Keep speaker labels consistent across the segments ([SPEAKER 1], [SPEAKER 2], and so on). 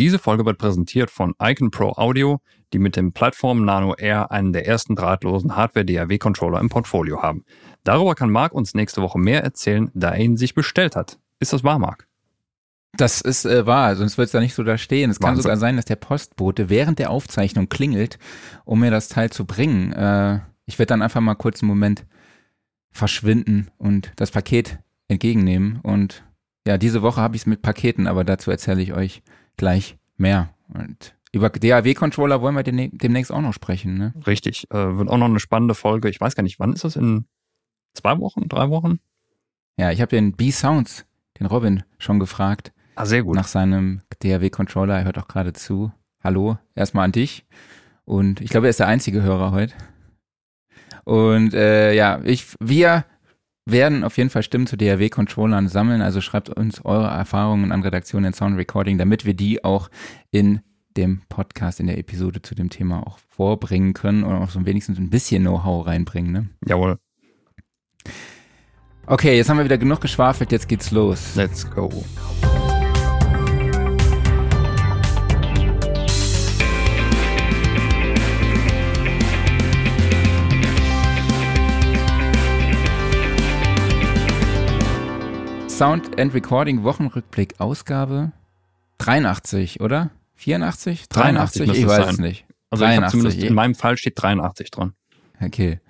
[SPEAKER 1] Diese Folge wird präsentiert von Icon Pro Audio, die mit dem Plattform Nano Air einen der ersten drahtlosen Hardware-DAW-Controller im Portfolio haben. Darüber kann Marc uns nächste Woche mehr erzählen, da er ihn sich bestellt hat. Ist das wahr, Marc?
[SPEAKER 2] Das ist äh, wahr, sonst wird es da nicht so da stehen. Es kann
[SPEAKER 1] Wahnsinn.
[SPEAKER 2] sogar sein, dass der Postbote während der Aufzeichnung klingelt, um mir das Teil zu bringen. Äh, ich werde dann einfach mal kurz einen Moment verschwinden und das Paket entgegennehmen. Und ja, diese Woche habe ich es mit Paketen, aber dazu erzähle ich euch gleich mehr. Und über DAW-Controller wollen wir demnächst auch noch sprechen. Ne?
[SPEAKER 1] Richtig. Äh, wird auch noch eine spannende Folge. Ich weiß gar nicht, wann ist das? In zwei Wochen, drei Wochen?
[SPEAKER 2] Ja, ich habe den B-Sounds, den Robin, schon gefragt.
[SPEAKER 1] Ah, sehr gut.
[SPEAKER 2] nach seinem DAW-Controller. Er hört auch gerade zu. Hallo, erstmal an dich. Und ich glaube, er ist der einzige Hörer heute. Und äh, ja, ich, wir werden auf jeden Fall Stimmen zu DAW-Controllern sammeln. Also schreibt uns eure Erfahrungen an Redaktion in Sound Recording, damit wir die auch in dem Podcast, in der Episode zu dem Thema auch vorbringen können und auch so wenigstens ein bisschen Know-how reinbringen. Ne?
[SPEAKER 1] Jawohl.
[SPEAKER 2] Okay, jetzt haben wir wieder genug geschwafelt, jetzt geht's los.
[SPEAKER 1] Let's go.
[SPEAKER 2] Sound and Recording Wochenrückblick Ausgabe 83, oder? 84?
[SPEAKER 1] 83 müsste
[SPEAKER 2] Ich
[SPEAKER 1] es
[SPEAKER 2] weiß es nicht.
[SPEAKER 1] Also ich habe
[SPEAKER 2] 83.
[SPEAKER 1] zumindest in meinem Fall steht 83 dran.
[SPEAKER 2] Okay.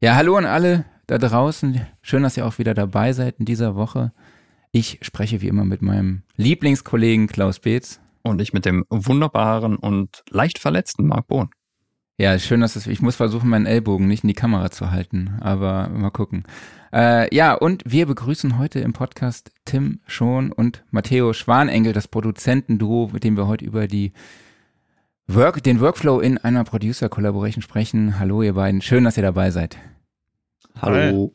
[SPEAKER 2] Ja, hallo an alle da draußen. Schön, dass ihr auch wieder dabei seid in dieser Woche. Ich spreche wie immer mit meinem Lieblingskollegen Klaus Beetz.
[SPEAKER 1] Und ich mit dem wunderbaren und leicht verletzten Marc Bohn.
[SPEAKER 2] Ja, schön, dass es, ich muss versuchen, meinen Ellbogen nicht in die Kamera zu halten, aber mal gucken. Äh, ja, und wir begrüßen heute im Podcast Tim Schon und Matteo Schwanengel, das Produzentenduo, mit dem wir heute über die Work, den Workflow in einer Producer-Collaboration sprechen. Hallo, ihr beiden. Schön, dass ihr dabei seid.
[SPEAKER 3] Hallo.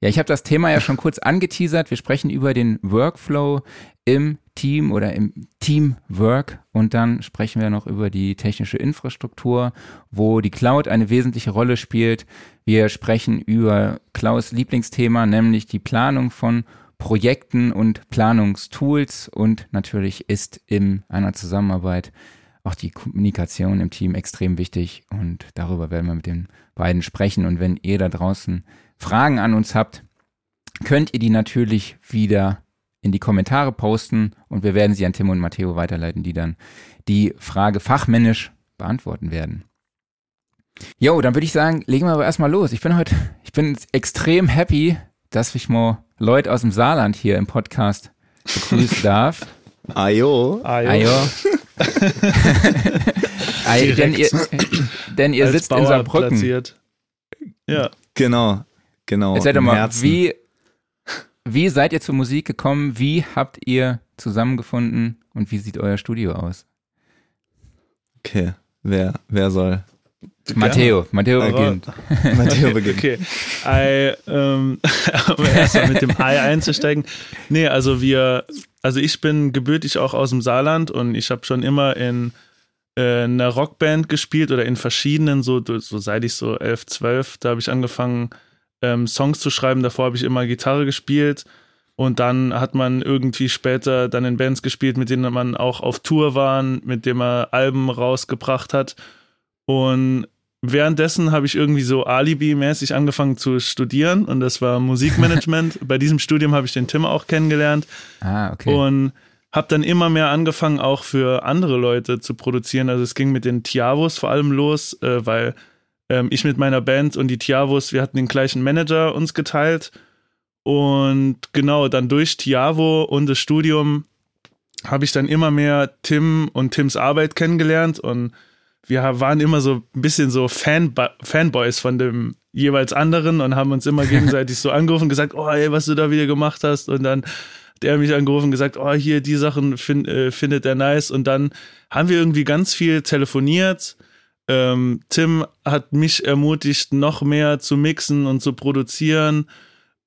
[SPEAKER 2] Ja, ich habe das Thema ja schon kurz angeteasert. Wir sprechen über den Workflow im Team oder im Teamwork und dann sprechen wir noch über die technische Infrastruktur, wo die Cloud eine wesentliche Rolle spielt. Wir sprechen über Klaus Lieblingsthema, nämlich die Planung von Projekten und Planungstools und natürlich ist in einer Zusammenarbeit auch die Kommunikation im Team extrem wichtig und darüber werden wir mit den beiden sprechen und wenn ihr da draußen Fragen an uns habt, könnt ihr die natürlich wieder in die Kommentare posten und wir werden sie an Tim und Matteo weiterleiten, die dann die Frage fachmännisch beantworten werden. Jo, dann würde ich sagen, legen wir aber erstmal los. Ich bin heute, ich bin extrem happy, dass ich mal Leute aus dem Saarland hier im Podcast begrüßen darf.
[SPEAKER 3] Ajo.
[SPEAKER 2] Ajo. Ei, denn ihr, denn ihr
[SPEAKER 4] als
[SPEAKER 2] sitzt
[SPEAKER 4] Bauer
[SPEAKER 2] in Saarbrücken.
[SPEAKER 4] platziert. Ja,
[SPEAKER 3] Genau. Genau.
[SPEAKER 2] Erzähl doch mal,
[SPEAKER 3] Herzen.
[SPEAKER 2] wie, wie seid ihr zur Musik gekommen? Wie habt ihr zusammengefunden und wie sieht euer Studio aus?
[SPEAKER 3] Okay. Wer, wer soll?
[SPEAKER 2] Matteo, Matteo beginnt.
[SPEAKER 3] Matteo beginnt.
[SPEAKER 4] okay. Ei, ähm, um erstmal mit dem Ei einzusteigen. Nee, also wir, also ich bin gebürtig auch aus dem Saarland und ich habe schon immer in äh, einer Rockband gespielt oder in verschiedenen, so, so seit ich so 11, 12, da habe ich angefangen, ähm, Songs zu schreiben. Davor habe ich immer Gitarre gespielt. Und dann hat man irgendwie später dann in Bands gespielt, mit denen man auch auf Tour war, mit denen man Alben rausgebracht hat. Und währenddessen habe ich irgendwie so Alibi-mäßig angefangen zu studieren und das war Musikmanagement. Bei diesem Studium habe ich den Tim auch kennengelernt
[SPEAKER 2] Ah, okay.
[SPEAKER 4] und habe dann immer mehr angefangen, auch für andere Leute zu produzieren. Also es ging mit den Tiavos vor allem los, äh, weil ähm, ich mit meiner Band und die Tiavos, wir hatten den gleichen Manager uns geteilt. Und genau, dann durch Tiavo und das Studium habe ich dann immer mehr Tim und Tims Arbeit kennengelernt und wir waren immer so ein bisschen so Fanbo Fanboys von dem jeweils anderen und haben uns immer gegenseitig so angerufen und gesagt, oh ey, was du da wieder gemacht hast und dann hat er mich angerufen und gesagt, oh hier, die Sachen find, äh, findet er nice und dann haben wir irgendwie ganz viel telefoniert. Ähm, Tim hat mich ermutigt, noch mehr zu mixen und zu produzieren.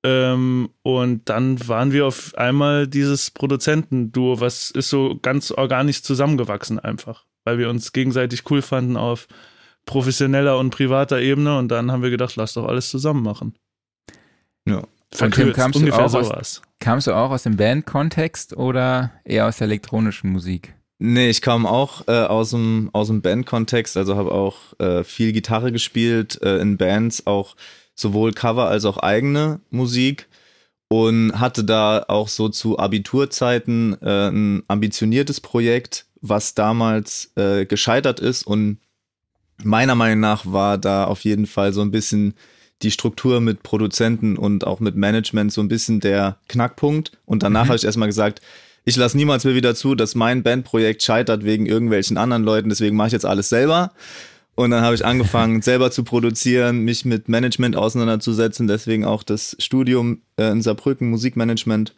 [SPEAKER 4] Ähm, und dann waren wir auf einmal dieses Produzentenduo, was ist so ganz organisch zusammengewachsen einfach, weil wir uns gegenseitig cool fanden auf professioneller und privater Ebene und dann haben wir gedacht, lass doch alles zusammen machen.
[SPEAKER 3] Ja.
[SPEAKER 4] Verkürzt,
[SPEAKER 2] kamst du
[SPEAKER 4] ungefähr
[SPEAKER 2] auch aus-
[SPEAKER 4] sowas.
[SPEAKER 2] Kamst du auch aus dem Band-Kontext oder eher aus der elektronischen Musik?
[SPEAKER 3] Nee, ich kam auch äh, aus dem, aus dem Band-Kontext, also habe auch äh, viel Gitarre gespielt, äh, in Bands auch sowohl Cover als auch eigene Musik. Und hatte da auch so zu Abiturzeiten äh, ein ambitioniertes Projekt, was damals äh, gescheitert ist. Und meiner Meinung nach war da auf jeden Fall so ein bisschen die Struktur mit Produzenten und auch mit Management so ein bisschen der Knackpunkt. Und danach mhm. habe ich erstmal gesagt, ich lasse niemals mehr wieder zu, dass mein Bandprojekt scheitert wegen irgendwelchen anderen Leuten, deswegen mache ich jetzt alles selber. Und dann habe ich angefangen, selber zu produzieren, mich mit Management auseinanderzusetzen, deswegen auch das Studium äh, in Saarbrücken, Musikmanagement.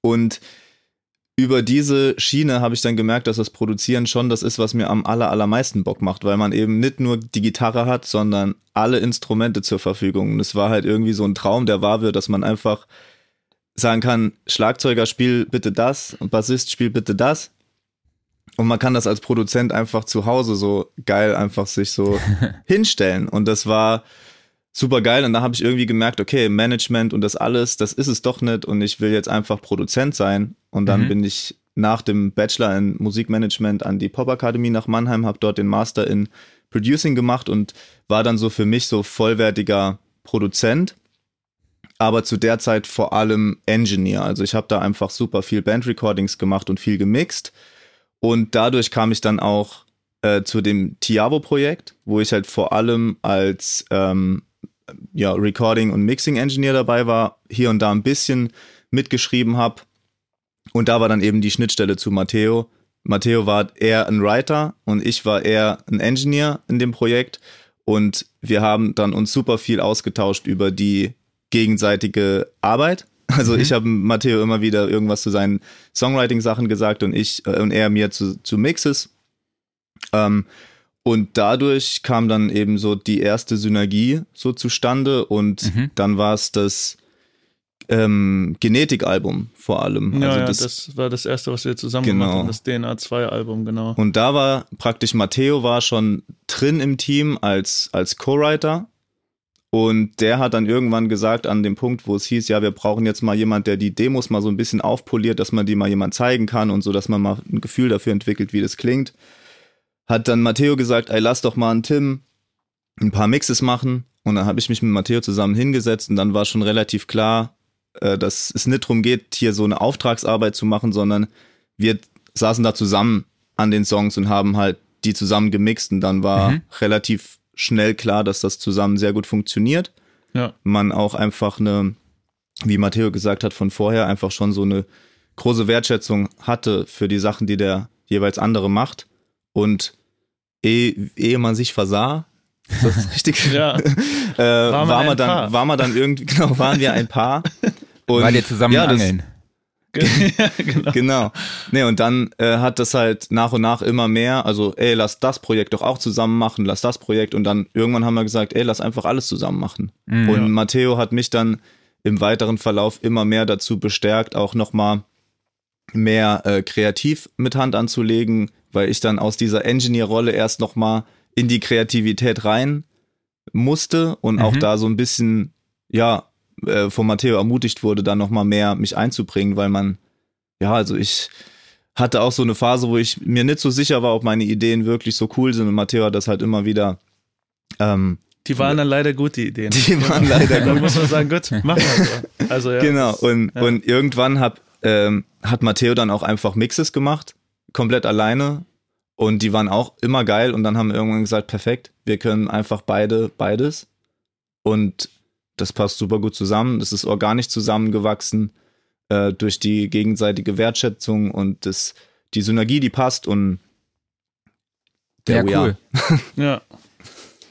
[SPEAKER 3] Und über diese Schiene habe ich dann gemerkt, dass das Produzieren schon das ist, was mir am aller, allermeisten Bock macht, weil man eben nicht nur die Gitarre hat, sondern alle Instrumente zur Verfügung. Und es war halt irgendwie so ein Traum, der wahr wird, dass man einfach sagen kann, Schlagzeuger spiel bitte das und Bassist spiel bitte das. Und man kann das als Produzent einfach zu Hause so geil einfach sich so hinstellen. Und das war super geil. Und da habe ich irgendwie gemerkt, okay, Management und das alles, das ist es doch nicht. Und ich will jetzt einfach Produzent sein. Und dann mhm. bin ich nach dem Bachelor in Musikmanagement an die Popakademie nach Mannheim, habe dort den Master in Producing gemacht und war dann so für mich so vollwertiger Produzent aber zu der Zeit vor allem Engineer. Also ich habe da einfach super viel Bandrecordings gemacht und viel gemixt. Und dadurch kam ich dann auch äh, zu dem Tiavo-Projekt, wo ich halt vor allem als ähm, ja, Recording- und Mixing-Engineer dabei war, hier und da ein bisschen mitgeschrieben habe. Und da war dann eben die Schnittstelle zu Matteo. Matteo war eher ein Writer und ich war eher ein Engineer in dem Projekt. Und wir haben dann uns super viel ausgetauscht über die gegenseitige Arbeit. Also mhm. ich habe Matteo immer wieder irgendwas zu seinen Songwriting-Sachen gesagt und ich äh, und er mir zu, zu Mixes. Ähm, und dadurch kam dann eben so die erste Synergie so zustande und mhm. dann war es das ähm, Genetik-Album vor allem.
[SPEAKER 4] Ja, also das, ja, das, war das erste, was wir zusammen genau. gemacht haben, das DNA-2-Album, genau.
[SPEAKER 3] Und da war praktisch Matteo war schon drin im Team als, als Co-Writer und der hat dann irgendwann gesagt, an dem Punkt, wo es hieß, ja, wir brauchen jetzt mal jemand, der die Demos mal so ein bisschen aufpoliert, dass man die mal jemand zeigen kann und so, dass man mal ein Gefühl dafür entwickelt, wie das klingt. Hat dann Matteo gesagt, ey, lass doch mal einen Tim ein paar Mixes machen. Und dann habe ich mich mit Matteo zusammen hingesetzt und dann war schon relativ klar, äh, dass es nicht darum geht, hier so eine Auftragsarbeit zu machen, sondern wir saßen da zusammen an den Songs und haben halt die zusammen gemixt und dann war mhm. relativ schnell klar, dass das zusammen sehr gut funktioniert. Ja. Man auch einfach eine, wie Matteo gesagt hat, von vorher einfach schon so eine große Wertschätzung hatte für die Sachen, die der jeweils andere macht. Und ehe, ehe man sich versah, ist das richtig?
[SPEAKER 4] ja.
[SPEAKER 3] äh, war, war man dann, Paar. war man dann irgendwie, genau, waren wir ein Paar.
[SPEAKER 2] Und, Weil ihr zusammen ja, angeln.
[SPEAKER 3] genau. genau. Nee, und dann äh, hat das halt nach und nach immer mehr, also ey, lass das Projekt doch auch zusammen machen, lass das Projekt und dann irgendwann haben wir gesagt, ey, lass einfach alles zusammen machen. Mhm. Und Matteo hat mich dann im weiteren Verlauf immer mehr dazu bestärkt, auch nochmal mehr äh, kreativ mit Hand anzulegen, weil ich dann aus dieser Engineer-Rolle erst nochmal in die Kreativität rein musste und mhm. auch da so ein bisschen, ja, äh, von Matteo ermutigt wurde, da nochmal mehr mich einzubringen, weil man, ja, also ich hatte auch so eine Phase, wo ich mir nicht so sicher war, ob meine Ideen wirklich so cool sind und Matteo hat das halt immer wieder
[SPEAKER 4] ähm, die waren dann leider gut, die Ideen.
[SPEAKER 3] Die waren leider gut.
[SPEAKER 4] Da muss man sagen, gut, machen wir so. Also, ja,
[SPEAKER 3] genau, und, ja. und irgendwann hab, ähm, hat Matteo dann auch einfach Mixes gemacht, komplett alleine. Und die waren auch immer geil. Und dann haben wir irgendwann gesagt, perfekt, wir können einfach beide, beides. Und das passt super gut zusammen. Das ist organisch zusammengewachsen äh, durch die gegenseitige Wertschätzung und das, die Synergie, die passt und
[SPEAKER 2] der ja, cool. ja.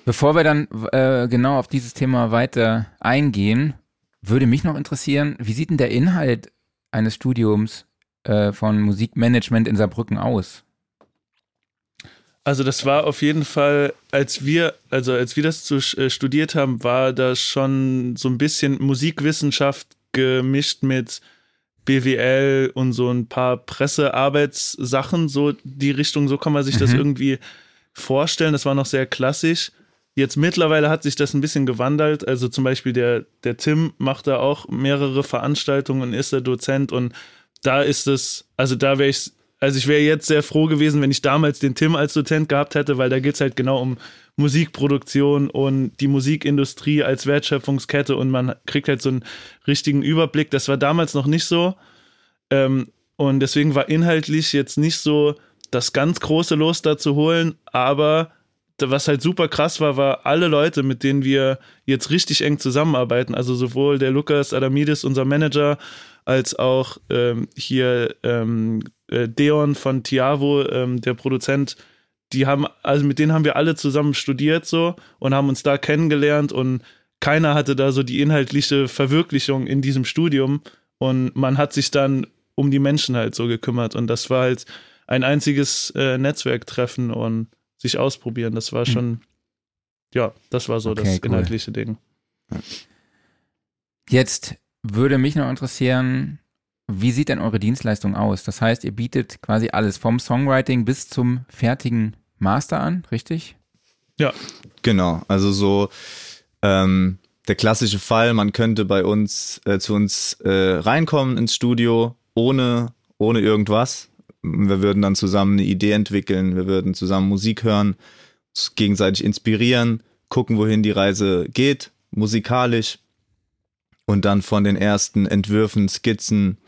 [SPEAKER 2] Bevor wir dann äh, genau auf dieses Thema weiter eingehen, würde mich noch interessieren, wie sieht denn der Inhalt eines Studiums äh, von Musikmanagement in Saarbrücken aus?
[SPEAKER 4] Also das war auf jeden Fall, als wir, also als wir das zu, äh, studiert haben, war das schon so ein bisschen Musikwissenschaft gemischt mit BWL und so ein paar Pressearbeitssachen, so die Richtung, so kann man sich mhm. das irgendwie vorstellen. Das war noch sehr klassisch. Jetzt mittlerweile hat sich das ein bisschen gewandelt. Also zum Beispiel der, der Tim macht da auch mehrere Veranstaltungen, ist der Dozent und da ist es, also da wäre ich also ich wäre jetzt sehr froh gewesen, wenn ich damals den Tim als Dozent gehabt hätte, weil da geht es halt genau um Musikproduktion und die Musikindustrie als Wertschöpfungskette und man kriegt halt so einen richtigen Überblick. Das war damals noch nicht so. Ähm, und deswegen war inhaltlich jetzt nicht so das ganz große Los da zu holen, aber was halt super krass war, war alle Leute, mit denen wir jetzt richtig eng zusammenarbeiten, also sowohl der Lukas Adamidis, unser Manager, als auch ähm, hier ähm, äh, Deon von Tiavo, ähm, der Produzent, die haben, also mit denen haben wir alle zusammen studiert so und haben uns da kennengelernt und keiner hatte da so die inhaltliche Verwirklichung in diesem Studium und man hat sich dann um die Menschen halt so gekümmert und das war halt ein einziges äh, Netzwerktreffen und sich ausprobieren. Das war hm. schon, mhm. ja, das war so okay, das cool. inhaltliche Ding.
[SPEAKER 2] Jetzt würde mich noch interessieren, wie sieht denn eure Dienstleistung aus? Das heißt, ihr bietet quasi alles vom Songwriting bis zum fertigen Master an, richtig?
[SPEAKER 3] Ja. Genau, also so ähm, der klassische Fall, man könnte bei uns äh, zu uns äh, reinkommen ins Studio ohne, ohne irgendwas. Wir würden dann zusammen eine Idee entwickeln, wir würden zusammen Musik hören, uns gegenseitig inspirieren, gucken, wohin die Reise geht, musikalisch. Und dann von den ersten Entwürfen, Skizzen,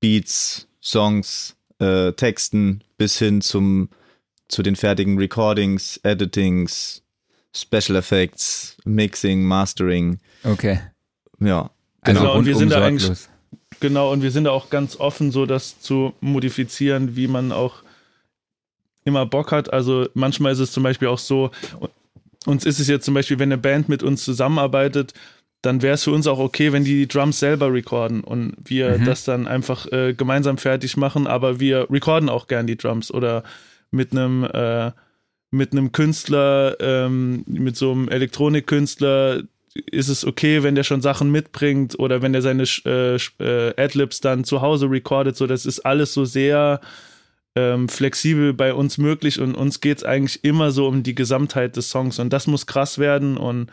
[SPEAKER 3] Beats, Songs, äh, Texten bis hin zum, zu den fertigen Recordings, Editings, Special Effects, Mixing, Mastering.
[SPEAKER 2] Okay.
[SPEAKER 3] Ja.
[SPEAKER 4] Genau, genau und wir sind da eigentlich Genau, und wir sind da auch ganz offen, so das zu modifizieren, wie man auch immer Bock hat. Also manchmal ist es zum Beispiel auch so, uns ist es jetzt zum Beispiel, wenn eine Band mit uns zusammenarbeitet, dann wäre es für uns auch okay, wenn die, die Drums selber recorden und wir mhm. das dann einfach äh, gemeinsam fertig machen, aber wir recorden auch gern die Drums oder mit einem äh, mit einem Künstler, ähm, mit so einem Elektronikkünstler, ist es okay, wenn der schon Sachen mitbringt oder wenn der seine äh, äh, Adlibs dann zu Hause recordet. So, das ist alles so sehr ähm, flexibel bei uns möglich und uns geht es eigentlich immer so um die Gesamtheit des Songs und das muss krass werden und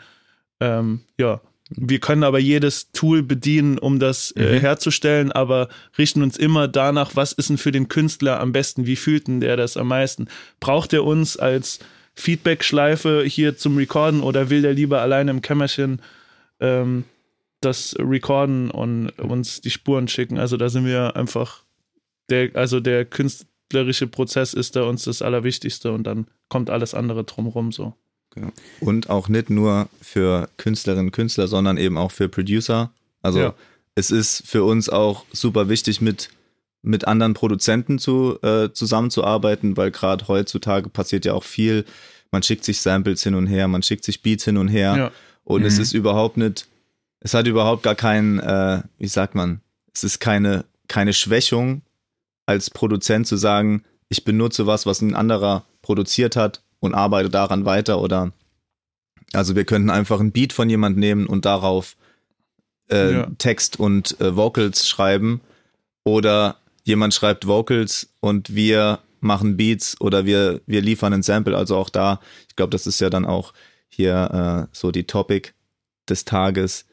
[SPEAKER 4] ähm, ja. Wir können aber jedes Tool bedienen, um das äh, mhm. herzustellen, aber richten uns immer danach, was ist denn für den Künstler am besten, wie fühlt denn der das am meisten? Braucht er uns als Feedback-Schleife hier zum Recorden oder will der lieber alleine im Kämmerchen ähm, das recorden und uns die Spuren schicken? Also da sind wir einfach, der, also der künstlerische Prozess ist da uns das Allerwichtigste und dann kommt alles andere drumherum so.
[SPEAKER 3] Und auch nicht nur für Künstlerinnen und Künstler, sondern eben auch für Producer. Also ja. es ist für uns auch super wichtig, mit, mit anderen Produzenten zu, äh, zusammenzuarbeiten, weil gerade heutzutage passiert ja auch viel. Man schickt sich Samples hin und her, man schickt sich Beats hin und her. Ja. Und mhm. es ist überhaupt nicht, es hat überhaupt gar keinen, äh, wie sagt man, es ist keine, keine Schwächung als Produzent zu sagen, ich benutze was, was ein anderer produziert hat und arbeite daran weiter oder also wir könnten einfach ein Beat von jemand nehmen und darauf äh, ja. Text und äh, Vocals schreiben oder jemand schreibt Vocals und wir machen Beats oder wir, wir liefern ein Sample. Also auch da, ich glaube, das ist ja dann auch hier äh, so die Topic des Tages.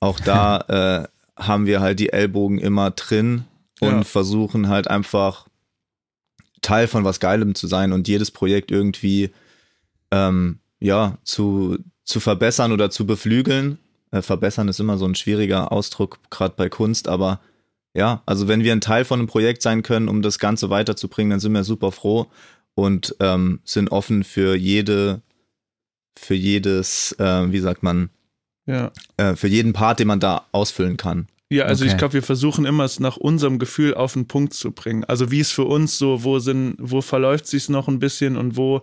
[SPEAKER 3] Auch da äh, haben wir halt die Ellbogen immer drin und ja. versuchen halt einfach Teil von was Geilem zu sein und jedes Projekt irgendwie ähm, ja zu, zu verbessern oder zu beflügeln. Äh, verbessern ist immer so ein schwieriger Ausdruck, gerade bei Kunst, aber ja, also wenn wir ein Teil von einem Projekt sein können, um das Ganze weiterzubringen, dann sind wir super froh und ähm, sind offen für jede, für jedes, äh, wie sagt man, ja. äh, für jeden Part, den man da ausfüllen kann.
[SPEAKER 4] Ja, also okay. ich glaube, wir versuchen immer es nach unserem Gefühl auf den Punkt zu bringen. Also wie es für uns so, wo sind, wo verläuft sich noch ein bisschen und wo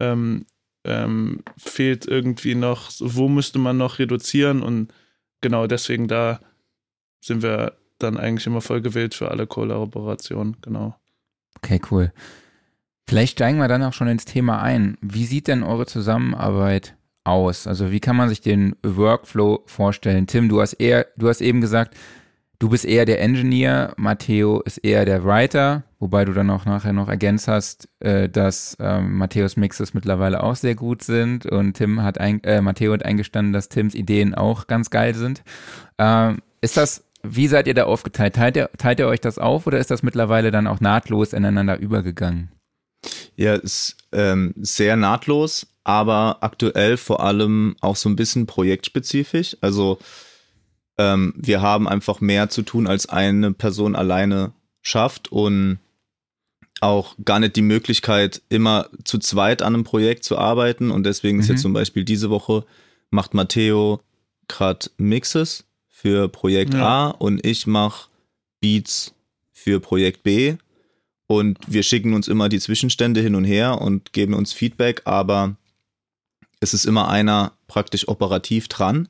[SPEAKER 4] ähm, ähm, fehlt irgendwie noch, wo müsste man noch reduzieren und genau deswegen da sind wir dann eigentlich immer voll gewählt für alle Kollaborationen, genau.
[SPEAKER 2] Okay, cool. Vielleicht steigen wir dann auch schon ins Thema ein. Wie sieht denn eure Zusammenarbeit aus? Also wie kann man sich den Workflow vorstellen? Tim, du hast eher, du hast eben gesagt, du bist eher der Engineer, Matteo ist eher der Writer, wobei du dann auch nachher noch ergänzt hast, äh, dass ähm, Matteos Mixes mittlerweile auch sehr gut sind und Tim hat ein, äh, Matteo hat eingestanden, dass Tims Ideen auch ganz geil sind. Ähm, ist das wie seid ihr da aufgeteilt? Teilt ihr, teilt ihr euch das auf oder ist das mittlerweile dann auch nahtlos ineinander übergegangen?
[SPEAKER 3] Ja, ist ähm, sehr nahtlos, aber aktuell vor allem auch so ein bisschen projektspezifisch. Also ähm, wir haben einfach mehr zu tun, als eine Person alleine schafft und auch gar nicht die Möglichkeit, immer zu zweit an einem Projekt zu arbeiten. Und deswegen ist
[SPEAKER 2] Mhm.
[SPEAKER 3] jetzt zum Beispiel diese Woche macht Matteo gerade Mixes für Projekt
[SPEAKER 4] Ja.
[SPEAKER 3] A und ich mache Beats für Projekt B. Und wir schicken uns immer die Zwischenstände hin und her und geben uns Feedback, aber es ist immer einer praktisch operativ dran.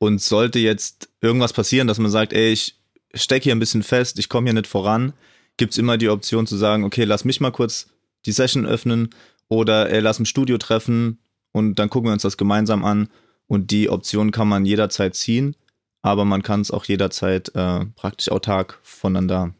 [SPEAKER 3] Und sollte jetzt irgendwas passieren, dass man sagt, ey, ich stecke hier ein bisschen fest, ich komme hier nicht voran, gibt es immer die Option zu sagen, okay, lass mich mal kurz die Session öffnen oder ey, lass im Studio treffen und dann gucken wir uns das gemeinsam an. Und die Option kann man jederzeit ziehen, aber man kann es auch jederzeit äh, praktisch autark voneinander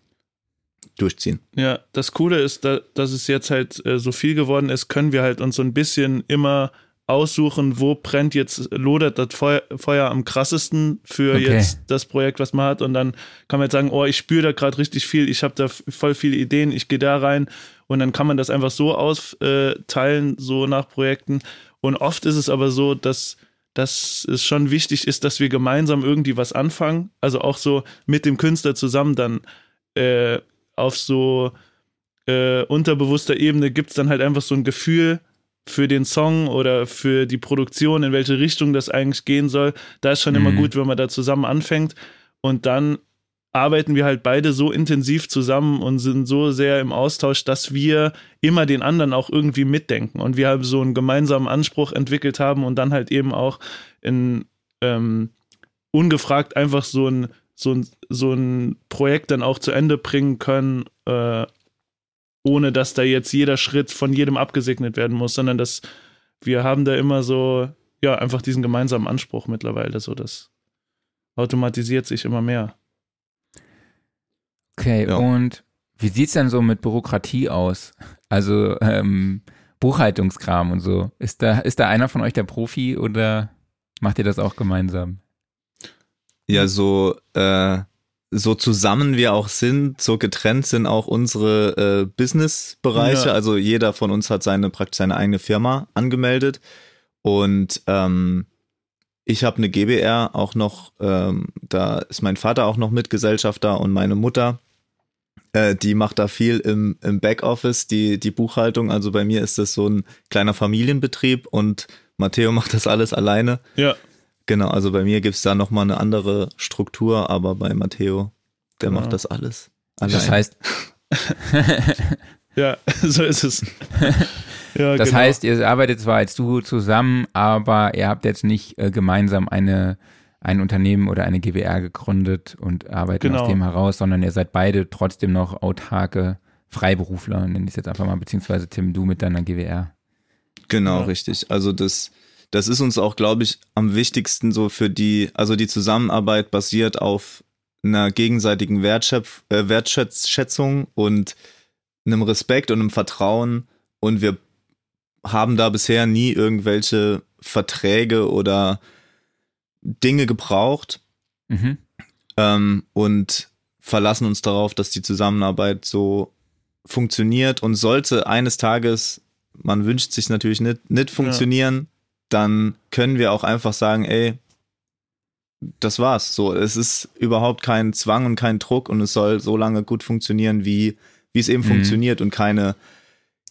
[SPEAKER 3] durchziehen.
[SPEAKER 4] Ja, das Coole ist, da, dass es jetzt halt äh, so viel geworden ist, können wir halt uns so ein bisschen immer aussuchen, wo brennt jetzt, lodert das Feuer, Feuer am krassesten für
[SPEAKER 2] Okay.
[SPEAKER 4] jetzt das Projekt, was man hat. Und dann kann man jetzt sagen, oh, ich spüre da gerade richtig viel, ich habe da voll viele Ideen, ich gehe da rein. Und dann kann man das einfach so austeilen, so nach Projekten. Und oft ist es aber so, dass, dass es schon wichtig ist, dass wir gemeinsam irgendwie was anfangen. Also auch so mit dem Künstler zusammen dann äh, auf so äh, unterbewusster Ebene gibt es dann halt einfach so ein Gefühl für den Song oder für die Produktion, in welche Richtung das eigentlich gehen soll. Da ist schon immer
[SPEAKER 2] Mhm.
[SPEAKER 4] gut, wenn man da zusammen anfängt. Und dann arbeiten wir halt beide so intensiv zusammen und sind so sehr im Austausch, dass wir immer den anderen auch irgendwie mitdenken und wir halt so einen gemeinsamen Anspruch entwickelt haben und dann halt eben auch in ähm, ungefragt einfach so ein, so, ein, so ein Projekt dann auch zu Ende bringen können, äh, ohne dass da jetzt jeder Schritt von jedem abgesegnet werden muss, sondern dass wir haben da immer so, ja, einfach diesen gemeinsamen Anspruch mittlerweile, so das automatisiert sich immer mehr.
[SPEAKER 2] Okay,
[SPEAKER 3] Ja.
[SPEAKER 2] und wie sieht's denn so mit Bürokratie aus? Also ähm, Buchhaltungskram und so. Ist da, ist da einer von euch der Profi oder macht ihr das auch gemeinsam?
[SPEAKER 3] Ja, so, äh, so zusammen wir auch sind, so getrennt sind auch unsere äh, Business-Bereiche.
[SPEAKER 4] Ja.
[SPEAKER 3] Also jeder von uns hat seine praktisch seine eigene Firma angemeldet. Und ähm, ich habe eine GBR auch noch, ähm, da ist mein Vater auch noch Mitgesellschafter und meine Mutter. Äh, die macht da viel im, im Backoffice, die, die Buchhaltung. Also bei mir ist das so ein kleiner Familienbetrieb und Matteo macht das alles alleine.
[SPEAKER 4] Ja,
[SPEAKER 3] Genau, also bei mir gibt's da nochmal eine andere Struktur, aber bei Matteo, der
[SPEAKER 4] Genau.
[SPEAKER 3] macht das alles.
[SPEAKER 2] Das
[SPEAKER 3] allein.
[SPEAKER 2] heißt,
[SPEAKER 4] ja, so ist es. ja,
[SPEAKER 2] das
[SPEAKER 4] genau.
[SPEAKER 2] heißt, ihr arbeitet zwar als Duo zusammen, aber ihr habt jetzt nicht äh, gemeinsam eine ein Unternehmen oder eine GWR gegründet und arbeitet
[SPEAKER 4] Genau.
[SPEAKER 2] aus dem heraus, sondern ihr seid beide trotzdem noch autarke Freiberufler, nenne ich es jetzt einfach mal, beziehungsweise Tim, du mit deiner GWR.
[SPEAKER 3] Genau,
[SPEAKER 4] Ja.
[SPEAKER 3] richtig. Also das, das ist uns auch, glaube ich, am wichtigsten so für die, also die Zusammenarbeit basiert auf einer gegenseitigen Wertschöpf, äh, Wertschätzung und einem Respekt und einem Vertrauen. Und wir haben da bisher nie irgendwelche Verträge oder Dinge gebraucht.
[SPEAKER 2] Mhm.
[SPEAKER 3] ähm, und verlassen uns darauf, dass die Zusammenarbeit so funktioniert und sollte eines Tages, man wünscht sich natürlich nicht, nicht funktionieren, dann können wir auch einfach sagen, ey, das war's. So, es ist überhaupt kein Zwang und kein Druck und es soll so lange gut funktionieren, wie, wie es eben
[SPEAKER 2] Mhm.
[SPEAKER 3] funktioniert und keine,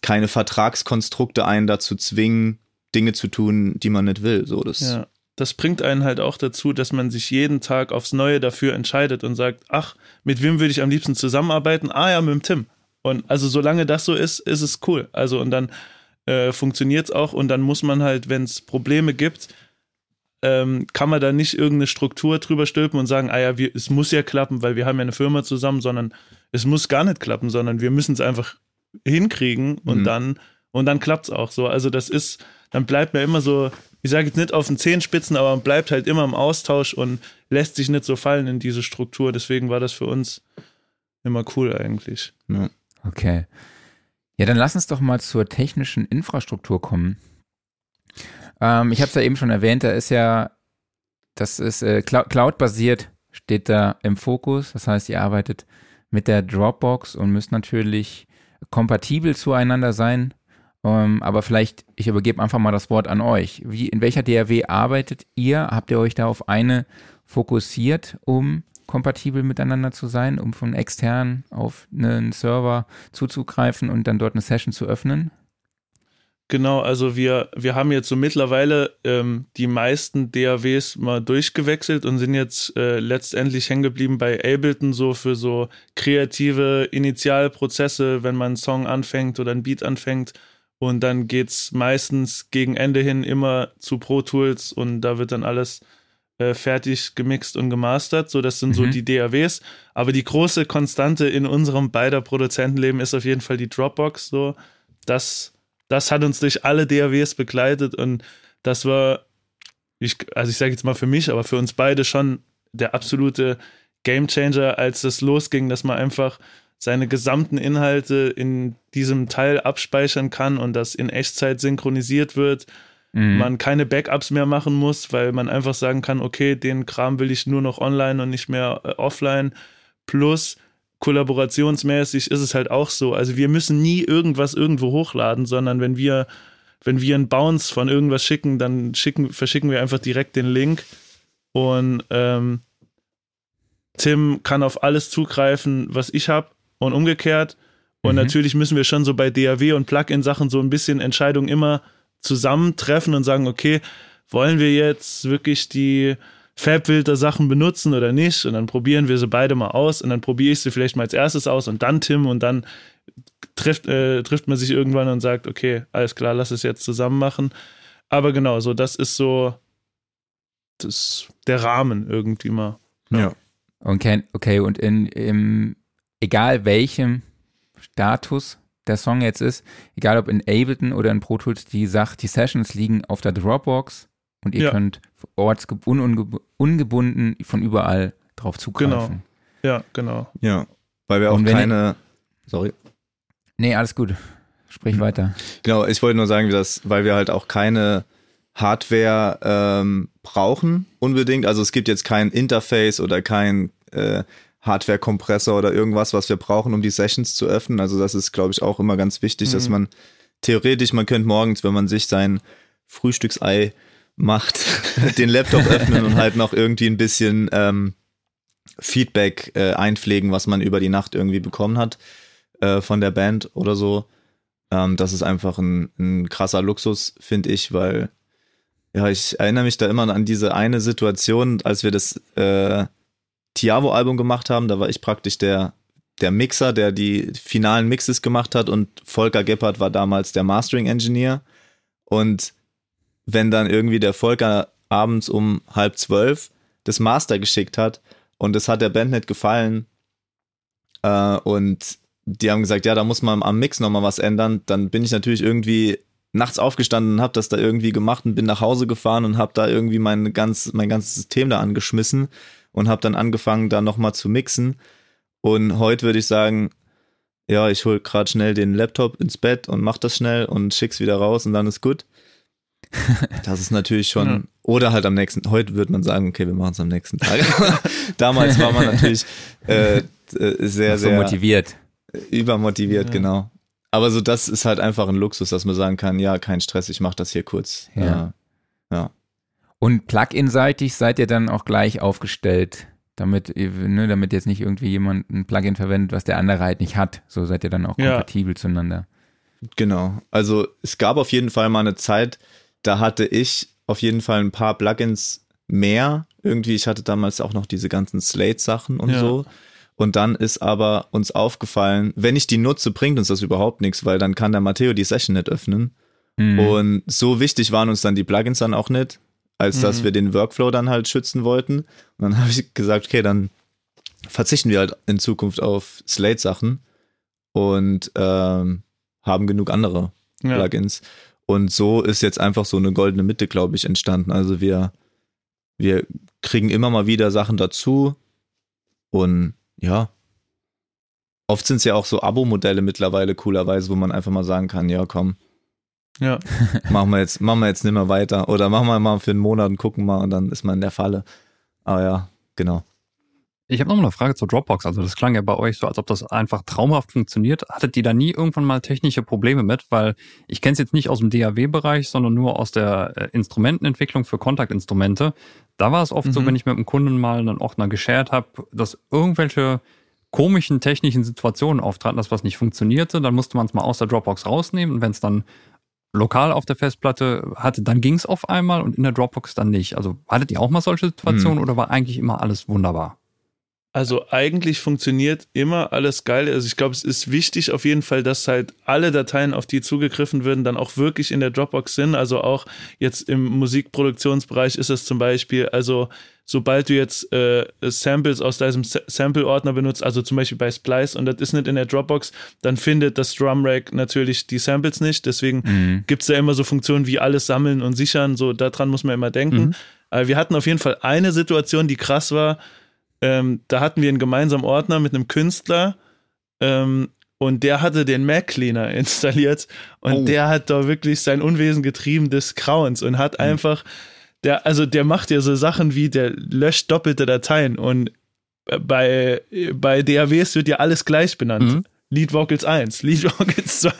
[SPEAKER 3] keine Vertragskonstrukte einen dazu zwingen, Dinge zu tun, die man nicht will. So, das,
[SPEAKER 4] Ja. Das bringt einen halt auch dazu, dass man sich jeden Tag aufs Neue dafür entscheidet und sagt, ach, mit wem würde ich am liebsten zusammenarbeiten? Ah ja, mit dem Tim. Und also solange das so ist, ist es cool. Also und dann äh, funktioniert es auch und dann muss man halt, wenn es Probleme gibt, ähm, kann man da nicht irgendeine Struktur drüber stülpen und sagen, ah ja, wir, es muss ja klappen, weil wir haben ja eine Firma zusammen, sondern es muss gar nicht klappen, sondern wir müssen es einfach hinkriegen und
[SPEAKER 3] Mhm.
[SPEAKER 4] dann und dann klappt es auch so. Also das ist, dann bleibt man immer so, ich sage jetzt nicht auf den Zehenspitzen, aber man bleibt halt immer im Austausch und lässt sich nicht so fallen in diese Struktur. Deswegen war das für uns immer cool eigentlich.
[SPEAKER 3] Ja.
[SPEAKER 2] Okay. Ja, dann lass uns doch mal zur technischen Infrastruktur kommen. Ähm, ich habe es ja eben schon erwähnt, da ist ja, das ist äh, Clou- Cloud-basiert steht da im Fokus. Das heißt, ihr arbeitet mit der Dropbox und müsst natürlich kompatibel zueinander sein. Ähm, aber vielleicht, ich übergebe einfach mal das Wort an euch. Wie, in welcher DRW arbeitet ihr? Habt ihr euch da auf eine fokussiert, um kompatibel miteinander zu sein, um von extern auf einen Server zuzugreifen und dann dort eine Session zu öffnen?
[SPEAKER 4] Genau, also wir, wir haben jetzt so mittlerweile ähm, die meisten DAWs mal durchgewechselt und sind jetzt äh, letztendlich hängen geblieben bei Ableton so für so kreative Initialprozesse, wenn man einen Song anfängt oder ein Beat anfängt. Und dann geht's meistens gegen Ende hin immer zu Pro Tools und da wird dann alles äh, fertig gemixt und gemastert. So, das sind mhm. so die DAWs. Aber die große Konstante in unserem beider Produzentenleben ist auf jeden Fall die Dropbox. So, das das hat uns durch alle DAWs begleitet und das war, ich, also ich sage jetzt mal für mich, aber für uns beide schon der absolute Gamechanger, als das losging, dass man einfach seine gesamten Inhalte in diesem Teil abspeichern kann und das in Echtzeit synchronisiert wird. Mhm. Man keine Backups mehr machen muss, weil man einfach sagen kann, okay, den Kram will ich nur noch online und nicht mehr äh, offline. Plus kollaborationsmäßig ist es halt auch so. Also wir müssen nie irgendwas irgendwo hochladen, sondern wenn wir, wenn wir einen Bounce von irgendwas schicken, dann schicken, verschicken wir einfach direkt den Link und ähm, Tim kann auf alles zugreifen, was ich habe und umgekehrt. Und mhm. natürlich müssen wir schon so bei DAW und Plugin-Sachen so ein bisschen Entscheidungen immer zusammentreffen und sagen, okay, wollen wir jetzt wirklich die Fabfilter Sachen benutzen oder nicht. Und dann probieren wir sie beide mal aus und dann probiere ich sie vielleicht mal als erstes aus und dann Tim und dann trifft, äh, trifft man sich irgendwann und sagt, okay, alles klar, lass es jetzt zusammen machen. Aber genau, so das ist so das, der Rahmen irgendwie mal.
[SPEAKER 2] Ja. ja. Okay, okay, und in, im, egal welchem Status der Song jetzt ist, egal ob in Ableton oder in Pro Tools, die sagt, die Sessions liegen auf der Dropbox und ihr ja. könnt ortsungebunden von überall drauf zugreifen.
[SPEAKER 4] Genau. Ja, genau.
[SPEAKER 3] Ja, weil wir auch keine. Ich, sorry.
[SPEAKER 2] Nee, alles gut. Sprich mhm. weiter.
[SPEAKER 3] Genau, ich wollte nur sagen, dass, weil wir halt auch keine Hardware ähm, brauchen unbedingt. Also es gibt jetzt kein Interface oder kein äh, Hardware-Kompressor oder irgendwas, was wir brauchen, um die Sessions zu öffnen. Also das ist, glaube ich, auch immer ganz wichtig, mhm. dass man theoretisch, man könnte morgens, wenn man sich sein Frühstücksei macht, den Laptop öffnen und halt noch irgendwie ein bisschen ähm, Feedback äh, einpflegen, was man über die Nacht irgendwie bekommen hat äh, von der Band oder so. Ähm, das ist einfach ein, ein krasser Luxus, finde ich, weil ja, ich erinnere mich da immer an diese eine Situation, als wir das äh, Tiavo-Album gemacht haben. Da war ich praktisch der, der Mixer, der die finalen Mixes gemacht hat und Volker Gebhardt war damals der Mastering-Engineer. Und wenn dann irgendwie der Volker abends um halb zwölf das Master geschickt hat und es hat der Band nicht gefallen äh, und die haben gesagt, ja, da muss man am Mix nochmal was ändern, dann bin ich natürlich irgendwie nachts aufgestanden und habe das da irgendwie gemacht und bin nach Hause gefahren und habe da irgendwie mein, ganz, mein ganzes System da angeschmissen und habe dann angefangen, da nochmal zu mixen. Und heute würde ich sagen, ja, ich hole gerade schnell den Laptop ins Bett und mach das schnell und schick's wieder raus und dann ist gut. Das ist natürlich schon, ja. oder halt am nächsten, heute würde man sagen, okay, wir machen es am nächsten Tag. Damals war man natürlich äh, äh sehr, so sehr
[SPEAKER 2] motiviert.
[SPEAKER 3] Übermotiviert, ja. genau. Aber so, das ist halt einfach ein Luxus, dass man sagen kann, ja, kein Stress, ich mache das hier kurz. Ja. ja.
[SPEAKER 2] Und Plugin-seitig seid ihr dann auch gleich aufgestellt, damit, ne, damit jetzt nicht irgendwie jemand ein Plugin verwendet, was der andere halt nicht hat. So seid ihr dann auch kompatibel ja. zueinander.
[SPEAKER 3] Genau. Also es gab auf jeden Fall mal eine Zeit, da hatte ich auf jeden Fall ein paar Plugins mehr. Irgendwie, ich hatte damals auch noch diese ganzen Slate-Sachen und ja. so. Und dann ist aber uns aufgefallen, wenn ich die nutze, bringt uns das überhaupt nichts, weil dann kann der Matteo die Session nicht öffnen. Mhm. Und so wichtig waren uns dann die Plugins dann auch nicht, als mhm. dass wir den Workflow dann halt schützen wollten. Und dann habe ich gesagt, okay, dann verzichten wir halt in Zukunft auf Slate-Sachen und ähm, haben genug andere ja. Plugins. Und so ist jetzt einfach so eine goldene Mitte, glaube ich, entstanden. Also wir, wir kriegen immer mal wieder Sachen dazu und ja, oft sind es ja auch so Abo-Modelle mittlerweile coolerweise, wo man einfach mal sagen kann, ja, komm.
[SPEAKER 4] Ja.
[SPEAKER 3] machen wir jetzt, machen wir jetzt nicht mehr weiter. Oder machen wir mal für einen Monat und gucken mal und dann ist man in der Falle. Aber ja, genau.
[SPEAKER 1] Ich habe noch mal eine Frage zur Dropbox. Also das klang ja bei euch so, als ob das einfach traumhaft funktioniert. Hattet ihr da nie irgendwann mal technische Probleme mit? Weil ich kenne es jetzt nicht aus dem DAW-Bereich, sondern nur aus der äh, Instrumentenentwicklung für Kontaktinstrumente. Da war es oft mhm. so, wenn ich mit einem Kunden mal einen Ordner geshared habe, dass irgendwelche komischen technischen Situationen auftraten, dass was nicht funktionierte. Dann musste man es mal aus der Dropbox rausnehmen und wenn es dann lokal auf der Festplatte hatte, dann ging es auf einmal und in der Dropbox dann nicht. Also hattet ihr auch mal solche Situationen mhm. oder war eigentlich immer alles wunderbar?
[SPEAKER 4] Also eigentlich funktioniert immer alles geil. Also ich glaube, es ist wichtig auf jeden Fall, dass halt alle Dateien, auf die zugegriffen werden, dann auch wirklich in der Dropbox sind. Also auch jetzt im Musikproduktionsbereich ist es zum Beispiel, also sobald du jetzt äh, Samples aus deinem Sample-Ordner benutzt, also zum Beispiel bei Splice und das ist nicht in der Dropbox, dann findet das Drumrack natürlich die Samples nicht. Deswegen mhm. gibt es da immer so Funktionen wie alles sammeln und sichern. So daran muss man immer denken. Mhm. Aber wir hatten auf jeden Fall eine Situation, die krass war ähm, da hatten wir einen gemeinsamen Ordner mit einem Künstler ähm, und der hatte den Mac Cleaner installiert und oh. der hat da wirklich sein Unwesen getrieben des Grauens und hat mhm. einfach, der, also der macht ja so Sachen wie, der löscht doppelte Dateien und bei, bei DAWs wird ja alles gleich benannt. Mhm. Lead Vocals 1, Lead Vocals 2.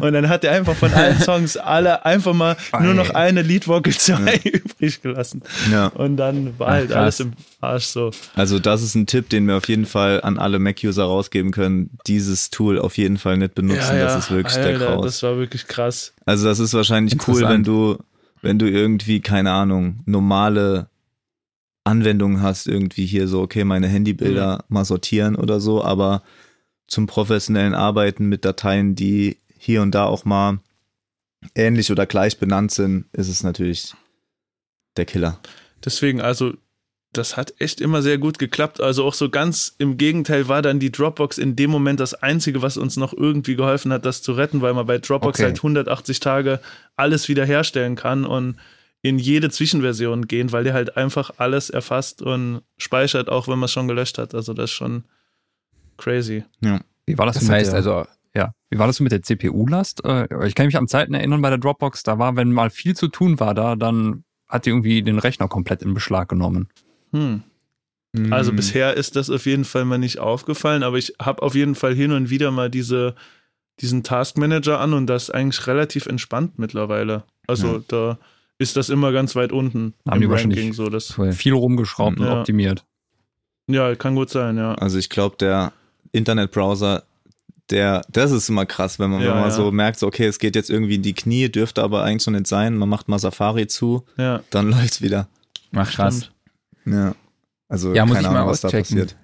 [SPEAKER 4] und dann hat er einfach von allen Songs alle einfach mal nur noch eine Lead Vocal 2 ja. übrig gelassen. Ja. Und dann war Ach, halt krass. alles im Arsch so.
[SPEAKER 3] Also das ist ein Tipp, den wir auf jeden Fall an alle Mac-User rausgeben können. Dieses Tool auf jeden Fall nicht benutzen. Ja. Das ist wirklich Alter, der Kraus.
[SPEAKER 4] Das war wirklich krass.
[SPEAKER 3] Also das ist wahrscheinlich cool, wenn du, wenn du irgendwie, keine Ahnung, normale Anwendungen hast, irgendwie hier so, okay, meine Handybilder mhm. mal sortieren oder so, aber zum professionellen Arbeiten mit Dateien, die hier und da auch mal ähnlich oder gleich benannt sind, ist es natürlich der Killer.
[SPEAKER 4] Deswegen, also das hat echt immer sehr gut geklappt. Also auch so ganz im Gegenteil war dann die Dropbox in dem Moment das Einzige, was uns noch irgendwie geholfen hat, das zu retten, weil man bei Dropbox okay. halt 180 Tage alles wiederherstellen kann und in jede Zwischenversion gehen, weil der halt einfach alles erfasst und speichert, auch wenn man es schon gelöscht hat. Also das ist schon Crazy.
[SPEAKER 1] Ja. Wie war das, das heißt der, also ja, wie war das mit der CPU-Last? Äh, ich kann mich an Zeiten erinnern bei der Dropbox, da war, wenn mal viel zu tun war da, dann hat die irgendwie den Rechner komplett in Beschlag genommen.
[SPEAKER 4] Hm. Also hm. bisher ist das auf jeden Fall mal nicht aufgefallen, aber ich habe auf jeden Fall hin und wieder mal diese, diesen Taskmanager an und das ist eigentlich relativ entspannt mittlerweile. Also ja. da ist das immer ganz weit unten
[SPEAKER 1] Haben im die Ranking. So, das viel rumgeschraubt ja. und optimiert.
[SPEAKER 4] Ja, kann gut sein, ja.
[SPEAKER 3] Also ich glaube, der Internetbrowser, der, das ist immer krass, wenn man, ja, wenn man ja. so merkt, so, okay, es geht jetzt irgendwie in die Knie, dürfte aber eigentlich so nicht sein, man macht mal Safari zu, ja. dann läuft's wieder.
[SPEAKER 2] Ach, krass.
[SPEAKER 3] Ja. Also,
[SPEAKER 2] ja, muss ich Ahnung, mal was auschecken. da passiert.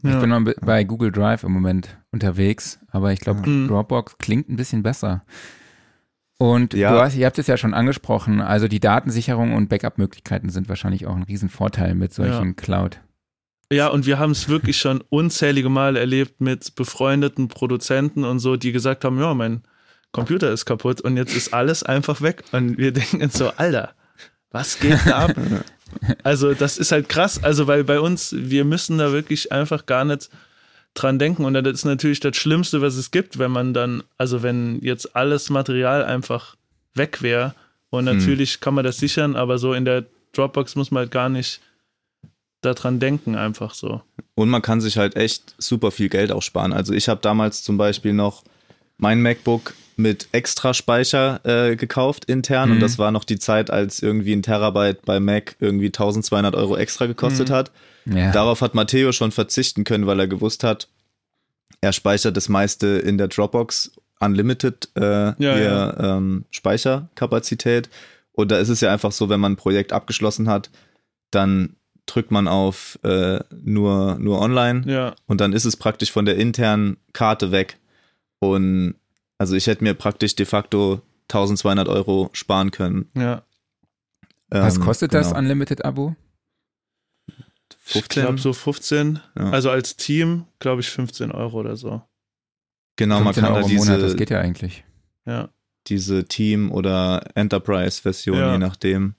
[SPEAKER 2] Ich bin mal bei Google Drive im Moment unterwegs, aber ich glaube, mhm. Dropbox klingt ein bisschen besser. Und ja. du hast, ihr habt es ja schon angesprochen, also die Datensicherung und Backup-Möglichkeiten sind wahrscheinlich auch ein Riesenvorteil mit solchen ja. Cloud.
[SPEAKER 4] Ja, und wir haben es wirklich schon unzählige Male erlebt mit befreundeten Produzenten und so, die gesagt haben, ja, mein Computer ist kaputt und jetzt ist alles einfach weg. Und wir denken so, Alter, was geht da ab? Also das ist halt krass, also weil bei uns, wir müssen da wirklich einfach gar nicht dran denken und das ist natürlich das Schlimmste, was es gibt, wenn man dann, also wenn jetzt alles Material einfach weg wäre und hm. natürlich hm. kann man das sichern, aber so in der Dropbox muss man halt gar nicht daran denken, einfach so.
[SPEAKER 3] Und man kann sich halt echt super viel Geld auch sparen. Also ich habe damals zum Beispiel noch mein MacBook mit extra Speicher äh, gekauft intern mhm. und das war noch die Zeit, als irgendwie ein Terabyte bei Mac irgendwie 1200 Euro extra gekostet mhm. hat. Ja. Darauf hat Matteo schon verzichten können, weil er gewusst hat, er speichert das meiste in der Dropbox Unlimited äh, ja, ja. Ähm, Speicherkapazität. Und da ist es ja einfach so, wenn man ein Projekt abgeschlossen hat, dann drückt man auf äh, nur, nur online
[SPEAKER 4] ja.
[SPEAKER 3] und dann ist es praktisch von der internen Karte weg. Und also ich hätte mir praktisch de facto 1200 Euro sparen können.
[SPEAKER 4] Ja.
[SPEAKER 2] Ähm, Was kostet genau. das Unlimited-Abo?
[SPEAKER 4] Ich glaube so 15. Ja. Also als Team, glaube ich, 15 Euro oder so.
[SPEAKER 3] Genau, man kann Euro da diese. Monat,
[SPEAKER 2] das geht ja eigentlich.
[SPEAKER 4] Ja.
[SPEAKER 3] Diese Team- oder Enterprise-Version, ja. je nachdem.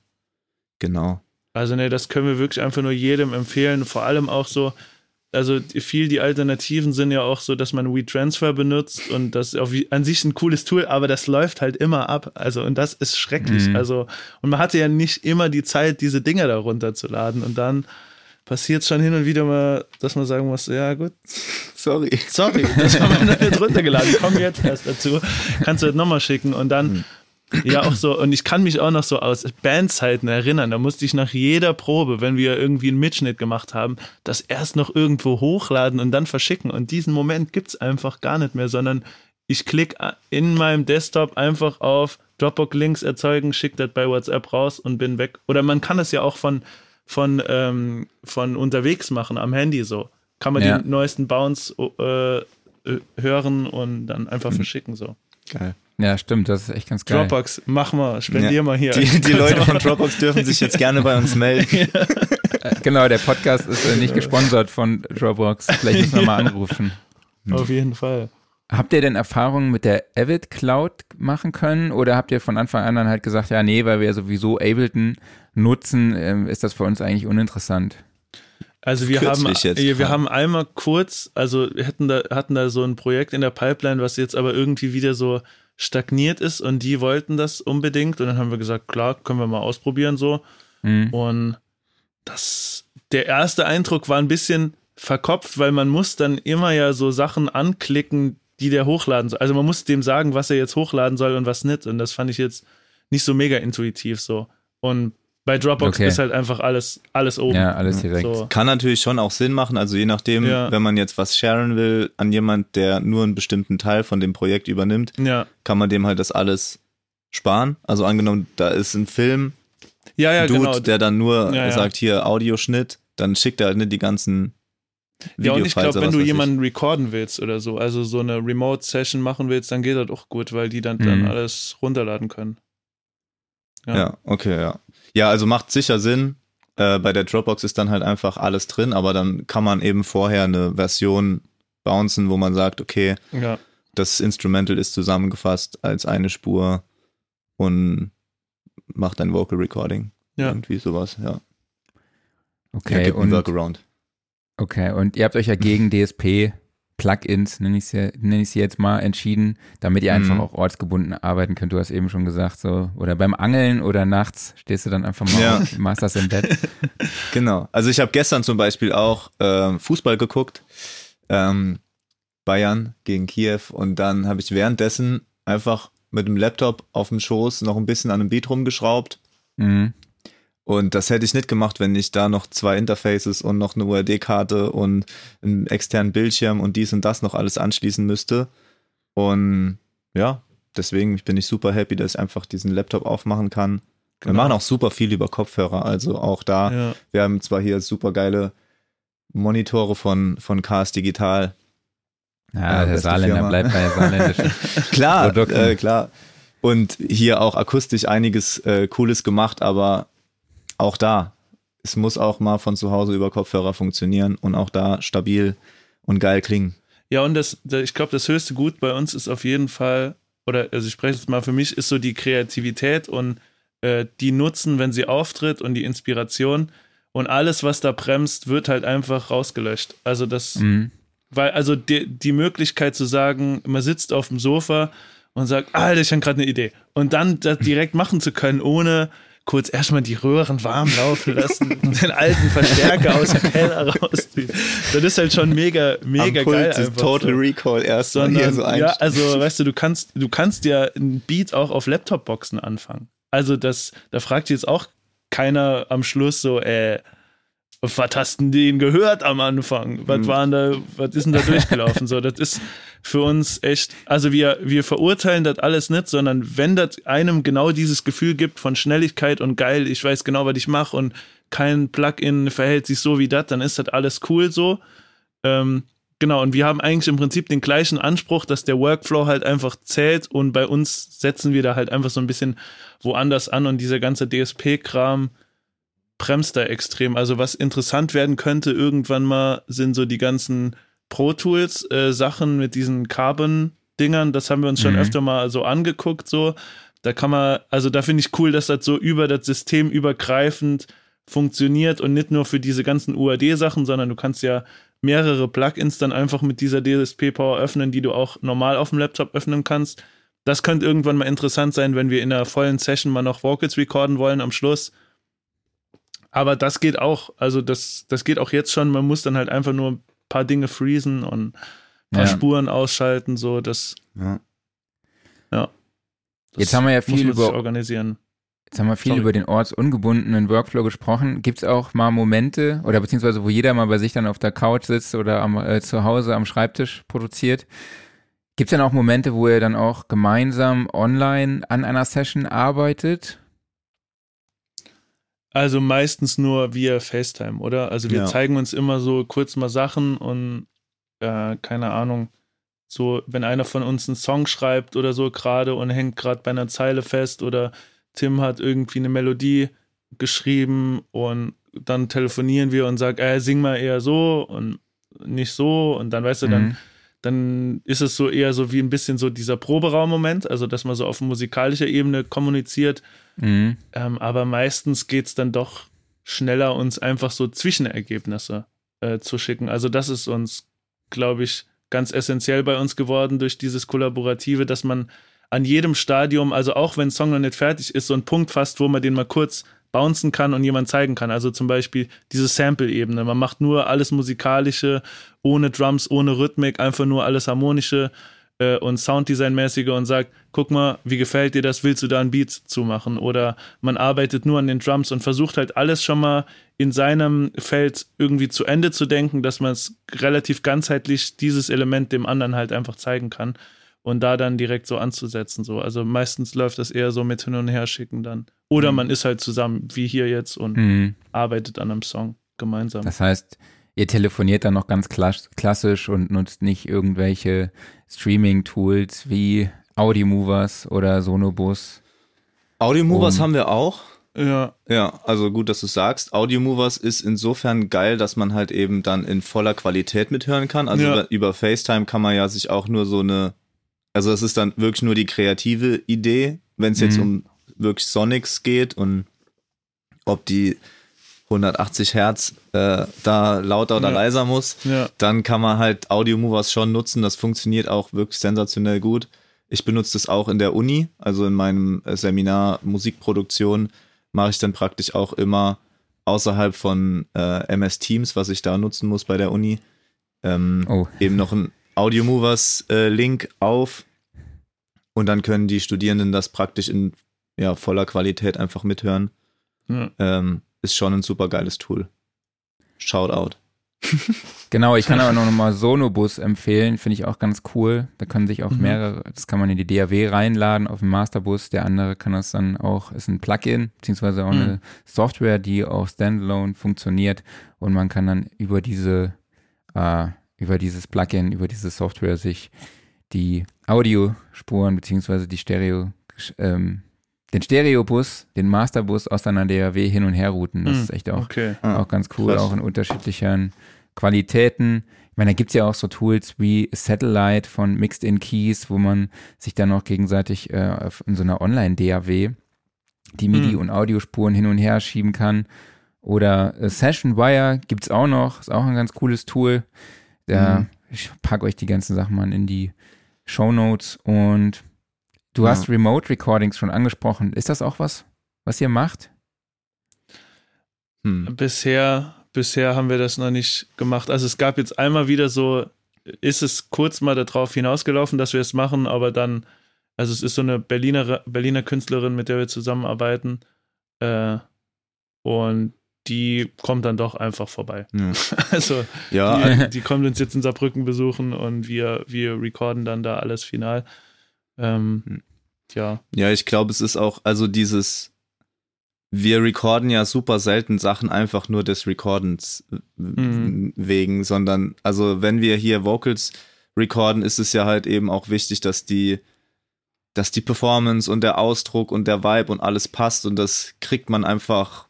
[SPEAKER 3] Genau.
[SPEAKER 4] Also ne, das können wir wirklich einfach nur jedem empfehlen. Vor allem auch so, also viel die Alternativen sind ja auch so, dass man WeTransfer benutzt und das ist auch wie, an sich ein cooles Tool, aber das läuft halt immer ab. Also und das ist schrecklich. Mhm. Also und man hatte ja nicht immer die Zeit, diese Dinger da runterzuladen und dann passiert schon hin und wieder mal, dass man sagen muss, ja gut,
[SPEAKER 3] Sorry.
[SPEAKER 4] sorry, das haben wir nicht runtergeladen, komm jetzt erst dazu, kannst du das nochmal schicken und dann, ja auch so, und ich kann mich auch noch so aus Bandzeiten erinnern, da musste ich nach jeder Probe, wenn wir irgendwie einen Mitschnitt gemacht haben, das erst noch irgendwo hochladen und dann verschicken und diesen Moment gibt es einfach gar nicht mehr, sondern ich klicke in meinem Desktop einfach auf Dropbox-Links erzeugen, schicke das bei WhatsApp raus und bin weg. Oder man kann das ja auch von, von, ähm, von unterwegs machen am Handy so. Kann man
[SPEAKER 2] Ja.
[SPEAKER 4] den neuesten Bounce äh, äh, hören und dann einfach verschicken so.
[SPEAKER 3] Geil.
[SPEAKER 2] Ja, stimmt, das ist echt ganz geil.
[SPEAKER 4] Dropbox, mach mal, spendier
[SPEAKER 3] Ja.
[SPEAKER 4] mal hier.
[SPEAKER 3] Die, die Leute von Dropbox dürfen sich jetzt gerne bei uns melden.
[SPEAKER 2] Äh, Genau, der Podcast ist äh, nicht gesponsert von Dropbox. Vielleicht müssen wir mal anrufen.
[SPEAKER 4] Auf jeden Fall.
[SPEAKER 2] Habt ihr denn Erfahrungen mit der Avid Cloud machen können oder habt ihr von Anfang an dann halt gesagt, ja, nee, weil wir sowieso Ableton nutzen, ähm, ist das für uns eigentlich uninteressant?
[SPEAKER 4] Also wir haben,
[SPEAKER 3] Kürzlich jetzt
[SPEAKER 4] äh, wir haben einmal kurz, also wir hatten da, hatten da so ein Projekt in der Pipeline, was jetzt aber irgendwie wieder so stagniert ist und die wollten das unbedingt und dann haben wir gesagt, klar, können wir mal ausprobieren so
[SPEAKER 2] Hm.
[SPEAKER 4] und das, der erste Eindruck war ein bisschen verkopft, weil man muss dann immer ja so Sachen anklicken, die der hochladen soll. Also man muss dem sagen, was er jetzt hochladen soll und was nicht und das fand ich jetzt nicht so mega intuitiv so und bei Dropbox
[SPEAKER 2] Okay.
[SPEAKER 4] ist halt einfach alles, alles oben.
[SPEAKER 2] Ja, alles direkt.
[SPEAKER 4] So.
[SPEAKER 3] Kann natürlich schon auch Sinn machen, also je nachdem,
[SPEAKER 4] Ja.
[SPEAKER 3] wenn man jetzt was sharen will an jemand, der nur einen bestimmten Teil von dem Projekt übernimmt,
[SPEAKER 4] Ja,
[SPEAKER 3] kann man dem halt das alles sparen. Also angenommen, da ist ein Film,
[SPEAKER 4] ja, ja
[SPEAKER 3] Dude,
[SPEAKER 4] genau.
[SPEAKER 3] der dann nur
[SPEAKER 4] Ja, ja.
[SPEAKER 3] sagt, hier Audioschnitt, dann schickt er halt nicht die ganzen
[SPEAKER 4] Ja, und ich glaube, wenn du
[SPEAKER 3] weiß ich.
[SPEAKER 4] jemanden recorden willst oder so, also so eine Remote-Session machen willst, dann geht das auch gut, weil die dann, dann
[SPEAKER 2] Mhm.
[SPEAKER 4] alles runterladen können. Ja.
[SPEAKER 3] Ja. okay, ja. Ja, also macht sicher Sinn. Äh, bei der Dropbox ist dann halt einfach alles drin, aber dann kann man eben vorher eine Version bouncen, wo man sagt, okay,
[SPEAKER 4] Ja,
[SPEAKER 3] das Instrumental ist zusammengefasst als eine Spur und macht ein Vocal Recording.
[SPEAKER 4] ja.
[SPEAKER 3] Irgendwie sowas, ja.
[SPEAKER 2] Okay,
[SPEAKER 3] gibt einen
[SPEAKER 2] und,
[SPEAKER 3] Workaround.
[SPEAKER 2] okay, und ihr habt euch ja gegen DSP Plugins, nenne ich sie nenn ich sie jetzt mal, entschieden, damit ihr einfach
[SPEAKER 3] Mhm.
[SPEAKER 2] auch ortsgebunden arbeiten könnt. Du hast eben schon gesagt, so, oder beim Angeln oder nachts stehst du dann einfach mal
[SPEAKER 3] Ja.
[SPEAKER 2] auf, machst das im Bett.
[SPEAKER 3] Genau. Also ich habe gestern zum Beispiel auch ähm, Fußball geguckt, ähm, Bayern gegen Kiew und dann habe ich währenddessen einfach mit dem Laptop auf dem Schoß noch ein bisschen an einem Beat rumgeschraubt
[SPEAKER 2] Mhm.
[SPEAKER 3] Und das hätte ich nicht gemacht, wenn ich da noch zwei Interfaces und noch eine URD-Karte und einen externen Bildschirm und dies und das noch alles anschließen müsste und ja, deswegen bin ich super happy, dass ich einfach diesen Laptop aufmachen kann. Wir
[SPEAKER 4] Genau.
[SPEAKER 3] machen auch super viel über Kopfhörer, also auch da
[SPEAKER 4] ja.
[SPEAKER 3] wir haben zwar hier super geile Monitore von, von Cars Digital.
[SPEAKER 2] Ja,
[SPEAKER 3] Ja,
[SPEAKER 2] der Saarländer
[SPEAKER 3] Firma.
[SPEAKER 2] bleibt bei saarländischen.
[SPEAKER 3] Klar, äh, klar. Und hier auch akustisch einiges äh, Cooles gemacht, aber auch da, es muss auch mal von zu Hause über Kopfhörer funktionieren und auch da stabil und geil klingen.
[SPEAKER 4] Ja, und das, da- ich glaube, das höchste Gut bei uns ist auf jeden Fall, oder also ich spreche jetzt mal für mich, ist so die Kreativität und äh, die Nutzen, wenn sie auftritt und die Inspiration. Und alles, was da bremst, wird halt einfach rausgelöscht. Also das,
[SPEAKER 2] Mhm.
[SPEAKER 4] weil, also die, die Möglichkeit zu sagen, man sitzt auf dem Sofa und sagt, Alter, ich habe gerade eine Idee. Und dann das direkt machen zu können, ohne kurz erstmal die Röhren warm laufen lassen und den alten Verstärker aus dem Keller rausziehen. Das ist halt schon mega, mega
[SPEAKER 3] Am
[SPEAKER 4] geil.
[SPEAKER 3] ist Total
[SPEAKER 4] so.
[SPEAKER 3] Recall erst
[SPEAKER 4] Sondern,
[SPEAKER 3] so
[SPEAKER 4] ja, also weißt du, du kannst, du kannst ja ein Beat auch auf Laptop-Boxen anfangen. Also das, da fragt jetzt auch keiner am Schluss so, äh, was hast denn den gehört am Anfang? Was
[SPEAKER 3] Mhm.
[SPEAKER 4] waren da, was ist denn da durchgelaufen? so, das ist für uns echt, also wir, wir verurteilen das alles nicht, sondern wenn das einem genau dieses Gefühl gibt von Schnelligkeit und geil, ich weiß genau, was ich mache und kein Plugin verhält sich so wie das, dann ist das alles cool so. Ähm, genau, und wir haben eigentlich im Prinzip den gleichen Anspruch, dass der Workflow halt einfach zählt und bei uns setzen wir da halt einfach so ein bisschen woanders an und dieser ganze DSP-Kram bremst da extrem. Also was interessant werden könnte irgendwann mal sind so die ganzen Pro Tools äh, Sachen mit diesen Carbon Dingern, das haben wir uns schon
[SPEAKER 2] Mhm.
[SPEAKER 4] öfter mal so angeguckt so. Da kann man, also da finde ich cool, dass das so über das System übergreifend funktioniert und nicht nur für diese ganzen UAD-Sachen, sondern du kannst ja mehrere Plugins dann einfach mit dieser DSP Power öffnen, die du auch normal auf dem Laptop öffnen kannst. Das könnte irgendwann mal interessant sein, wenn wir in einer vollen Session mal noch Vocals recorden wollen am Schluss. Aber das geht auch, also das, das geht auch jetzt schon. Man muss dann halt einfach nur ein paar Dinge freezen und ein paar
[SPEAKER 2] Ja.
[SPEAKER 4] Spuren ausschalten, so das.
[SPEAKER 3] Ja.
[SPEAKER 4] Ja. Das
[SPEAKER 2] Jetzt haben wir ja viel über-
[SPEAKER 4] organisieren.
[SPEAKER 2] Jetzt haben wir viel
[SPEAKER 4] Sorry.
[SPEAKER 2] über den ortsungebundenen Workflow gesprochen. Gibt es auch mal Momente oder beziehungsweise wo jeder mal bei sich dann auf der Couch sitzt oder am, äh, zu Hause am Schreibtisch produziert? Gibt es dann auch Momente, wo ihr dann auch gemeinsam online an einer Session arbeitet?
[SPEAKER 4] Also meistens nur via FaceTime, oder? Also wir
[SPEAKER 3] Ja.
[SPEAKER 4] zeigen uns immer so kurz mal Sachen und äh, keine Ahnung, so wenn einer von uns einen Song schreibt oder so gerade und hängt gerade bei einer Zeile fest oder Tim hat irgendwie eine Melodie geschrieben und dann telefonieren wir und sagt, äh, sing mal eher so und nicht so und dann weißt du, dann
[SPEAKER 2] Mhm.
[SPEAKER 4] Dann ist es so eher so wie ein bisschen so dieser Proberaummoment, also dass man so auf musikalischer Ebene kommuniziert,
[SPEAKER 2] Mhm.
[SPEAKER 4] ähm, aber meistens geht es dann doch schneller, uns einfach so Zwischenergebnisse äh, zu schicken. Also das ist uns, glaube ich, ganz essentiell bei uns geworden durch dieses Kollaborative, dass man an jedem Stadium, also auch wenn Song noch nicht fertig ist, so einen Punkt fasst, wo man den mal kurz bouncen kann und jemand zeigen kann. Also zum Beispiel diese Sample-Ebene. Man macht nur alles Musikalische, ohne Drums, ohne Rhythmik, einfach nur alles Harmonische äh, und Sounddesign-mäßige und sagt, guck mal, wie gefällt dir das, willst du da einen Beat zumachen? Oder man arbeitet nur an den Drums und versucht halt alles schon mal in seinem Feld irgendwie zu Ende zu denken, dass man es relativ ganzheitlich dieses Element dem anderen halt einfach zeigen kann und da dann direkt so anzusetzen. So. Also meistens läuft das eher so mit hin und her schicken dann. Oder
[SPEAKER 3] Mhm.
[SPEAKER 4] man ist halt zusammen, wie hier jetzt, und
[SPEAKER 2] Mhm.
[SPEAKER 4] arbeitet an einem Song gemeinsam.
[SPEAKER 2] Das heißt, ihr telefoniert dann noch ganz klass klassisch und nutzt nicht irgendwelche Streaming-Tools wie Audiomovers oder Sonobus.
[SPEAKER 3] Audiomovers
[SPEAKER 2] Um-
[SPEAKER 3] haben wir auch.
[SPEAKER 4] ja,
[SPEAKER 3] Ja, also gut, dass du sagst. Audiomovers ist insofern geil, dass man halt eben dann in voller Qualität mithören kann. Also
[SPEAKER 4] Ja.
[SPEAKER 3] über, über FaceTime kann man ja sich auch nur so eine, also es ist dann wirklich nur die kreative Idee, wenn es jetzt
[SPEAKER 2] Mhm.
[SPEAKER 3] um wirklich Sonics geht und ob die 180 Hertz äh, da lauter oder
[SPEAKER 4] Ja.
[SPEAKER 3] leiser muss,
[SPEAKER 4] ja.
[SPEAKER 3] dann kann man halt Audiomovers schon nutzen. Das funktioniert auch wirklich sensationell gut. Ich benutze das auch in der Uni, also in meinem äh, Seminar Musikproduktion mache ich dann praktisch auch immer außerhalb von äh, MS Teams, was ich da nutzen muss bei der Uni, ähm,
[SPEAKER 2] Oh.
[SPEAKER 3] eben noch ein Audiomovers äh, Link auf und dann können die Studierenden das praktisch in ja, voller Qualität einfach mithören.
[SPEAKER 4] ja.
[SPEAKER 3] Ähm, ist schon ein super geiles Tool. Shoutout.
[SPEAKER 2] Genau, ich kann aber noch mal Sonobus empfehlen, finde ich auch ganz cool. Da können sich auch
[SPEAKER 4] Mhm.
[SPEAKER 2] mehrere, das kann man in die DAW reinladen auf dem Masterbus. Der andere kann das dann auch, ist ein Plugin, beziehungsweise auch eine Software, die auch standalone funktioniert und man kann dann über diese, äh, über dieses Plugin, über diese Software sich die Audiospuren, beziehungsweise die Stereo, ähm, den Stereobus, den Masterbus aus einer DAW hin und her routen. Das
[SPEAKER 4] Mhm.
[SPEAKER 2] ist echt auch
[SPEAKER 4] Okay.
[SPEAKER 3] Ah,
[SPEAKER 2] auch ganz cool,
[SPEAKER 3] krass.
[SPEAKER 2] auch in unterschiedlichen Qualitäten. Ich meine, da gibt's ja auch so Tools wie Satellite von Mixed in Keys, wo man sich dann auch gegenseitig äh, in so einer Online-DAW die MIDI-
[SPEAKER 4] Hm.
[SPEAKER 2] und Audiospuren hin und her schieben kann. Oder äh, Session Wire gibt's auch noch, ist auch ein ganz cooles Tool. Da,
[SPEAKER 3] Mhm.
[SPEAKER 2] Ich packe euch die ganzen Sachen mal in die Show Notes und du
[SPEAKER 3] Ja.
[SPEAKER 2] hast Remote Recordings schon angesprochen. Ist das auch was, was ihr macht?
[SPEAKER 3] Hm.
[SPEAKER 4] Bisher, bisher haben wir das noch nicht gemacht. Also es gab jetzt einmal wieder so, ist es kurz mal darauf hinausgelaufen, dass wir es machen, aber dann, also es ist so eine Berliner, Berliner Künstlerin, mit der wir zusammenarbeiten. Äh, und die kommt dann doch einfach vorbei.
[SPEAKER 3] Ja.
[SPEAKER 4] Also
[SPEAKER 3] Ja,
[SPEAKER 4] die, die kommt uns jetzt in Saarbrücken besuchen und wir, wir recorden dann da alles final. Ähm,
[SPEAKER 3] Hm.
[SPEAKER 4] ja.
[SPEAKER 3] Ja, ich glaube, es ist auch, also dieses, wir recorden ja super selten Sachen einfach nur des Recordens
[SPEAKER 4] Mhm.
[SPEAKER 3] wegen, sondern, also wenn wir hier Vocals recorden, ist es ja halt eben auch wichtig, dass die, dass die Performance und der Ausdruck und der Vibe und alles passt und das kriegt man einfach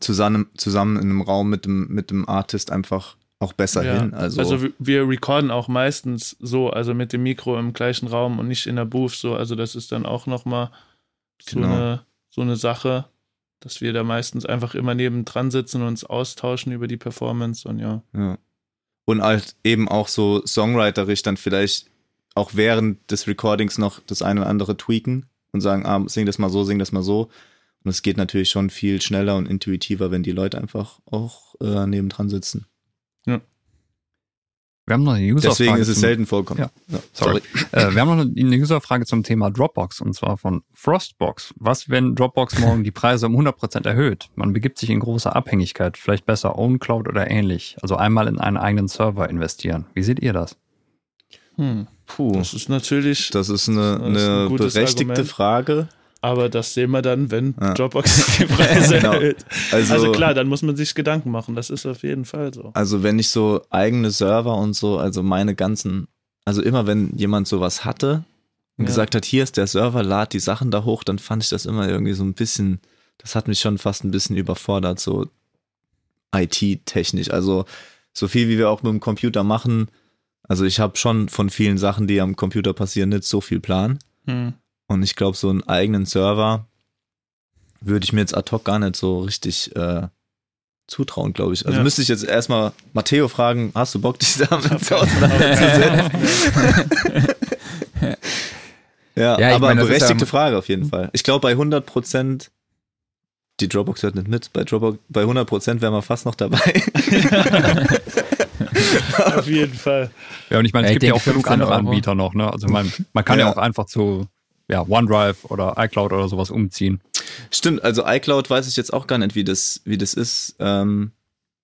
[SPEAKER 3] zusammen, zusammen in einem Raum mit dem, mit dem Artist einfach auch besser
[SPEAKER 4] Ja,
[SPEAKER 3] hin. Also,
[SPEAKER 4] Also, wir- recorden auch meistens so, also mit dem Mikro im gleichen Raum und nicht in der Booth so. Also das ist dann auch nochmal so,
[SPEAKER 3] Genau.
[SPEAKER 4] eine, so eine Sache, dass wir da meistens einfach immer nebendran sitzen und uns austauschen über die Performance und ja.
[SPEAKER 3] Ja. Und halt eben auch so songwriterisch dann vielleicht auch während des Recordings noch das eine oder andere tweaken und sagen, ah, sing das mal so, sing das mal so. Und es geht natürlich schon viel schneller und intuitiver, wenn die Leute einfach auch äh, nebendran sitzen.
[SPEAKER 1] Wir haben noch eine User-Frage.
[SPEAKER 3] Deswegen ist es
[SPEAKER 1] zum-
[SPEAKER 3] selten vorkommen.
[SPEAKER 1] Ja. Sorry. Äh, wir haben noch eine User-Frage zum Thema Dropbox und zwar von Frostbox. Was, wenn Dropbox morgen die Preise um 100% erhöht? Man begibt sich in große Abhängigkeit. Vielleicht besser OwnCloud oder ähnlich. Also einmal in einen eigenen Server investieren. Wie seht ihr das?
[SPEAKER 4] Hm.
[SPEAKER 3] Puh,
[SPEAKER 4] Das ist natürlich,
[SPEAKER 3] das ist eine,
[SPEAKER 4] Das ist ein
[SPEAKER 3] eine berechtigte
[SPEAKER 4] Argument.
[SPEAKER 3] Frage.
[SPEAKER 4] Aber das sehen wir dann, wenn
[SPEAKER 3] Ja.
[SPEAKER 4] Dropbox die Preise
[SPEAKER 3] Genau.
[SPEAKER 4] erhöht.
[SPEAKER 3] Also,
[SPEAKER 4] Also klar, dann muss man sich Gedanken machen. Das ist auf jeden Fall so.
[SPEAKER 3] Also wenn ich so eigene Server und so, also meine ganzen, also immer wenn jemand sowas hatte und
[SPEAKER 4] Ja.
[SPEAKER 3] gesagt hat, hier ist der Server, lad die Sachen da hoch, dann fand ich das immer irgendwie so ein bisschen, das hat mich schon fast ein bisschen überfordert, so IT-technisch. Also so viel wie wir auch mit dem Computer machen, also ich habe schon von vielen Sachen, die am Computer passieren, nicht so viel Plan.
[SPEAKER 4] Hm.
[SPEAKER 3] Und ich glaube, so einen eigenen Server würde ich mir jetzt ad hoc gar nicht so richtig äh, zutrauen, glaube ich. Also
[SPEAKER 4] Ja.
[SPEAKER 3] müsste ich jetzt erstmal Matteo fragen, hast du Bock, dich damit auseinanderzusetzen? ja,
[SPEAKER 2] Ja,
[SPEAKER 3] aber
[SPEAKER 2] meine,
[SPEAKER 3] berechtigte
[SPEAKER 2] ja-
[SPEAKER 3] Frage auf jeden Fall. Ich glaube, bei 100 Prozent, die Dropbox hört nicht mit, bei, Dropbox, bei 100 Prozent wären wir fast noch dabei.
[SPEAKER 4] auf jeden Fall.
[SPEAKER 1] Ja, und ich meine, es
[SPEAKER 2] Ja,
[SPEAKER 1] gibt ja auch genug
[SPEAKER 2] 15
[SPEAKER 1] andere
[SPEAKER 2] Euro.
[SPEAKER 1] Anbieter noch. Ne? Also man, man kann ja.
[SPEAKER 3] Ja.
[SPEAKER 1] auch einfach zu ja, OneDrive oder iCloud oder sowas umziehen.
[SPEAKER 3] Stimmt, also iCloud weiß ich jetzt auch gar nicht, wie das, wie das ist, ähm,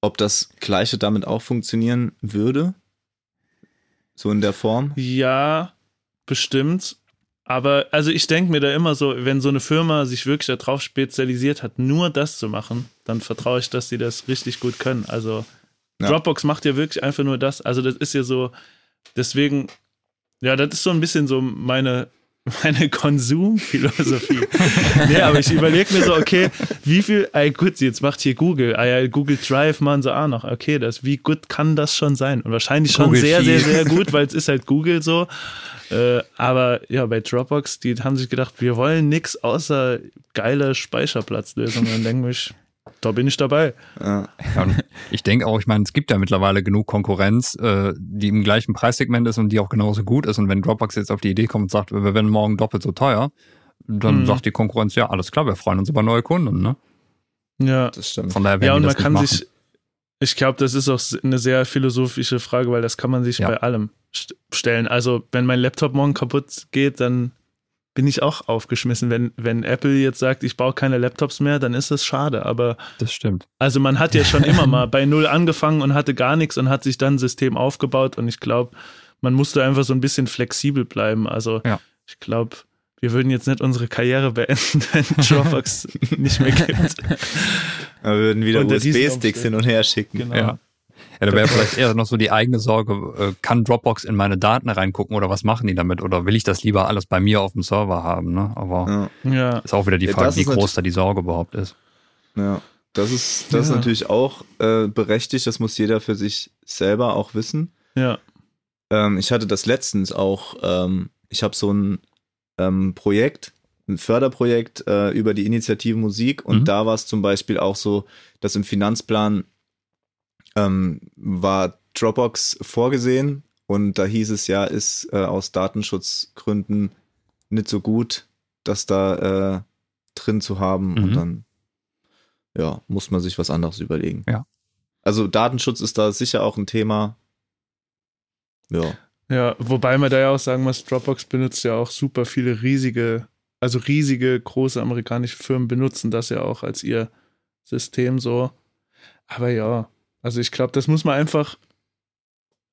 [SPEAKER 3] ob das Gleiche damit auch funktionieren würde. So in der Form.
[SPEAKER 4] Ja, bestimmt. Aber also ich denke mir da immer so, wenn so eine Firma sich wirklich darauf spezialisiert hat, nur das zu machen, dann vertraue ich, dass sie das richtig gut können. Also
[SPEAKER 3] Ja.
[SPEAKER 4] Dropbox macht ja wirklich einfach nur das. Also das ist ja so, deswegen, ja, das ist so ein bisschen so meine, meine Konsumphilosophie. nee, aber ich überlege mir so, okay, wie viel, ey, gut, jetzt macht hier Google, ah ja, Google Drive machen sie auch noch. Okay, das, wie gut kann das schon sein? Und wahrscheinlich schon
[SPEAKER 1] Google
[SPEAKER 4] sehr, sehr,
[SPEAKER 1] Sheet.
[SPEAKER 4] sehr gut, weil es ist halt Google so. Äh, aber ja, bei Dropbox, die haben sich gedacht, wir wollen nichts außer geile Speicherplatzlösungen. Und denke ich, da bin ich dabei.
[SPEAKER 3] Ja.
[SPEAKER 1] Und ich denke auch, ich meine, es gibt ja mittlerweile genug Konkurrenz, äh, die im gleichen Preissegment ist und die auch genauso gut ist. Und wenn Dropbox jetzt auf die Idee kommt und sagt, wir werden morgen doppelt so teuer, dann
[SPEAKER 4] Mhm.
[SPEAKER 1] sagt die Konkurrenz, ja, alles klar, wir freuen uns über neue Kunden. Ne?
[SPEAKER 4] Ja,
[SPEAKER 3] Das stimmt.
[SPEAKER 1] Von daher werden
[SPEAKER 4] ja und man kann
[SPEAKER 1] machen.
[SPEAKER 4] sich, ich glaube, das ist auch eine sehr philosophische Frage, weil das kann man sich
[SPEAKER 1] Ja.
[SPEAKER 4] bei allem st stellen. Also, wenn mein Laptop morgen kaputt geht, dann bin ich auch aufgeschmissen. Wenn, wenn Apple jetzt sagt, ich baue keine Laptops mehr, dann ist das schade. Aber
[SPEAKER 1] Das stimmt.
[SPEAKER 4] also man hat ja schon immer mal bei Null angefangen und hatte gar nichts und hat sich dann ein System aufgebaut. Und ich glaube, man musste einfach so ein bisschen flexibel bleiben. Also
[SPEAKER 1] Ja.
[SPEAKER 4] ich glaube, wir würden jetzt nicht unsere Karriere beenden, wenn Dropbox nicht mehr gibt.
[SPEAKER 3] Wir würden wieder USB-Sticks hin und her schicken.
[SPEAKER 4] Genau.
[SPEAKER 1] Ja. Ja, da wäre vielleicht eher noch so die eigene Sorge, äh, kann Dropbox in meine Daten reingucken oder was machen die damit? Oder will ich das lieber alles bei mir auf dem Server haben? Ne? Aber
[SPEAKER 3] Ja.
[SPEAKER 4] Ja.
[SPEAKER 1] ist auch wieder die
[SPEAKER 3] Ja,
[SPEAKER 1] Frage,
[SPEAKER 3] das
[SPEAKER 1] wie groß da die Sorge überhaupt ist.
[SPEAKER 3] Ja, das ist, das ist
[SPEAKER 4] Ja.
[SPEAKER 3] natürlich auch äh, berechtigt, das muss jeder für sich selber auch wissen.
[SPEAKER 4] Ja.
[SPEAKER 3] Ähm, ich hatte das letztens auch, ähm, ich habe so ein ähm, Projekt, ein Förderprojekt äh, über die Initiative Musik und
[SPEAKER 1] Mhm.
[SPEAKER 3] da war es zum Beispiel auch so, dass im Finanzplan ähm, war Dropbox vorgesehen und da hieß es ja, ist äh, aus Datenschutzgründen nicht so gut, das da äh, drin zu haben
[SPEAKER 1] Mhm.
[SPEAKER 3] und dann ja, muss man sich was anderes überlegen.
[SPEAKER 1] Ja.
[SPEAKER 3] Also Datenschutz ist da sicher auch ein Thema. Ja.
[SPEAKER 4] Ja, wobei man da ja auch sagen muss, Dropbox benutzt ja auch super viele riesige, also riesige große amerikanische Firmen benutzen das ja auch als ihr System so. Aber ja, also ich glaube, das muss man einfach,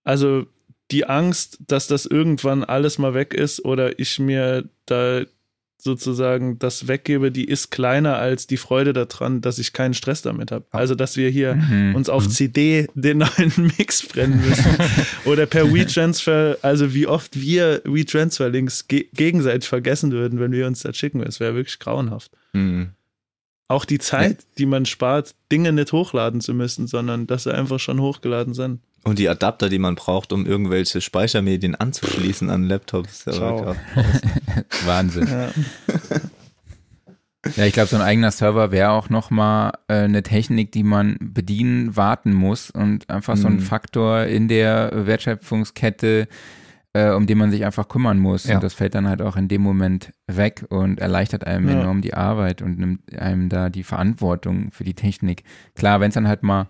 [SPEAKER 4] also die Angst, dass das irgendwann alles mal weg ist oder ich mir da sozusagen das weggebe, die ist kleiner als die Freude daran, dass ich keinen Stress damit habe. Also, dass wir hier
[SPEAKER 2] Mhm.
[SPEAKER 4] uns auf
[SPEAKER 1] Mhm.
[SPEAKER 4] CD den neuen Mix brennen müssen. Oder per WeTransfer, also wie oft wir WeTransfer-Links ge gegenseitig vergessen würden, wenn wir uns das schicken. Es wäre wirklich grauenhaft.
[SPEAKER 3] Hm.
[SPEAKER 4] Auch die Zeit, die man spart, Dinge nicht hochladen zu müssen, sondern dass sie einfach schon hochgeladen sind.
[SPEAKER 3] Und die Adapter, die man braucht, um irgendwelche Speichermedien anzuschließen an Laptops. Ja,
[SPEAKER 2] Wahnsinn.
[SPEAKER 4] Ja,
[SPEAKER 2] Ja, ich glaube, so ein eigener Server wäre auch nochmal äh, eine Technik, die man bedienen, warten muss und einfach so ein
[SPEAKER 3] Mhm.
[SPEAKER 2] Faktor in der Wertschöpfungskette, äh, um den man sich einfach kümmern muss.
[SPEAKER 1] Ja.
[SPEAKER 2] Und das fällt dann halt auch in dem Moment weg und erleichtert einem
[SPEAKER 4] Ja.
[SPEAKER 2] enorm die Arbeit und nimmt einem da die Verantwortung für die Technik. Klar, wenn es dann halt mal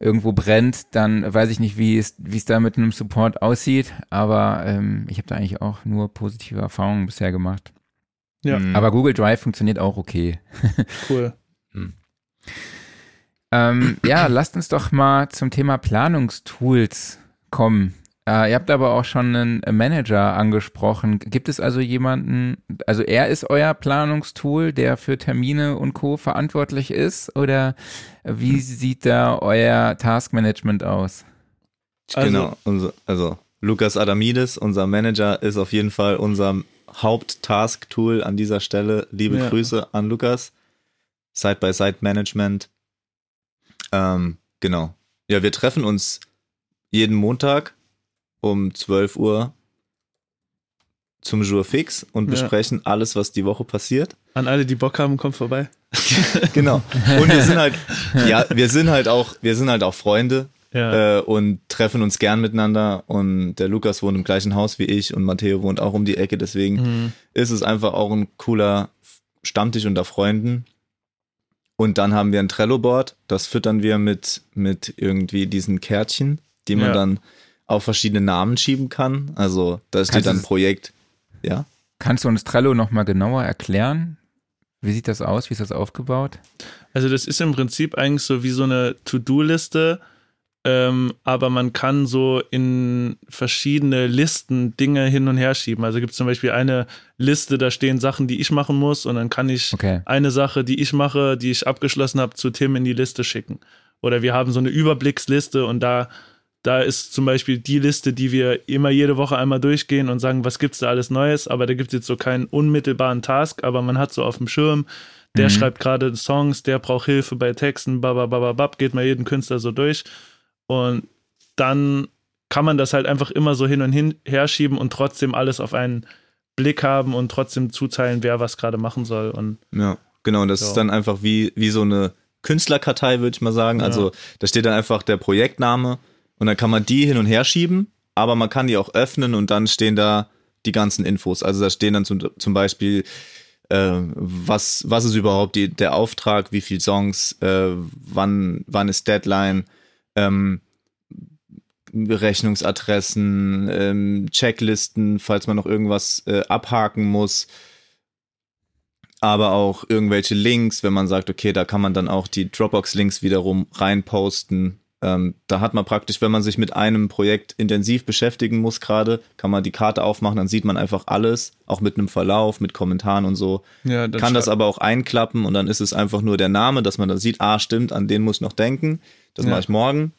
[SPEAKER 2] irgendwo brennt, dann weiß ich nicht, wie es, wie es da mit einem Support aussieht, aber ähm, ich habe da eigentlich auch nur positive Erfahrungen bisher gemacht.
[SPEAKER 4] Ja.
[SPEAKER 3] Mhm.
[SPEAKER 2] Aber Google Drive funktioniert auch okay.
[SPEAKER 4] Cool.
[SPEAKER 2] Ähm, ja, lasst uns doch mal zum Thema Planungstools kommen. Äh, ihr habt aber auch schon einen Manager angesprochen. Gibt es also jemanden, also er ist euer Planungstool, der für Termine und Co. verantwortlich ist? Oder wie sieht da euer Taskmanagement aus?
[SPEAKER 4] Also-
[SPEAKER 3] genau. Unser, also Lukas Adamides, unser Manager, ist auf jeden Fall unser Haupt-Task-Tool an dieser Stelle. Liebe
[SPEAKER 4] Ja.
[SPEAKER 3] Grüße an Lukas. Side-by-Side-Management. Ähm, genau. Ja, wir treffen uns jeden Montag um 12 Uhr zum Jour fix und
[SPEAKER 4] Ja.
[SPEAKER 3] besprechen alles, was die Woche passiert.
[SPEAKER 4] An alle, die Bock haben, kommt vorbei.
[SPEAKER 3] Genau. Und wir sind halt, ja, wir sind halt auch, wir sind halt auch Freunde
[SPEAKER 4] Ja.
[SPEAKER 3] äh, und treffen uns gern miteinander. Und der Lukas wohnt im gleichen Haus wie ich und Matteo wohnt auch um die Ecke. Deswegen
[SPEAKER 4] Mhm.
[SPEAKER 3] ist es einfach auch ein cooler Stammtisch unter Freunden. Und dann haben wir ein Trello-Board, das füttern wir mit, mit irgendwie diesen Kärtchen, die man
[SPEAKER 4] Ja.
[SPEAKER 3] dann auf verschiedene Namen schieben kann. Also da steht dann
[SPEAKER 2] das-
[SPEAKER 3] Projekt. Ja.
[SPEAKER 2] Kannst du uns Trello nochmal genauer erklären? Wie sieht das aus? Wie ist das aufgebaut?
[SPEAKER 4] Also das ist im Prinzip eigentlich so wie so eine To-Do-Liste, ähm, aber man kann so in verschiedene Listen Dinge hin und her schieben. Also gibt es zum Beispiel eine Liste, da stehen Sachen, die ich machen muss und dann kann ich
[SPEAKER 2] Okay.
[SPEAKER 4] eine Sache, die ich mache, die ich abgeschlossen habe, zu Tim in die Liste schicken. Oder wir haben so eine Überblicksliste und da, da ist zum Beispiel die Liste, die wir immer jede Woche einmal durchgehen und sagen, was gibt's da alles Neues, aber da gibt es jetzt so keinen unmittelbaren Task, aber man hat so auf dem Schirm, der
[SPEAKER 2] Mhm.
[SPEAKER 4] schreibt gerade Songs, der braucht Hilfe bei Texten, babababab, geht mal jeden Künstler so durch und dann kann man das halt einfach immer so hin und hin her schieben und trotzdem alles auf einen Blick haben und trotzdem zuteilen, wer was gerade machen soll und
[SPEAKER 3] Ja, genau. Und das
[SPEAKER 4] Ja.
[SPEAKER 3] ist dann einfach wie, wie so eine Künstlerkartei, würde ich mal sagen.
[SPEAKER 4] Ja.
[SPEAKER 3] Also da steht dann einfach der Projektname und dann kann man die hin und her schieben, aber man kann die auch öffnen und dann stehen da die ganzen Infos. Also da stehen dann zum, zum Beispiel, äh, was, was ist überhaupt die, der Auftrag, wie viele Songs, äh, wann, wann ist Deadline, ähm, Rechnungsadressen, ähm, Checklisten, falls man noch irgendwas äh, abhaken muss aber auch irgendwelche Links, wenn man sagt, okay, da kann man dann auch die Dropbox-Links wiederum reinposten. Ähm, da hat man praktisch, wenn man sich mit einem Projekt intensiv beschäftigen muss gerade, kann man die Karte aufmachen, dann sieht man einfach alles, auch mit einem Verlauf, mit Kommentaren und so.
[SPEAKER 4] ja,
[SPEAKER 3] kann das aber auch einklappen und dann ist es einfach nur der Name, dass man dann sieht, ah, stimmt, an den muss ich noch denken. Das
[SPEAKER 4] Ja.
[SPEAKER 3] mache ich morgen.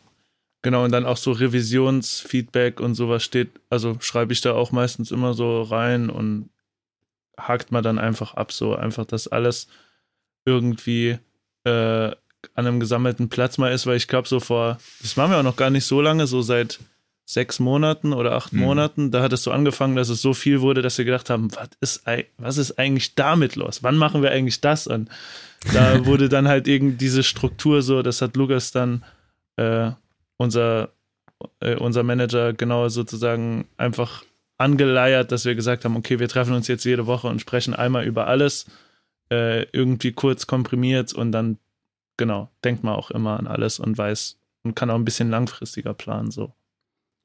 [SPEAKER 4] Genau, und dann auch so Revisionsfeedback und sowas steht, also schreibe ich da auch meistens immer so rein und hakt man dann einfach ab, so einfach, dass alles irgendwie äh, an einem gesammelten Platz mal ist, weil ich glaube, so vor, das machen wir auch noch gar nicht so lange, so seit sechs Monaten oder acht
[SPEAKER 3] Mhm.
[SPEAKER 4] Monaten, da hat es so angefangen, dass es so viel wurde, dass wir gedacht haben, was ist, was ist eigentlich damit los? Wann machen wir eigentlich das? Und da wurde dann halt irgendwie diese Struktur so, das hat Lukas dann äh, unser, äh, unser Manager genau sozusagen einfach angeleiert, dass wir gesagt haben, okay, wir treffen uns jetzt jede Woche und sprechen einmal über alles, äh, irgendwie kurz komprimiert und dann, genau, denkt man auch immer an alles und weiß und kann auch ein bisschen langfristiger planen, so.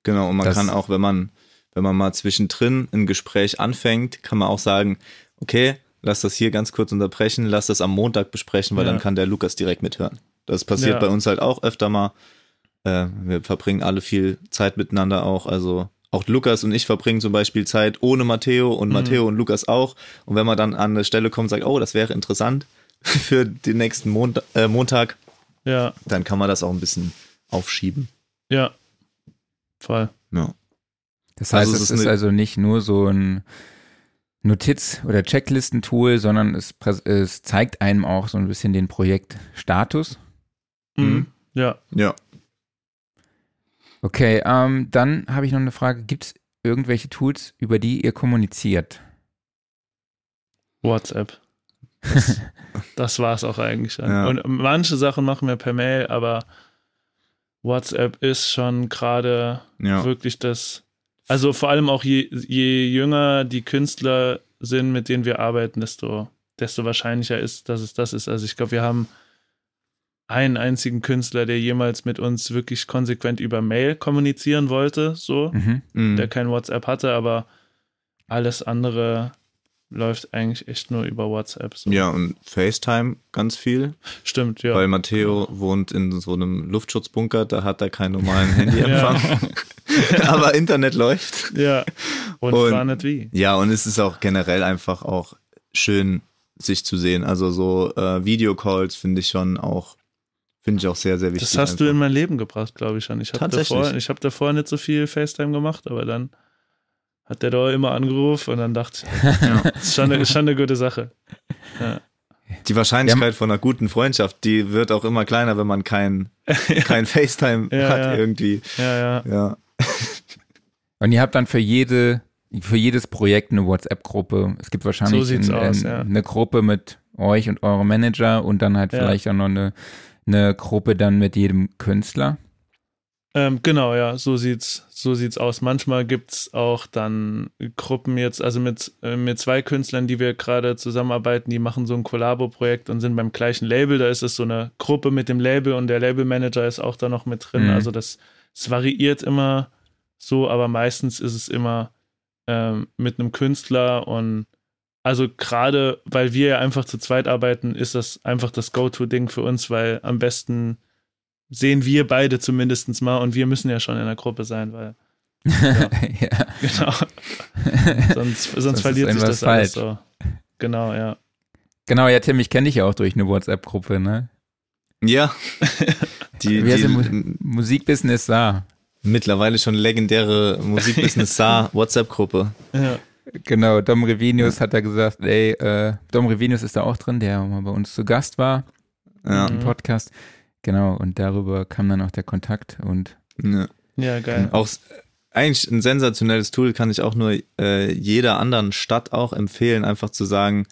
[SPEAKER 3] Genau, und man
[SPEAKER 2] Das-
[SPEAKER 3] kann auch, wenn man, wenn man mal zwischendrin ein Gespräch anfängt, kann man auch sagen, okay, lass das hier ganz kurz unterbrechen, lass das am Montag besprechen, weil
[SPEAKER 4] Ja.
[SPEAKER 3] dann kann der Lukas direkt mithören. Das passiert
[SPEAKER 4] Ja.
[SPEAKER 3] bei uns halt auch öfter mal. Äh, wir verbringen alle viel Zeit miteinander auch. Also auch Lukas und ich verbringen zum Beispiel Zeit ohne Matteo und
[SPEAKER 4] Mhm.
[SPEAKER 3] Matteo und Lukas auch. Und wenn man dann an eine Stelle kommt und sagt, oh, das wäre interessant für den nächsten Mont äh, Montag,
[SPEAKER 4] Ja,
[SPEAKER 3] dann kann man das auch ein bisschen aufschieben.
[SPEAKER 4] ja, voll.
[SPEAKER 3] Ja.
[SPEAKER 2] Das heißt,
[SPEAKER 3] Also es
[SPEAKER 2] es
[SPEAKER 3] ist
[SPEAKER 2] ist also nicht nur so ein Notiz- oder Checklistentool, sondern es, es zeigt einem auch so ein bisschen den Projektstatus.
[SPEAKER 4] Mhm.
[SPEAKER 3] Mhm.
[SPEAKER 4] Ja,
[SPEAKER 3] Ja.
[SPEAKER 2] Okay, ähm, dann habe ich noch eine Frage. Gibt es irgendwelche Tools, über die ihr kommuniziert?
[SPEAKER 4] WhatsApp. Das, das war es auch eigentlich.
[SPEAKER 3] Ja.
[SPEAKER 4] Und manche Sachen machen wir per Mail, aber WhatsApp ist schon gerade
[SPEAKER 3] Ja.
[SPEAKER 4] wirklich das Also vor allem auch je, je jünger die Künstler sind, mit denen wir arbeiten, desto, desto wahrscheinlicher ist, dass es das ist. Also ich glaube, wir haben einen einzigen Künstler, der jemals mit uns wirklich konsequent über Mail kommunizieren wollte, so,
[SPEAKER 2] Mhm.
[SPEAKER 3] Mhm.
[SPEAKER 4] der kein WhatsApp hatte, aber alles andere läuft eigentlich echt nur über WhatsApp. So.
[SPEAKER 3] Ja, und FaceTime ganz viel,
[SPEAKER 4] Stimmt, ja.
[SPEAKER 3] weil Matteo wohnt in so einem Luftschutzbunker, da hat er keinen normalen Handyempfang. Aber Internet läuft.
[SPEAKER 4] ja. Und,
[SPEAKER 3] Und-
[SPEAKER 4] war nicht wie.
[SPEAKER 3] Ja, und es ist auch generell einfach auch schön, sich zu sehen. Also so äh, Videocalls finde ich schon auch, finde ich auch sehr, sehr wichtig.
[SPEAKER 4] Das hast du in
[SPEAKER 3] einfach.
[SPEAKER 4] mein Leben gebracht, glaube ich schon. Ich habe davor, ich hab davor nicht so viel FaceTime gemacht, aber dann hat der da immer angerufen und dann dachte ich,
[SPEAKER 3] Ja.
[SPEAKER 4] das ist schon eine, ist schon eine gute Sache.
[SPEAKER 3] Die Wahrscheinlichkeit von einer guten Freundschaft, die wird auch immer kleiner, wenn man kein, kein FaceTime
[SPEAKER 4] Ja,
[SPEAKER 3] hat
[SPEAKER 4] ja.
[SPEAKER 3] irgendwie.
[SPEAKER 4] Ja, ja.
[SPEAKER 3] Ja.
[SPEAKER 2] Und ihr habt dann für jede, für jedes Projekt eine WhatsApp-Gruppe. Es gibt wahrscheinlich
[SPEAKER 4] So
[SPEAKER 2] ein,
[SPEAKER 4] aus,
[SPEAKER 2] ein,
[SPEAKER 4] ja.
[SPEAKER 2] eine Gruppe mit euch und eurem Manager und dann halt
[SPEAKER 4] Ja.
[SPEAKER 2] vielleicht auch noch eine, eine Gruppe dann mit jedem Künstler.
[SPEAKER 4] Ähm, genau, ja, so sieht's, so sieht's aus. Manchmal gibt's auch dann Gruppen jetzt, also mit, äh, mit zwei Künstlern, die wir gerade zusammenarbeiten, die machen so ein Kollabo-Projekt und sind beim gleichen Label. Da ist es so eine Gruppe mit dem Label und der Labelmanager ist auch da noch mit drin.
[SPEAKER 2] Mhm.
[SPEAKER 4] Also das, es variiert immer so, aber meistens ist es immer ähm, mit einem Künstler und also gerade, weil wir ja einfach zu zweit arbeiten, ist das einfach das Go-To-Ding für uns, weil am besten sehen wir beide zumindest mal und wir müssen ja schon in der Gruppe sein, weil
[SPEAKER 2] ja.
[SPEAKER 4] genau, sonst, sonst verliert sich das alles
[SPEAKER 2] falsch.
[SPEAKER 4] so. Genau, ja.
[SPEAKER 2] Genau, ja, Tim, ich kenne dich ja auch durch eine WhatsApp-Gruppe, ne?
[SPEAKER 3] Ja. Die,
[SPEAKER 2] Wie heißt
[SPEAKER 3] die
[SPEAKER 2] Mu Musikbusiness sah.
[SPEAKER 3] mittlerweile schon legendäre Musikbusiness Saar WhatsApp-Gruppe.
[SPEAKER 4] ja.
[SPEAKER 2] Genau, Dom Revinius hat da gesagt, ey, äh, Dom Revinius ist da auch drin, der mal bei uns zu Gast war
[SPEAKER 3] Ja.
[SPEAKER 2] im
[SPEAKER 4] Mhm.
[SPEAKER 2] Genau, und darüber kam dann auch der Kontakt und
[SPEAKER 3] ja.
[SPEAKER 4] Ja, geil.
[SPEAKER 3] Auch eigentlich ein sensationelles Tool, kann ich auch nur äh, jeder anderen Stadt auch empfehlen, einfach zu sagen,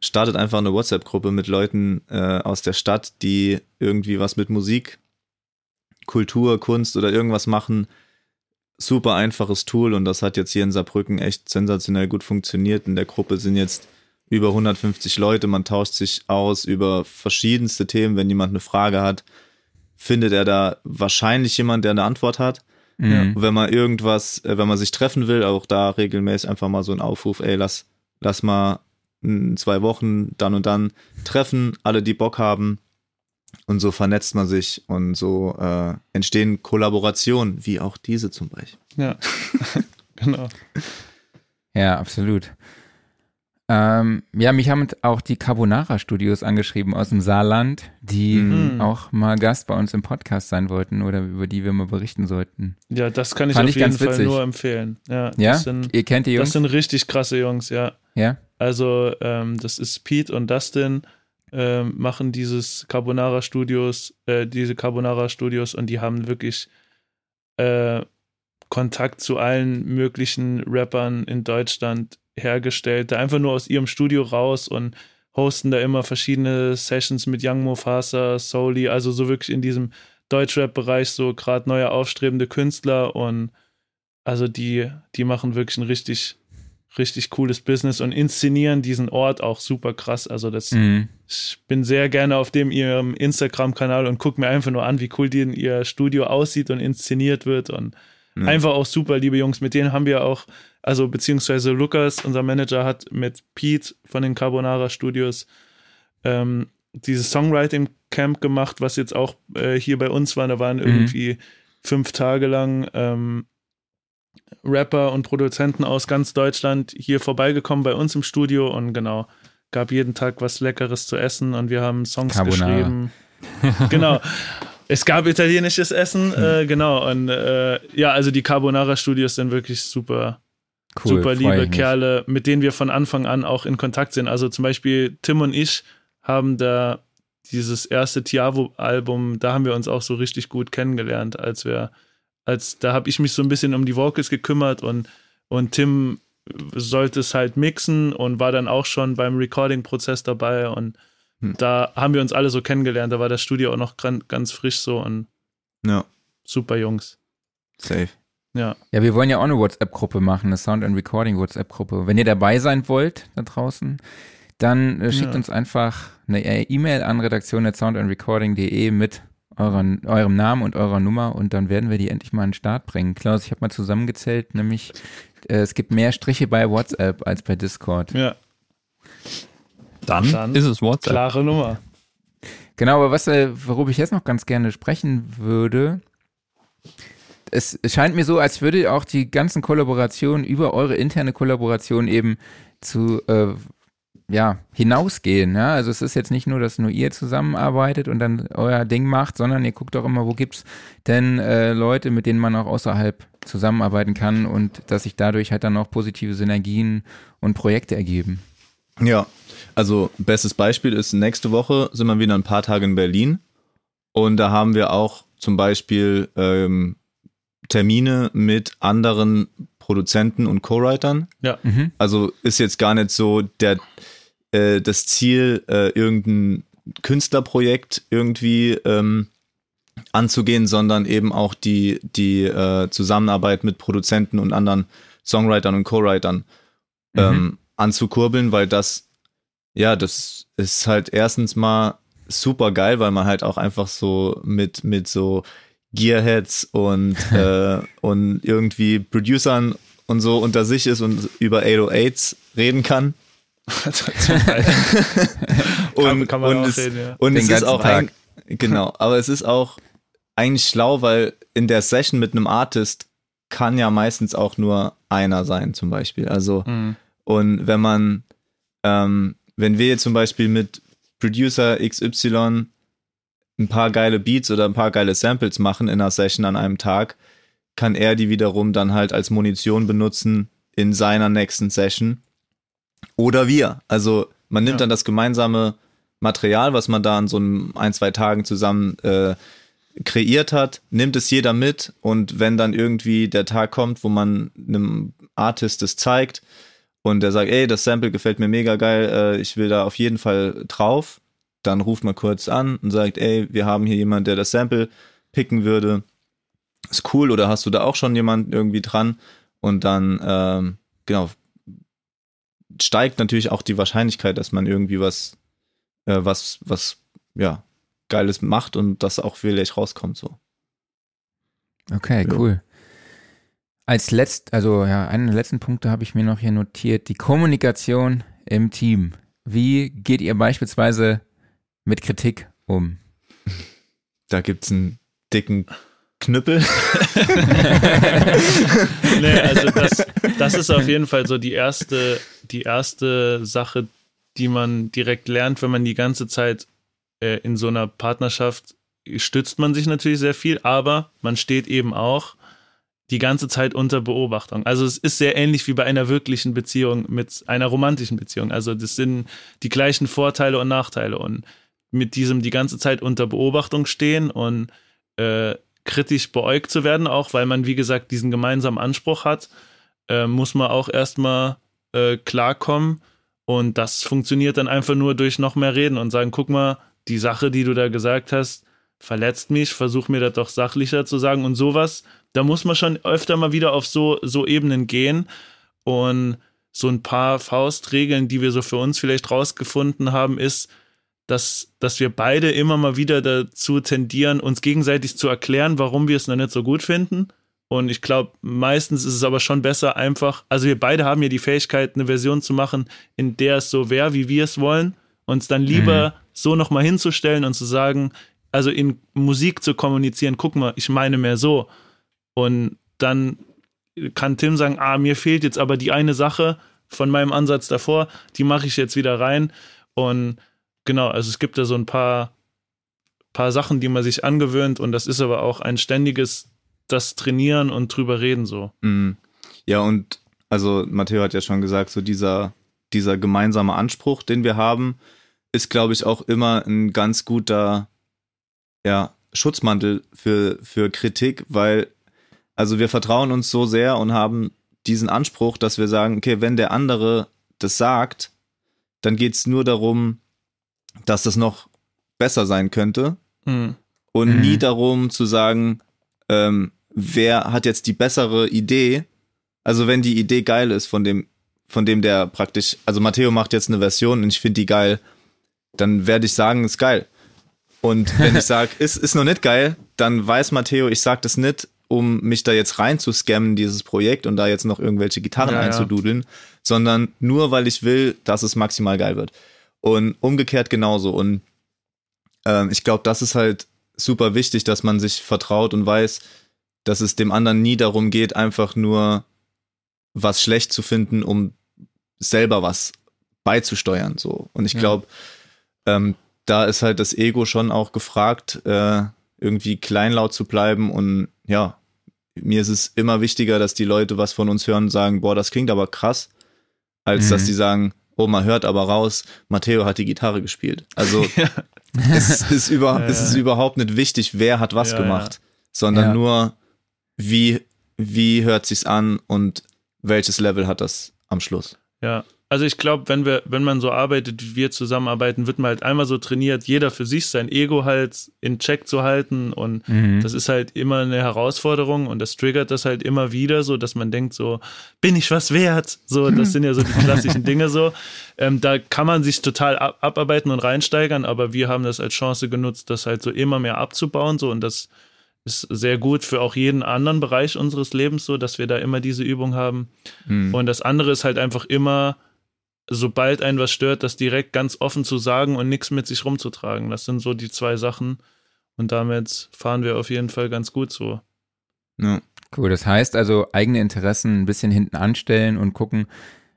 [SPEAKER 3] startet einfach eine WhatsApp-Gruppe mit Leuten äh, aus der Stadt, die irgendwie was mit Musik, Kultur, Kunst oder irgendwas machen. Super einfaches Tool und das hat jetzt hier in Saarbrücken echt sensationell gut funktioniert. In der Gruppe sind jetzt über 150 Leute, man tauscht sich aus über verschiedenste Themen. Wenn jemand eine Frage hat, findet er da wahrscheinlich jemand, der eine Antwort hat.
[SPEAKER 2] mhm.
[SPEAKER 3] Und wenn man irgendwas, äh, wenn man sich treffen will, auch da regelmäßig einfach mal so ein Aufruf, ey, lass, lass mal in zwei Wochen dann und dann treffen, alle, die Bock haben. Und so vernetzt man sich und so äh, entstehen Kollaborationen, wie auch diese zum Beispiel.
[SPEAKER 4] Ja. genau.
[SPEAKER 2] Ja, absolut. Ähm, ja, mich haben auch die Carbonara Studios angeschrieben aus dem Saarland, die
[SPEAKER 4] Mhm.
[SPEAKER 2] auch mal Gast bei uns im Podcast sein wollten oder über die wir mal berichten sollten.
[SPEAKER 4] Ja, das kann ich
[SPEAKER 2] Fand
[SPEAKER 4] auf
[SPEAKER 2] ich
[SPEAKER 4] jeden
[SPEAKER 2] ganz
[SPEAKER 4] Fall
[SPEAKER 2] witzig.
[SPEAKER 4] nur empfehlen. Ja,
[SPEAKER 2] Ja?
[SPEAKER 4] Das sind,
[SPEAKER 2] Ihr kennt die
[SPEAKER 4] das
[SPEAKER 2] Jungs?
[SPEAKER 4] sind richtig krasse Jungs, ja.
[SPEAKER 2] ja?
[SPEAKER 4] Also, ähm, das ist Pete und Dustin, ähm, machen dieses Carbonara Studios, äh, diese Carbonara Studios und die haben wirklich äh, Kontakt zu allen möglichen Rappern in Deutschland hergestellt, da einfach nur aus ihrem Studio raus und hosten da immer verschiedene Sessions mit Young Mofasa, Soli, also so wirklich in diesem Deutschrap-Bereich so gerade neue aufstrebende Künstler und also die, die machen wirklich ein richtig, richtig cooles Business und inszenieren diesen Ort auch super krass. Also das,
[SPEAKER 2] Mhm.
[SPEAKER 4] ich bin sehr gerne auf dem ihrem Instagram-Kanal und gucke mir einfach nur an, wie cool die in ihr Studio aussieht und inszeniert wird und
[SPEAKER 3] Ja.
[SPEAKER 4] einfach auch super, liebe Jungs. Mit denen haben wir auch, also beziehungsweise Lukas, unser Manager, hat mit Pete von den Carbonara Studios ähm, dieses Songwriting Camp gemacht, was jetzt auch äh, hier bei uns war. Da waren irgendwie fünf Tage lang ähm, Rapper und Produzenten aus ganz Deutschland hier vorbeigekommen bei uns im Studio und genau, gab jeden Tag was Leckeres zu essen und wir haben Songs
[SPEAKER 2] Carbonara.
[SPEAKER 4] geschrieben. genau. Es gab italienisches Essen, äh, genau. Und äh, ja, also die Carbonara Studios sind wirklich super,
[SPEAKER 2] Cool,
[SPEAKER 4] super liebe. Kerle, mit denen wir von Anfang an auch in Kontakt sind. Also zum Beispiel Tim und ich haben da dieses erste Tiavo-Album, da haben wir uns auch so richtig gut kennengelernt, als wir, als da habe ich mich so ein bisschen um die Vocals gekümmert und, und Tim sollte es halt mixen und war dann auch schon beim Recording-Prozess dabei und
[SPEAKER 3] Hm.
[SPEAKER 4] da haben wir uns alle so kennengelernt. Da war das Studio auch noch ganz frisch so und
[SPEAKER 3] Ja,
[SPEAKER 4] super Jungs.
[SPEAKER 3] safe.
[SPEAKER 4] Ja.
[SPEAKER 2] Ja, wir wollen ja auch eine WhatsApp-Gruppe machen, eine Sound and Recording WhatsApp-Gruppe. Wenn ihr dabei sein wollt da draußen, dann äh, schickt
[SPEAKER 4] Ja.
[SPEAKER 2] uns einfach eine äh, E-Mail an redaktion@soundandrecording.de mit euren, eurem Namen und eurer Nummer und dann werden wir die endlich mal an den Start bringen. Klaus, ich habe mal zusammengezählt, nämlich äh, es gibt mehr Striche bei WhatsApp als bei Discord.
[SPEAKER 4] Ja,
[SPEAKER 1] Dann,
[SPEAKER 4] Dann
[SPEAKER 1] ist es WhatsApp.
[SPEAKER 4] klare Nummer.
[SPEAKER 2] Genau, aber was, äh, worüber ich jetzt noch ganz gerne sprechen würde, es, es scheint mir so, als würde auch die ganzen Kollaborationen über eure interne Kollaboration eben zu, äh, ja, hinausgehen. Ja? Also es ist jetzt nicht nur, dass nur ihr zusammenarbeitet und dann euer Ding macht, sondern ihr guckt auch immer, wo gibt's denn äh, Leute, mit denen man auch außerhalb zusammenarbeiten kann und dass sich dadurch halt dann auch positive Synergien und Projekte ergeben.
[SPEAKER 3] Ja, also bestes Beispiel ist, nächste Woche sind wir wieder ein paar Tage in Berlin und da haben wir auch zum Beispiel ähm, Termine mit anderen Produzenten und Co-Writern.
[SPEAKER 2] Mhm.
[SPEAKER 3] Also ist jetzt gar nicht so der, äh, das Ziel, äh, irgendein Künstlerprojekt irgendwie ähm, anzugehen, sondern eben auch die, die äh, Zusammenarbeit mit Produzenten und anderen Songwritern und Co-Writern
[SPEAKER 2] Mhm.
[SPEAKER 3] ähm, anzukurbeln, weil das, ja, das ist halt erstens mal super geil, weil man halt auch einfach so mit, mit so Gearheads und, äh, und irgendwie Producern und so unter sich ist und über 808s reden kann.
[SPEAKER 4] Beispiel.
[SPEAKER 3] Und,
[SPEAKER 4] kann, kann man
[SPEAKER 3] und
[SPEAKER 4] auch
[SPEAKER 3] es,
[SPEAKER 4] reden, ja.
[SPEAKER 3] und
[SPEAKER 2] Den
[SPEAKER 3] es ist auch
[SPEAKER 2] Tag.
[SPEAKER 3] ein, genau, aber es ist auch eigentlich schlau, weil in der Session mit einem Artist kann ja meistens auch nur einer sein, zum Beispiel. Also,
[SPEAKER 4] Mhm.
[SPEAKER 3] und wenn man, ähm, wenn wir jetzt zum Beispiel mit Producer XY ein paar geile Beats oder ein paar geile Samples machen in einer Session an einem Tag, kann er die wiederum dann halt als Munition benutzen in seiner nächsten Session. Oder wir. Also man nimmt
[SPEAKER 4] Ja.
[SPEAKER 3] dann das gemeinsame Material, was man da an so einem ein, zwei Tagen zusammen äh, kreiert hat, nimmt es jeder mit und wenn dann irgendwie der Tag kommt, wo man einem Artist es zeigt und der sagt, ey, das Sample gefällt mir mega geil, äh, ich will da auf jeden Fall drauf, dann ruft man kurz an und sagt, ey, wir haben hier jemand, der das Sample picken würde. Ist cool, oder hast du da auch schon jemanden irgendwie dran? Und dann, ähm, genau, steigt natürlich auch die Wahrscheinlichkeit, dass man irgendwie was, äh, was, was, ja, Geiles macht und das auch vielleicht rauskommt so.
[SPEAKER 2] Okay,
[SPEAKER 3] Ja.
[SPEAKER 2] cool. Als letzt, also ja, einen der letzten Punkte habe ich mir noch hier notiert, die Kommunikation im Team. Wie geht ihr beispielsweise mit Kritik um?
[SPEAKER 3] Da gibt's einen dicken Knüppel.
[SPEAKER 4] nee, also das, das ist auf jeden Fall so die erste, die erste Sache, die man direkt lernt, wenn man die ganze Zeit äh, in so einer Partnerschaft stützt man sich natürlich sehr viel, aber man steht eben auch die ganze Zeit unter Beobachtung. Also es ist sehr ähnlich wie bei einer wirklichen Beziehung mit einer romantischen Beziehung. Also das sind die gleichen Vorteile und Nachteile und mit diesem die ganze Zeit unter Beobachtung stehen und äh, kritisch beäugt zu werden, auch weil man, wie gesagt, diesen gemeinsamen Anspruch hat, äh, muss man auch erstmal äh, klarkommen. Und das funktioniert dann einfach nur durch noch mehr Reden und sagen, guck mal, die Sache, die du da gesagt hast, verletzt mich, versuch mir das doch sachlicher zu sagen und sowas. Da muss man schon öfter mal wieder auf so, so Ebenen gehen und so ein paar Faustregeln, die wir so für uns vielleicht rausgefunden haben, ist, dass, dass wir beide immer mal wieder dazu tendieren, uns gegenseitig zu erklären, warum wir es noch nicht so gut finden. Und ich glaube, meistens ist es aber schon besser, einfach, also wir beide haben ja die Fähigkeit, eine Version zu machen, in der es so wäre, wie wir es wollen, uns dann lieber so nochmal hinzustellen und zu sagen, also in Musik zu kommunizieren, guck mal, ich meine mehr so. Und dann kann Tim sagen, ah, mir fehlt jetzt aber die eine Sache von meinem Ansatz davor, die mache ich jetzt wieder rein. Und genau, also es gibt da so ein paar, paar Sachen, die man sich angewöhnt und das ist aber auch ein ständiges das Trainieren und drüber reden so.
[SPEAKER 3] Mm. Ja, und also Matteo hat ja schon gesagt, so dieser, dieser gemeinsame Anspruch, den wir haben, ist, glaube ich, auch immer ein ganz guter ja, Schutzmantel für, für Kritik, weil also wir vertrauen uns so sehr und haben diesen Anspruch, dass wir sagen, okay, wenn der andere das sagt, dann geht es nur darum, dass das noch besser sein könnte
[SPEAKER 4] Hm.
[SPEAKER 3] und
[SPEAKER 2] Mhm.
[SPEAKER 3] nie darum zu sagen, ähm, wer hat jetzt die bessere Idee. Also wenn die Idee geil ist von dem, von dem der praktisch, also Matteo macht jetzt eine Version und ich finde die geil, dann werde ich sagen, ist geil. Und wenn ich sage, ist, ist noch nicht geil, dann weiß Matteo, ich sage das nicht, um mich da jetzt rein zu scammen, dieses Projekt und da jetzt noch irgendwelche Gitarren
[SPEAKER 4] Ja, ja.
[SPEAKER 3] einzududeln, sondern nur, weil ich will, dass es maximal geil wird. Und umgekehrt genauso. Und ähm, ich glaube, das ist halt super wichtig, dass man sich vertraut und weiß, dass es dem anderen nie darum geht, einfach nur was schlecht zu finden, um selber was beizusteuern. So. Und ich
[SPEAKER 2] Ja.
[SPEAKER 3] glaube, ähm, da ist halt das Ego schon auch gefragt, äh, irgendwie kleinlaut zu bleiben. Und ja, mir ist es immer wichtiger, dass die Leute was von uns hören und sagen, boah, das klingt aber krass, als
[SPEAKER 2] Mhm.
[SPEAKER 3] dass die sagen, oh, man hört aber raus, Matteo hat die Gitarre gespielt. Also es, ist über,
[SPEAKER 4] Ja,
[SPEAKER 3] es ist
[SPEAKER 4] ja.
[SPEAKER 3] überhaupt nicht wichtig, wer hat was
[SPEAKER 4] Ja,
[SPEAKER 3] gemacht, sondern
[SPEAKER 2] Ja.
[SPEAKER 3] nur, wie, wie hört sich's an und welches Level hat das am Schluss.
[SPEAKER 4] Ja, also ich glaube, wenn wir, wenn man so arbeitet, wie wir zusammenarbeiten, wird man halt einmal so trainiert, jeder für sich sein Ego halt in Check zu halten und
[SPEAKER 2] Mhm.
[SPEAKER 4] das ist halt immer eine Herausforderung und das triggert das halt immer wieder, so dass man denkt so, bin ich was wert? So, das sind ja so die klassischen Dinge so. Ähm, da kann man sich total ab abarbeiten und reinsteigern, aber wir haben das als Chance genutzt, das halt so immer mehr abzubauen so und das ist sehr gut für auch jeden anderen Bereich unseres Lebens so, dass wir da immer diese Übung haben.
[SPEAKER 3] Mhm.
[SPEAKER 4] Und das andere ist halt einfach immer, sobald einen was stört, das direkt ganz offen zu sagen und nichts mit sich rumzutragen. Das sind so die zwei Sachen. Und damit fahren wir auf jeden Fall ganz gut so.
[SPEAKER 3] ja.
[SPEAKER 2] Cool, das heißt also eigene Interessen ein bisschen hinten anstellen und gucken,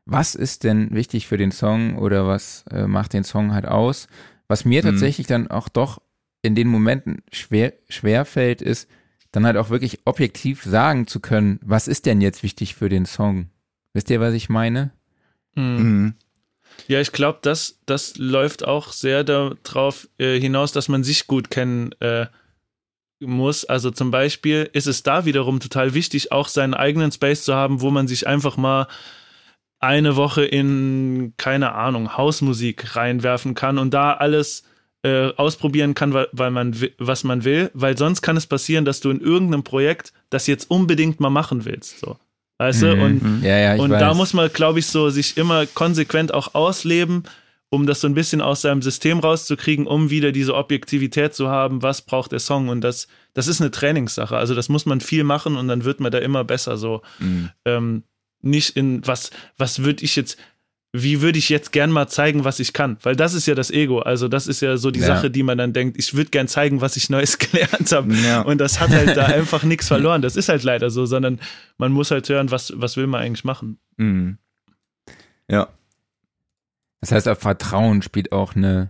[SPEAKER 2] was ist denn wichtig für den Song oder was äh, macht den Song halt aus. Was mir
[SPEAKER 3] Mhm.
[SPEAKER 2] tatsächlich dann auch doch in den Momenten schwer, schwer fällt, ist dann halt auch wirklich objektiv sagen zu können, was ist denn jetzt wichtig für den Song. Wisst ihr, was ich meine?
[SPEAKER 3] Mhm.
[SPEAKER 4] Ja, ich glaube, das, das läuft auch sehr darauf äh, hinaus, dass man sich gut kennen äh, muss. Also zum Beispiel ist es da wiederum total wichtig, auch seinen eigenen Space zu haben, wo man sich einfach mal eine Woche in, keine Ahnung, Hausmusik reinwerfen kann und da alles äh, ausprobieren kann, weil, weil man was man will, weil sonst kann es passieren, dass du in irgendeinem Projekt das jetzt unbedingt mal machen willst, so. Weißt du?
[SPEAKER 2] Mhm.
[SPEAKER 4] Und
[SPEAKER 2] ja, ja, ich
[SPEAKER 4] und
[SPEAKER 2] weiß.
[SPEAKER 4] da muss man, glaube ich, so sich immer konsequent auch ausleben, um das so ein bisschen aus seinem System rauszukriegen, um wieder diese Objektivität zu haben, was braucht der Song. Und das, das ist eine Trainingssache. Also das muss man viel machen und dann wird man da immer besser so.
[SPEAKER 3] Mhm.
[SPEAKER 4] Ähm, nicht in was, was würde ich jetzt, wie würde ich jetzt gern mal zeigen, was ich kann? Weil das ist ja das Ego. Also das ist ja so die
[SPEAKER 2] Ja.
[SPEAKER 4] Sache, die man dann denkt, ich würde gern zeigen, was ich Neues gelernt habe.
[SPEAKER 3] Ja.
[SPEAKER 4] Und das hat halt da einfach nichts verloren. Das ist halt leider so, sondern man muss halt hören, was, was will man eigentlich machen.
[SPEAKER 3] Mhm. Ja.
[SPEAKER 2] Das heißt, auch Vertrauen spielt auch eine,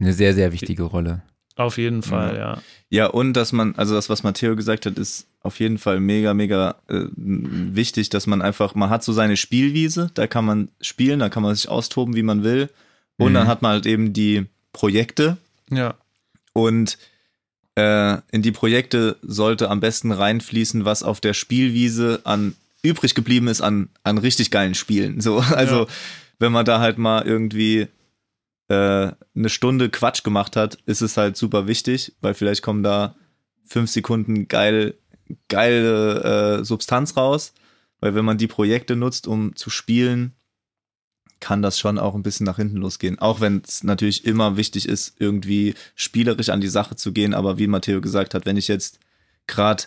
[SPEAKER 2] eine sehr, sehr wichtige Rolle.
[SPEAKER 4] Auf jeden Fall, ja.
[SPEAKER 3] Ja, und dass man, also das, was Matteo gesagt hat, ist auf jeden Fall mega, mega äh, wichtig, dass man einfach, man hat so seine Spielwiese, da kann man spielen, da kann man sich austoben, wie man will. Und
[SPEAKER 2] Mhm.
[SPEAKER 3] dann hat man halt eben die Projekte
[SPEAKER 4] Ja,
[SPEAKER 3] und äh, in die Projekte sollte am besten reinfließen, was auf der Spielwiese an übrig geblieben ist an, an richtig geilen Spielen. So, also
[SPEAKER 4] Ja.
[SPEAKER 3] wenn man da halt mal irgendwie äh, eine Stunde Quatsch gemacht hat, ist es halt super wichtig, weil vielleicht kommen da fünf Sekunden geil, geile äh, Substanz raus. Weil wenn man die Projekte nutzt, um zu spielen, kann das schon auch ein bisschen nach hinten losgehen. Auch wenn es natürlich immer wichtig ist, irgendwie spielerisch an die Sache zu gehen. Aber wie Matteo gesagt hat, wenn ich jetzt gerade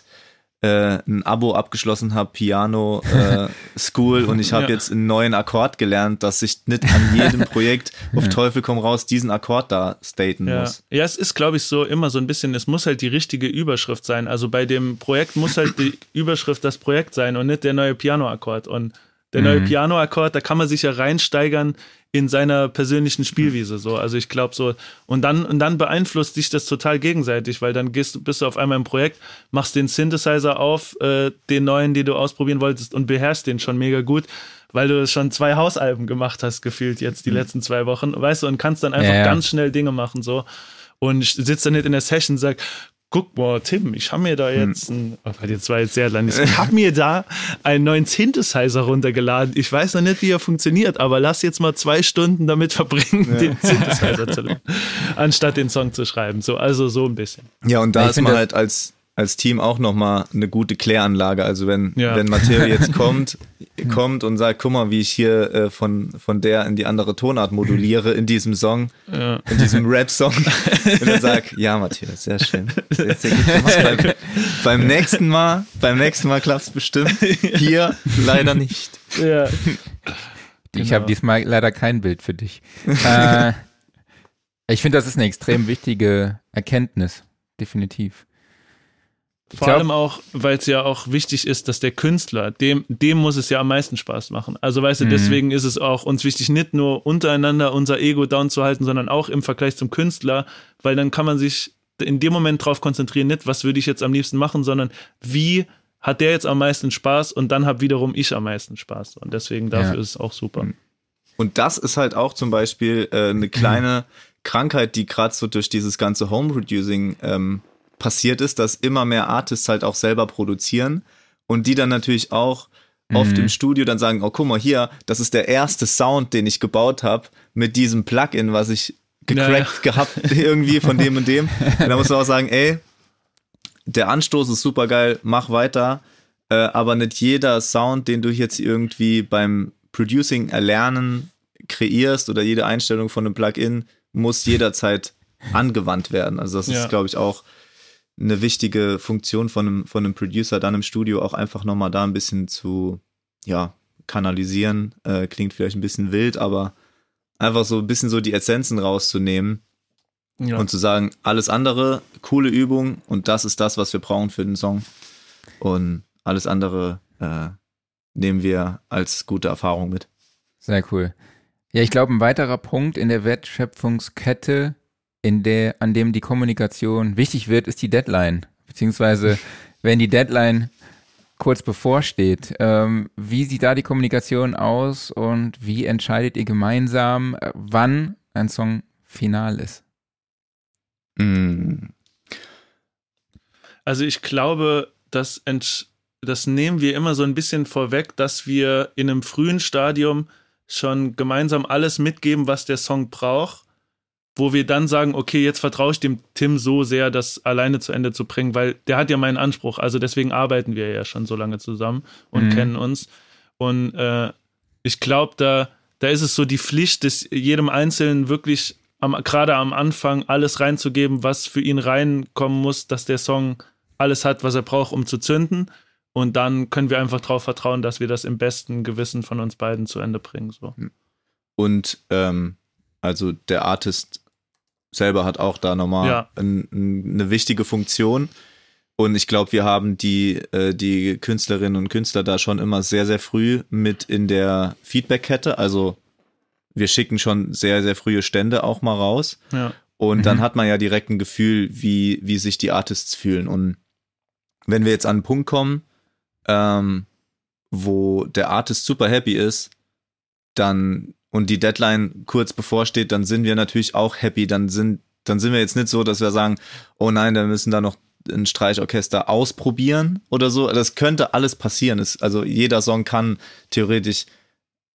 [SPEAKER 3] äh, ein Abo abgeschlossen habe, Piano äh, School und ich habe
[SPEAKER 4] Ja.
[SPEAKER 3] jetzt einen neuen Akkord gelernt, dass ich nicht an jedem Projekt auf Teufel komm raus diesen Akkord da staten
[SPEAKER 4] ja.
[SPEAKER 3] muss.
[SPEAKER 4] ja, es ist, glaube ich, so immer so ein bisschen, es muss halt die richtige Überschrift sein. Also bei dem Projekt muss halt die Überschrift das Projekt sein und nicht der neue Pianoakkord. Und der neue
[SPEAKER 2] Mhm.
[SPEAKER 4] Pianoakkord, da kann man sich ja reinsteigern in seiner persönlichen Spielwiese. So. Also ich glaube so, und dann, und dann beeinflusst dich das total gegenseitig, weil dann gehst, bist du auf einmal im Projekt, machst den Synthesizer auf, äh, den neuen, den du ausprobieren wolltest und beherrschst den schon mega gut. Weil du schon zwei Hausalben gemacht hast, gefühlt jetzt die letzten zwei Wochen, weißt du, und kannst dann einfach
[SPEAKER 2] Ja, ja.
[SPEAKER 4] ganz schnell Dinge machen, so. Und ich sitze dann nicht in der Session und sag, guck mal, Tim, ich habe mir da jetzt ein, oh Gott, jetzt war jetzt sehr lang, ich habe mir da einen neuen Synthesizer runtergeladen. Ich weiß noch nicht, wie er funktioniert, aber lass jetzt mal zwei Stunden damit verbringen, den Synthesizer zu lernen, anstatt den Song zu schreiben. So, also so ein bisschen.
[SPEAKER 3] Ja, und da
[SPEAKER 2] Ja, ich
[SPEAKER 3] ist man halt als, als Team auch nochmal eine gute Kläranlage. Also wenn,
[SPEAKER 4] Ja.
[SPEAKER 3] wenn Matteo jetzt kommt, kommt und sagt, guck mal, wie ich hier äh, von, von der in die andere Tonart moduliere in diesem Song,
[SPEAKER 4] Ja.
[SPEAKER 3] in diesem Rap-Song. und dann sag, ja, Matteo, sehr schön. Gut gemacht. beim, beim nächsten Mal, beim nächsten Mal klappt's bestimmt. Hier leider nicht.
[SPEAKER 4] Ja.
[SPEAKER 2] Ich
[SPEAKER 4] Genau.
[SPEAKER 2] habe diesmal leider kein Bild für dich. äh, ich finde, das ist eine extrem wichtige Erkenntnis. Definitiv.
[SPEAKER 4] Vor allem auch, weil es ja auch wichtig ist, dass der Künstler, dem, dem muss es ja am meisten Spaß machen. Also weißt du,
[SPEAKER 2] Mhm.
[SPEAKER 4] deswegen ist es auch uns wichtig, nicht nur untereinander unser Ego down zu halten, sondern auch im Vergleich zum Künstler, weil dann kann man sich in dem Moment drauf konzentrieren, nicht, was würde ich jetzt am liebsten machen, sondern wie hat der jetzt am meisten Spaß und dann habe wiederum ich am meisten Spaß. Und deswegen dafür
[SPEAKER 2] Ja.
[SPEAKER 4] ist es auch super.
[SPEAKER 3] Und das ist halt auch zum Beispiel äh, eine kleine Krankheit, die gerade so durch dieses ganze Home-Producing ähm, passiert ist, dass immer mehr Artists halt auch selber produzieren und die dann natürlich auch oft
[SPEAKER 2] Mhm.
[SPEAKER 3] im Studio dann sagen, oh guck mal hier, das ist der erste Sound, den ich gebaut habe mit diesem Plugin, was ich gecrackt gehabt irgendwie von dem und dem. Und da muss man auch sagen, ey, der Anstoß ist super geil, mach weiter, äh, aber nicht jeder Sound, den du jetzt irgendwie beim Producing erlernen kreierst oder jede Einstellung von einem Plugin muss jederzeit angewandt werden. Also das
[SPEAKER 4] Ja.
[SPEAKER 3] ist, glaube ich, auch eine wichtige Funktion von einem, von einem Producer dann im Studio auch einfach nochmal da ein bisschen zu, ja, kanalisieren. Äh, klingt vielleicht ein bisschen wild, aber einfach so ein bisschen so die Essenzen rauszunehmen
[SPEAKER 4] Ja.
[SPEAKER 3] und zu sagen, alles andere, coole Übung und das ist das, was wir brauchen für den Song. Und alles andere äh, nehmen wir als gute Erfahrung mit.
[SPEAKER 2] Sehr cool. Ja, ich glaube, ein weiterer Punkt in der Wertschöpfungskette, in der, an dem die Kommunikation wichtig wird, ist die Deadline. Beziehungsweise, wenn die Deadline kurz bevorsteht, ähm, wie sieht da die Kommunikation aus und wie entscheidet ihr gemeinsam, äh, wann ein Song final ist?
[SPEAKER 3] Mm.
[SPEAKER 4] Also ich glaube, das, das nehmen wir immer so ein bisschen vorweg, dass wir in einem frühen Stadium schon gemeinsam alles mitgeben, was der Song braucht, wo wir dann sagen, okay, jetzt vertraue ich dem Tim so sehr, das alleine zu Ende zu bringen, weil der hat ja meinen Anspruch. Also deswegen arbeiten wir ja schon so lange zusammen und
[SPEAKER 2] Mhm.
[SPEAKER 4] kennen uns. Und äh, ich glaube, da, da ist es so die Pflicht des jedem Einzelnen wirklich am, gerade am Anfang alles reinzugeben, was für ihn reinkommen muss, dass der Song alles hat, was er braucht, um zu zünden. Und dann können wir einfach darauf vertrauen, dass wir das im besten Gewissen von uns beiden zu Ende bringen. So.
[SPEAKER 3] Und ähm, also der Artist selber hat auch da nochmal
[SPEAKER 4] Ja.
[SPEAKER 3] ein, ein, eine wichtige Funktion. Und ich glaube, wir haben die, äh, die Künstlerinnen und Künstler da schon immer sehr, sehr früh mit in der Feedback-Kette. Also wir schicken schon sehr, sehr frühe Stände auch mal raus.
[SPEAKER 4] Ja.
[SPEAKER 3] Und dann
[SPEAKER 2] Mhm.
[SPEAKER 3] hat man ja direkt ein Gefühl, wie, wie sich die Artists fühlen. Und wenn wir jetzt an einen Punkt kommen, ähm, wo der Artist super happy ist, dann und die Deadline kurz bevorsteht, dann sind wir natürlich auch happy. Dann sind, dann sind wir jetzt nicht so, dass wir sagen, oh nein, wir müssen da noch ein Streichorchester ausprobieren oder so. Das könnte alles passieren. Es, also jeder Song kann theoretisch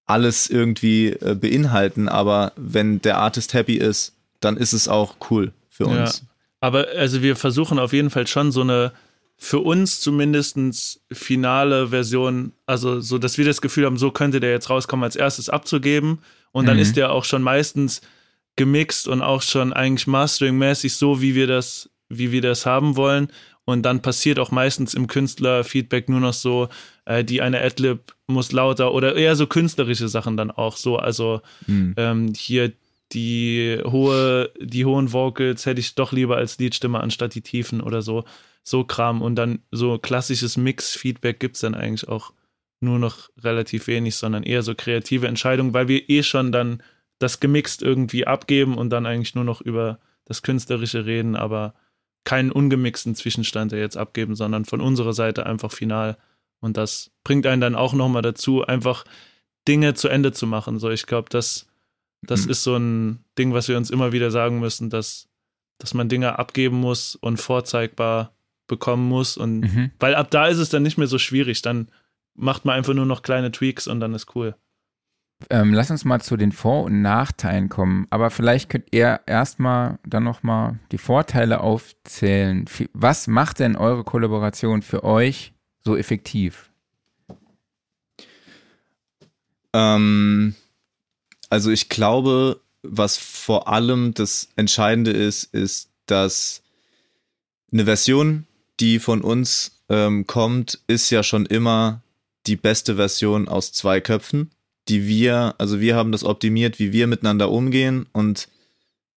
[SPEAKER 3] alles irgendwie äh, beinhalten, aber wenn der Artist happy ist, dann ist es auch cool für
[SPEAKER 4] Ja.
[SPEAKER 3] uns.
[SPEAKER 4] Aber also wir versuchen auf jeden Fall schon so eine für uns zumindest finale Version, also so, dass wir das Gefühl haben, so könnte der jetzt rauskommen, als erstes abzugeben. Und dann
[SPEAKER 2] Mhm.
[SPEAKER 4] ist der auch schon meistens gemixt und auch schon eigentlich mastering-mäßig so, wie wir das, wie wir das haben wollen. Und dann passiert auch meistens im Künstlerfeedback nur noch so, äh, die eine Adlib muss lauter oder eher so künstlerische Sachen dann auch so. Also
[SPEAKER 3] Hm.
[SPEAKER 4] ähm, hier die hohe, die hohen Vocals hätte ich doch lieber als Liedstimme anstatt die Tiefen oder so. So Kram. Und dann so klassisches Mix-Feedback gibt es dann eigentlich auch nur noch relativ wenig, sondern eher so kreative Entscheidungen, weil wir eh schon dann das gemixt irgendwie abgeben und dann eigentlich nur noch über das Künstlerische reden, aber keinen ungemixten Zwischenstand jetzt abgeben, sondern von unserer Seite einfach final. Und das bringt einen dann auch nochmal dazu, einfach Dinge zu Ende zu machen. So, ich glaube, das, das
[SPEAKER 3] Mhm.
[SPEAKER 4] ist so ein Ding, was wir uns immer wieder sagen müssen, dass, dass man Dinge abgeben muss und vorzeigbar bekommen muss. Und
[SPEAKER 2] Mhm.
[SPEAKER 4] weil ab da ist es dann nicht mehr so schwierig. Dann macht man einfach nur noch kleine Tweaks und dann ist cool.
[SPEAKER 2] Ähm, lass uns mal zu den Vor- und Nachteilen kommen. Aber vielleicht könnt ihr erstmal dann nochmal die Vorteile aufzählen. Was macht denn eure Kollaboration für euch so effektiv?
[SPEAKER 3] Ähm, also ich glaube, was vor allem das Entscheidende ist, ist, dass eine Version, die von uns ähm, kommt, ist ja schon immer die beste Version aus zwei Köpfen die wir, also wir haben das optimiert, wie wir miteinander umgehen und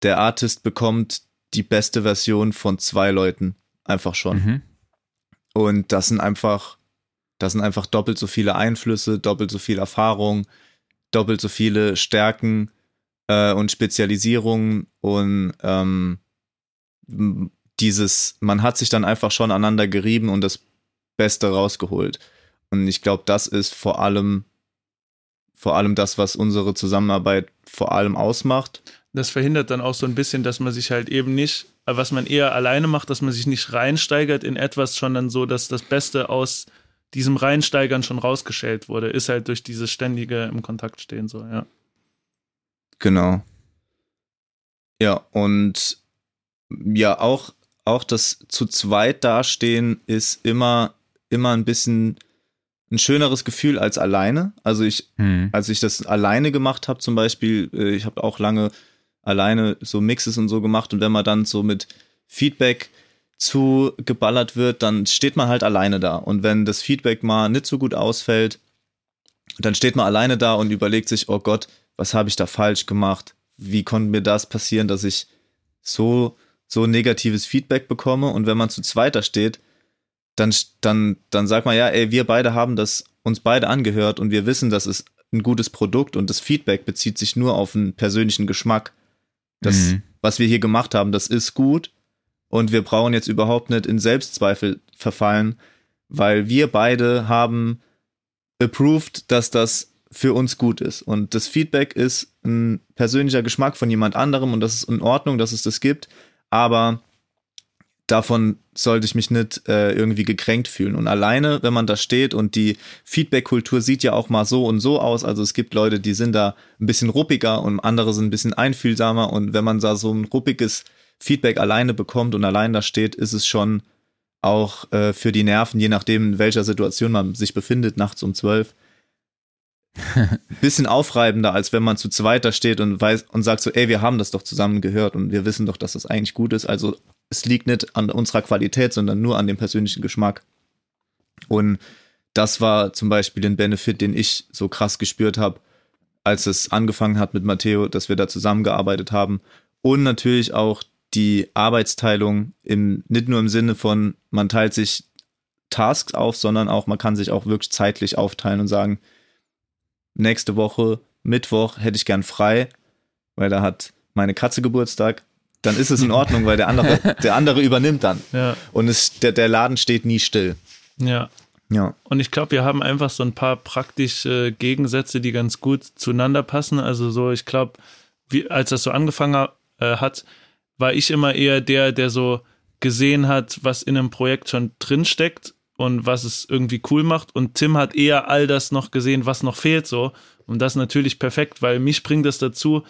[SPEAKER 3] der Artist bekommt die beste Version von zwei Leuten einfach schon. Mhm. Und das sind einfach, das sind einfach doppelt so viele Einflüsse, doppelt so viel Erfahrung, doppelt so viele Stärken äh, und Spezialisierungen und ähm, dieses, man hat sich dann einfach schon aneinander gerieben und das Beste rausgeholt. Und ich glaube, das ist vor allem vor allem das, was unsere Zusammenarbeit vor allem ausmacht.
[SPEAKER 4] Das verhindert dann auch so ein bisschen, dass man sich halt eben nicht, äh, was man eher alleine macht, dass man sich nicht reinsteigert in etwas, sondern so, dass das Beste aus diesem Reinsteigern schon rausgeschält wurde, ist halt durch dieses ständige im Kontakt stehen so, ja.
[SPEAKER 3] Genau. Ja, und ja, auch, auch das zu zweit dastehen ist immer, immer ein bisschen ein schöneres Gefühl als alleine. Also ich, hm. als ich das alleine gemacht habe, zum Beispiel, äh, ich habe auch lange alleine so Mixes und so gemacht und wenn man dann so mit Feedback zugeballert wird, dann steht man halt alleine da. Und wenn das Feedback mal nicht so gut ausfällt, dann steht man alleine da und überlegt sich, oh Gott, was habe ich da falsch gemacht? Wie konnte mir das passieren, dass ich so, so negatives Feedback bekomme? Und wenn man zu zweiter steht, dann, dann, dann sagt man ja, ey, wir beide haben das uns beide angehört und wir wissen, das ist ein gutes Produkt und das Feedback bezieht sich nur auf einen persönlichen Geschmack. Das, mhm. was wir hier gemacht haben, das ist gut und wir brauchen jetzt überhaupt nicht in Selbstzweifel verfallen, weil wir beide haben approved, dass das für uns gut ist. Und das Feedback ist ein persönlicher Geschmack von jemand anderem und das ist in Ordnung, dass es das gibt. Aber davon sollte ich mich nicht äh, irgendwie gekränkt fühlen. Und alleine, wenn man da steht und die Feedback-Kultur sieht ja auch mal so und so aus. Also es gibt Leute, die sind da ein bisschen ruppiger und andere sind ein bisschen einfühlsamer. Und wenn man da so ein ruppiges Feedback alleine bekommt und allein da steht, ist es schon auch äh, für die Nerven, je nachdem, in welcher Situation man sich befindet, nachts um zwölf, bisschen aufreibender, als wenn man zu zweit da steht und weiß und sagt so, ey, wir haben das doch zusammen gehört und wir wissen doch, dass das eigentlich gut ist. Also es liegt nicht an unserer Qualität, sondern nur an dem persönlichen Geschmack. Und das war zum Beispiel den Benefit, den ich so krass gespürt habe, als es angefangen hat mit Matteo, dass wir da zusammengearbeitet haben. Und natürlich auch die Arbeitsteilung im, nicht nur im Sinne von, man teilt sich Tasks auf, sondern auch, man kann sich auch wirklich zeitlich aufteilen und sagen, nächste Woche, Mittwoch hätte ich gern frei, weil da hat meine Katze Geburtstag dann ist es in Ordnung, weil der andere, der andere übernimmt dann. Ja. Und es, der, der Laden steht nie still.
[SPEAKER 4] Ja. Ja. Und ich glaube, wir haben einfach so ein paar praktische Gegensätze, die ganz gut zueinander passen. Also so, ich glaube, als das so angefangen äh, hat, war ich immer eher der, der so gesehen hat, was in einem Projekt schon drinsteckt und was es irgendwie cool macht. Und Tim hat eher all das noch gesehen, was noch fehlt so. Und das natürlich perfekt, weil mich bringt das dazu,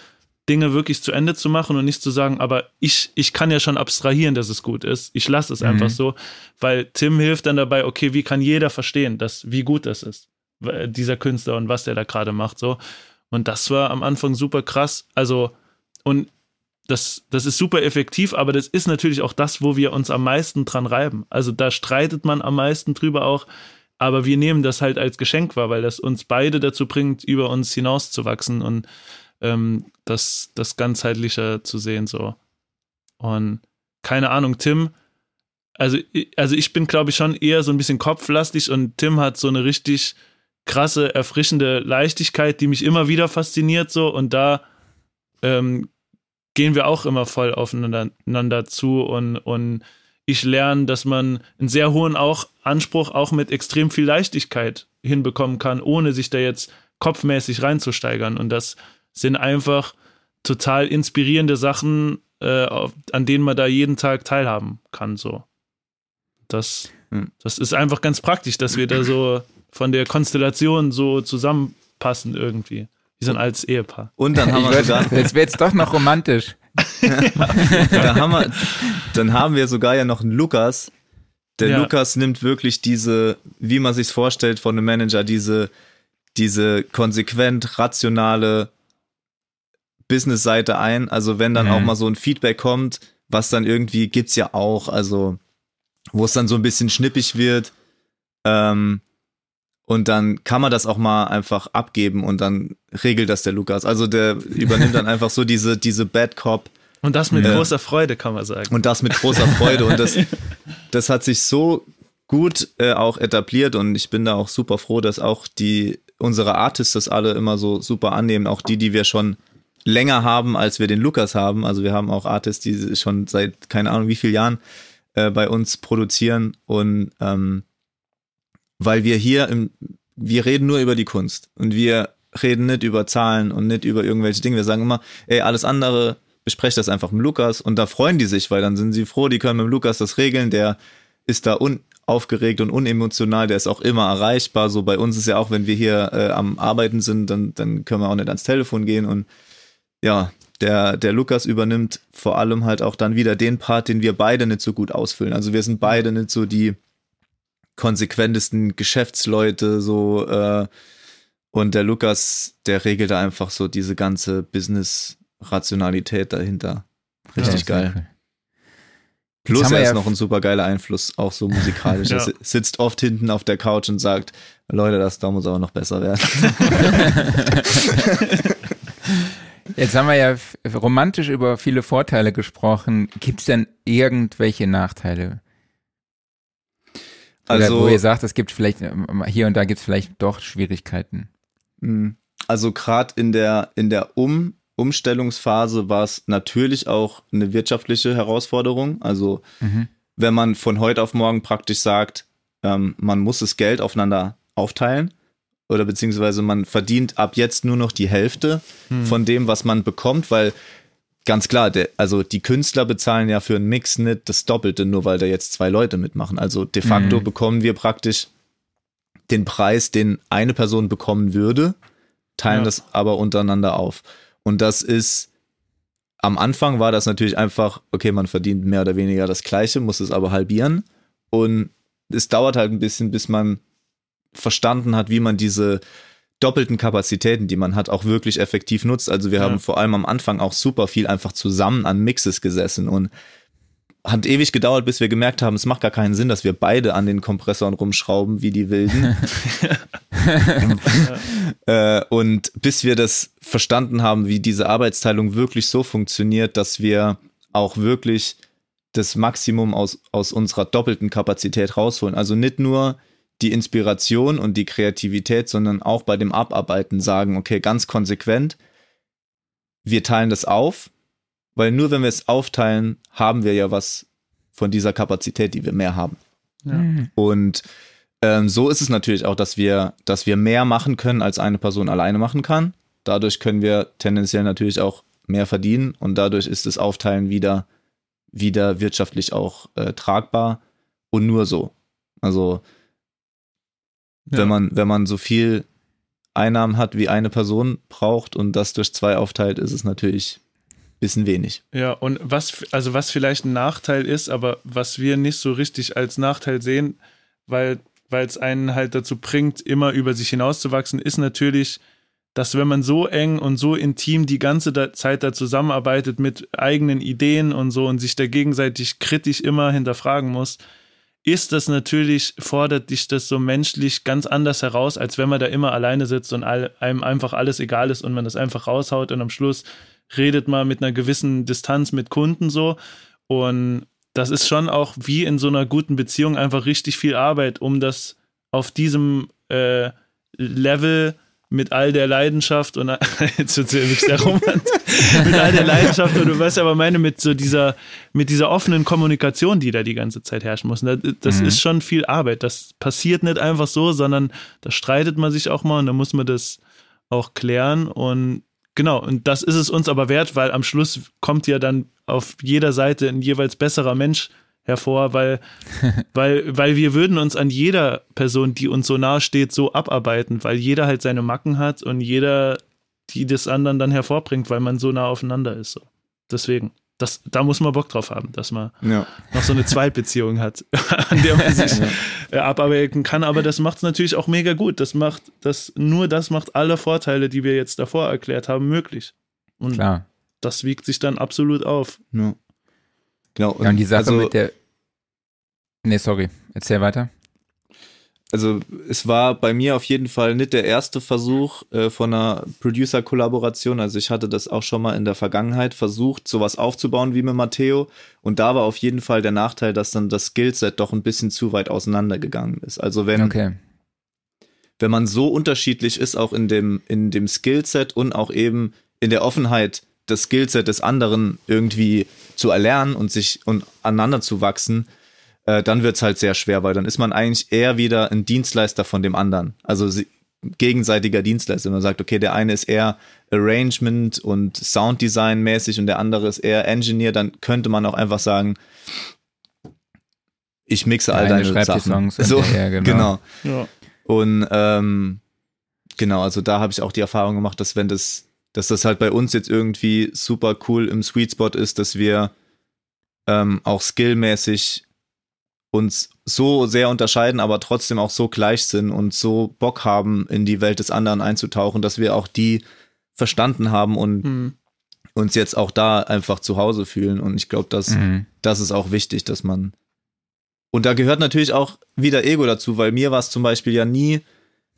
[SPEAKER 4] Dinge wirklich zu Ende zu machen und nicht zu sagen, aber ich, ich kann ja schon abstrahieren, dass es gut ist. Ich lasse es mhm. einfach so, weil Tim hilft dann dabei, okay, wie kann jeder verstehen, dass, wie gut das ist, dieser Künstler und was der da gerade macht, so. Und das war am Anfang super krass. Also, und das, das ist super effektiv, aber das ist natürlich auch das, wo wir uns am meisten dran reiben. Also da streitet man am meisten drüber auch, aber wir nehmen das halt als Geschenk wahr, weil das uns beide dazu bringt, über uns hinauszuwachsen und ähm, das, das ganzheitlicher zu sehen, so. Und keine Ahnung, Tim, also, also ich bin, glaube ich, schon eher so ein bisschen kopflastig und Tim hat so eine richtig krasse, erfrischende Leichtigkeit, die mich immer wieder fasziniert, so. Und da ähm, gehen wir auch immer voll aufeinander zu und, und ich lerne, dass man einen sehr hohen auch Anspruch auch mit extrem viel Leichtigkeit hinbekommen kann, ohne sich da jetzt kopfmäßig reinzusteigern. Und das sind einfach total inspirierende Sachen, äh, an denen man da jeden Tag teilhaben kann. So. Das, hm. das ist einfach ganz praktisch, dass wir da so von der Konstellation so zusammenpassen irgendwie. Wie so ein altes Ehepaar.
[SPEAKER 3] Und dann haben wir sogar.
[SPEAKER 2] Jetzt wird doch noch romantisch.
[SPEAKER 3] da haben wir, dann haben wir sogar ja noch einen Lukas. Der
[SPEAKER 4] Ja.
[SPEAKER 3] Lukas nimmt wirklich diese, wie man sich's vorstellt von einem Manager, diese, diese konsequent rationale Business-Seite ein. Also wenn dann
[SPEAKER 2] Mhm.
[SPEAKER 3] auch mal so ein Feedback kommt, was dann irgendwie gibt's ja auch, also wo es dann so ein bisschen schnippig wird, ähm, und dann kann man das auch mal einfach abgeben und dann regelt das der Lukas. Also der übernimmt dann einfach so diese, diese Bad Cop
[SPEAKER 4] Und das mit
[SPEAKER 3] Ja.
[SPEAKER 4] großer Freude, kann man sagen.
[SPEAKER 3] und das mit großer Freude. Und das, das hat sich so gut äh, auch etabliert und ich bin da auch super froh, dass auch die unsere Artists das alle immer so super annehmen, auch die, die wir schon länger haben, als wir den Lukas haben. Also wir haben auch Artists, die schon seit keine Ahnung wie vielen Jahren äh, bei uns produzieren und ähm, weil wir hier im, wir reden nur über die Kunst und wir reden nicht über Zahlen und nicht über irgendwelche Dinge. Wir sagen immer, ey, alles andere besprecht das einfach mit Lukas und da freuen die sich, weil dann sind sie froh, die können mit Lukas das regeln, der ist da unaufgeregt und unemotional, der ist auch immer erreichbar. So bei uns ist ja auch, wenn wir hier äh, am Arbeiten sind, dann, dann können wir auch nicht ans Telefon gehen und ja, der, der Lukas übernimmt vor allem halt auch dann wieder den Part, den wir beide nicht so gut ausfüllen. Also wir sind beide nicht so die konsequentesten Geschäftsleute, so äh, und der Lukas, der regelt da einfach so diese ganze Business-Rationalität dahinter. Richtig
[SPEAKER 2] Ja,
[SPEAKER 3] geil. Plus er ist
[SPEAKER 2] ja-
[SPEAKER 3] noch ein super geiler Einfluss, auch so musikalisch.
[SPEAKER 4] Ja.
[SPEAKER 3] Er si- sitzt oft hinten auf der Couch und sagt, Leute, das da muss aber noch besser werden.
[SPEAKER 2] Jetzt haben wir ja romantisch über viele Vorteile gesprochen. Gibt es denn irgendwelche Nachteile? Oder
[SPEAKER 3] Also,
[SPEAKER 2] wo ihr sagt, es gibt vielleicht, ähm, hier und da gibt es vielleicht doch Schwierigkeiten.
[SPEAKER 3] Mh, also gerade in der, in der um Umstellungsphase war es natürlich auch eine wirtschaftliche Herausforderung. Also
[SPEAKER 2] Mhm.
[SPEAKER 3] wenn man von heute auf morgen praktisch sagt, ähm, man muss das Geld aufeinander aufteilen oder beziehungsweise man verdient ab jetzt nur noch die Hälfte
[SPEAKER 4] Hm.
[SPEAKER 3] von dem, was man bekommt, weil ganz klar, der, also die Künstler bezahlen ja für einen Mix nicht das Doppelte, nur weil da jetzt zwei Leute mitmachen. Also de facto
[SPEAKER 2] Mhm.
[SPEAKER 3] bekommen wir praktisch den Preis, den eine Person bekommen würde, teilen
[SPEAKER 4] Ja.
[SPEAKER 3] das aber untereinander auf. Und das ist am Anfang war das natürlich einfach, okay, man verdient mehr oder weniger das Gleiche, muss es aber halbieren. Und es dauert halt ein bisschen, bis man verstanden hat, wie man diese doppelten Kapazitäten, die man hat, auch wirklich effektiv nutzt. Also wir
[SPEAKER 4] Ja.
[SPEAKER 3] haben vor allem am Anfang auch super viel einfach zusammen an Mixes gesessen und hat ewig gedauert, bis wir gemerkt haben, es macht gar keinen Sinn, dass wir beide an den Kompressoren rumschrauben wie die Wilden. äh, und bis wir das verstanden haben, wie diese Arbeitsteilung wirklich so funktioniert, dass wir auch wirklich das Maximum aus, aus unserer doppelten Kapazität rausholen. Also nicht nur die Inspiration und die Kreativität, sondern auch bei dem Abarbeiten sagen, okay, ganz konsequent, wir teilen das auf, weil nur wenn wir es aufteilen, haben wir ja was von dieser Kapazität, die wir mehr haben.
[SPEAKER 4] Ja.
[SPEAKER 2] Mhm.
[SPEAKER 3] Und ähm, so ist es natürlich auch, dass wir, dass wir mehr machen können, als eine Person alleine machen kann. Dadurch können wir tendenziell natürlich auch mehr verdienen und dadurch ist das Aufteilen wieder, wieder wirtschaftlich auch äh, tragbar und nur so. Also
[SPEAKER 4] Ja.
[SPEAKER 3] wenn man, wenn man so viel Einnahmen hat, wie eine Person braucht und das durch zwei aufteilt, ist es natürlich bisschen wenig.
[SPEAKER 4] Ja, und was, also was vielleicht ein Nachteil ist, aber was wir nicht so richtig als Nachteil sehen, weil es einen halt dazu bringt, immer über sich hinauszuwachsen, ist natürlich, dass wenn man so eng und so intim die ganze Zeit da zusammenarbeitet mit eigenen Ideen und so und sich da gegenseitig kritisch immer hinterfragen muss, ist das natürlich, fordert dich das so menschlich ganz anders heraus, als wenn man da immer alleine sitzt und all, einem einfach alles egal ist und man das einfach raushaut und am Schluss redet man mit einer gewissen Distanz mit Kunden so. Und das ist schon auch wie in so einer guten Beziehung einfach richtig viel Arbeit, um das auf diesem äh, Level mit all der Leidenschaft und jetzt wird es sehr romantisch, mit all der Leidenschaft und du weißt aber meine mit so dieser mit dieser offenen Kommunikation, die da die ganze Zeit herrschen muss. Und Das, das
[SPEAKER 2] Mhm.
[SPEAKER 4] ist schon viel Arbeit. Das passiert nicht einfach so, sondern da streitet man sich auch mal und da muss man das auch klären und genau und das ist es uns aber wert, weil am Schluss kommt ja dann auf jeder Seite ein jeweils besserer Mensch hervor, weil, weil, weil wir würden uns an jeder Person, die uns so nahe steht, so abarbeiten, weil jeder halt seine Macken hat und jeder die des anderen dann hervorbringt, weil man so nah aufeinander ist. So. Deswegen, das, da muss man Bock drauf haben, dass man
[SPEAKER 3] Ja.
[SPEAKER 4] noch so eine Zweitbeziehung hat, an der man sich äh, abarbeiten kann. Aber das macht es natürlich auch mega gut. Das macht, das, nur das macht alle Vorteile, die wir jetzt davor erklärt haben, möglich. Und
[SPEAKER 2] Klar.
[SPEAKER 4] das wiegt sich dann absolut auf.
[SPEAKER 3] ja. Genau.
[SPEAKER 2] Ja, und die Sache
[SPEAKER 3] also,
[SPEAKER 2] mit der. Nee, sorry. Erzähl weiter.
[SPEAKER 3] Also es war bei mir auf jeden Fall nicht der erste Versuch äh, von einer Producer-Kollaboration. Also ich hatte das auch schon mal in der Vergangenheit versucht, sowas aufzubauen wie mit Matteo. Und da war auf jeden Fall der Nachteil, dass dann das Skillset doch ein bisschen zu weit auseinandergegangen ist. Also wenn,
[SPEAKER 2] Okay.
[SPEAKER 3] wenn man so unterschiedlich ist, auch in dem, in dem Skillset und auch eben in der Offenheit, das Skillset des anderen irgendwie zu erlernen und sich und aneinander zu wachsen, äh, dann wird's halt sehr schwer, weil dann ist man eigentlich eher wieder ein Dienstleister von dem anderen. Also sie, gegenseitiger Dienstleister. Man sagt, okay, der eine ist eher Arrangement und Sounddesign mäßig und der andere ist eher Engineer, dann könnte man auch einfach sagen, ich mixe all deine
[SPEAKER 2] schreibt die
[SPEAKER 3] Sachen.
[SPEAKER 2] Songs und
[SPEAKER 3] so,
[SPEAKER 2] der- ja, genau.
[SPEAKER 3] genau.
[SPEAKER 4] Ja.
[SPEAKER 3] Und ähm, genau, also da habe ich auch die Erfahrung gemacht, dass wenn das, dass das halt bei uns jetzt irgendwie super cool im Sweet Spot ist, dass wir ähm, auch skillmäßig uns so sehr unterscheiden, aber trotzdem auch so gleich sind und so Bock haben, in die Welt des anderen einzutauchen, dass wir auch die verstanden haben und
[SPEAKER 4] Hm.
[SPEAKER 3] uns jetzt auch da einfach zu Hause fühlen. Und ich glaube, dass
[SPEAKER 2] Mhm.
[SPEAKER 3] das ist auch wichtig, dass man. Und da gehört natürlich auch wieder Ego dazu, weil mir war es zum Beispiel ja nie,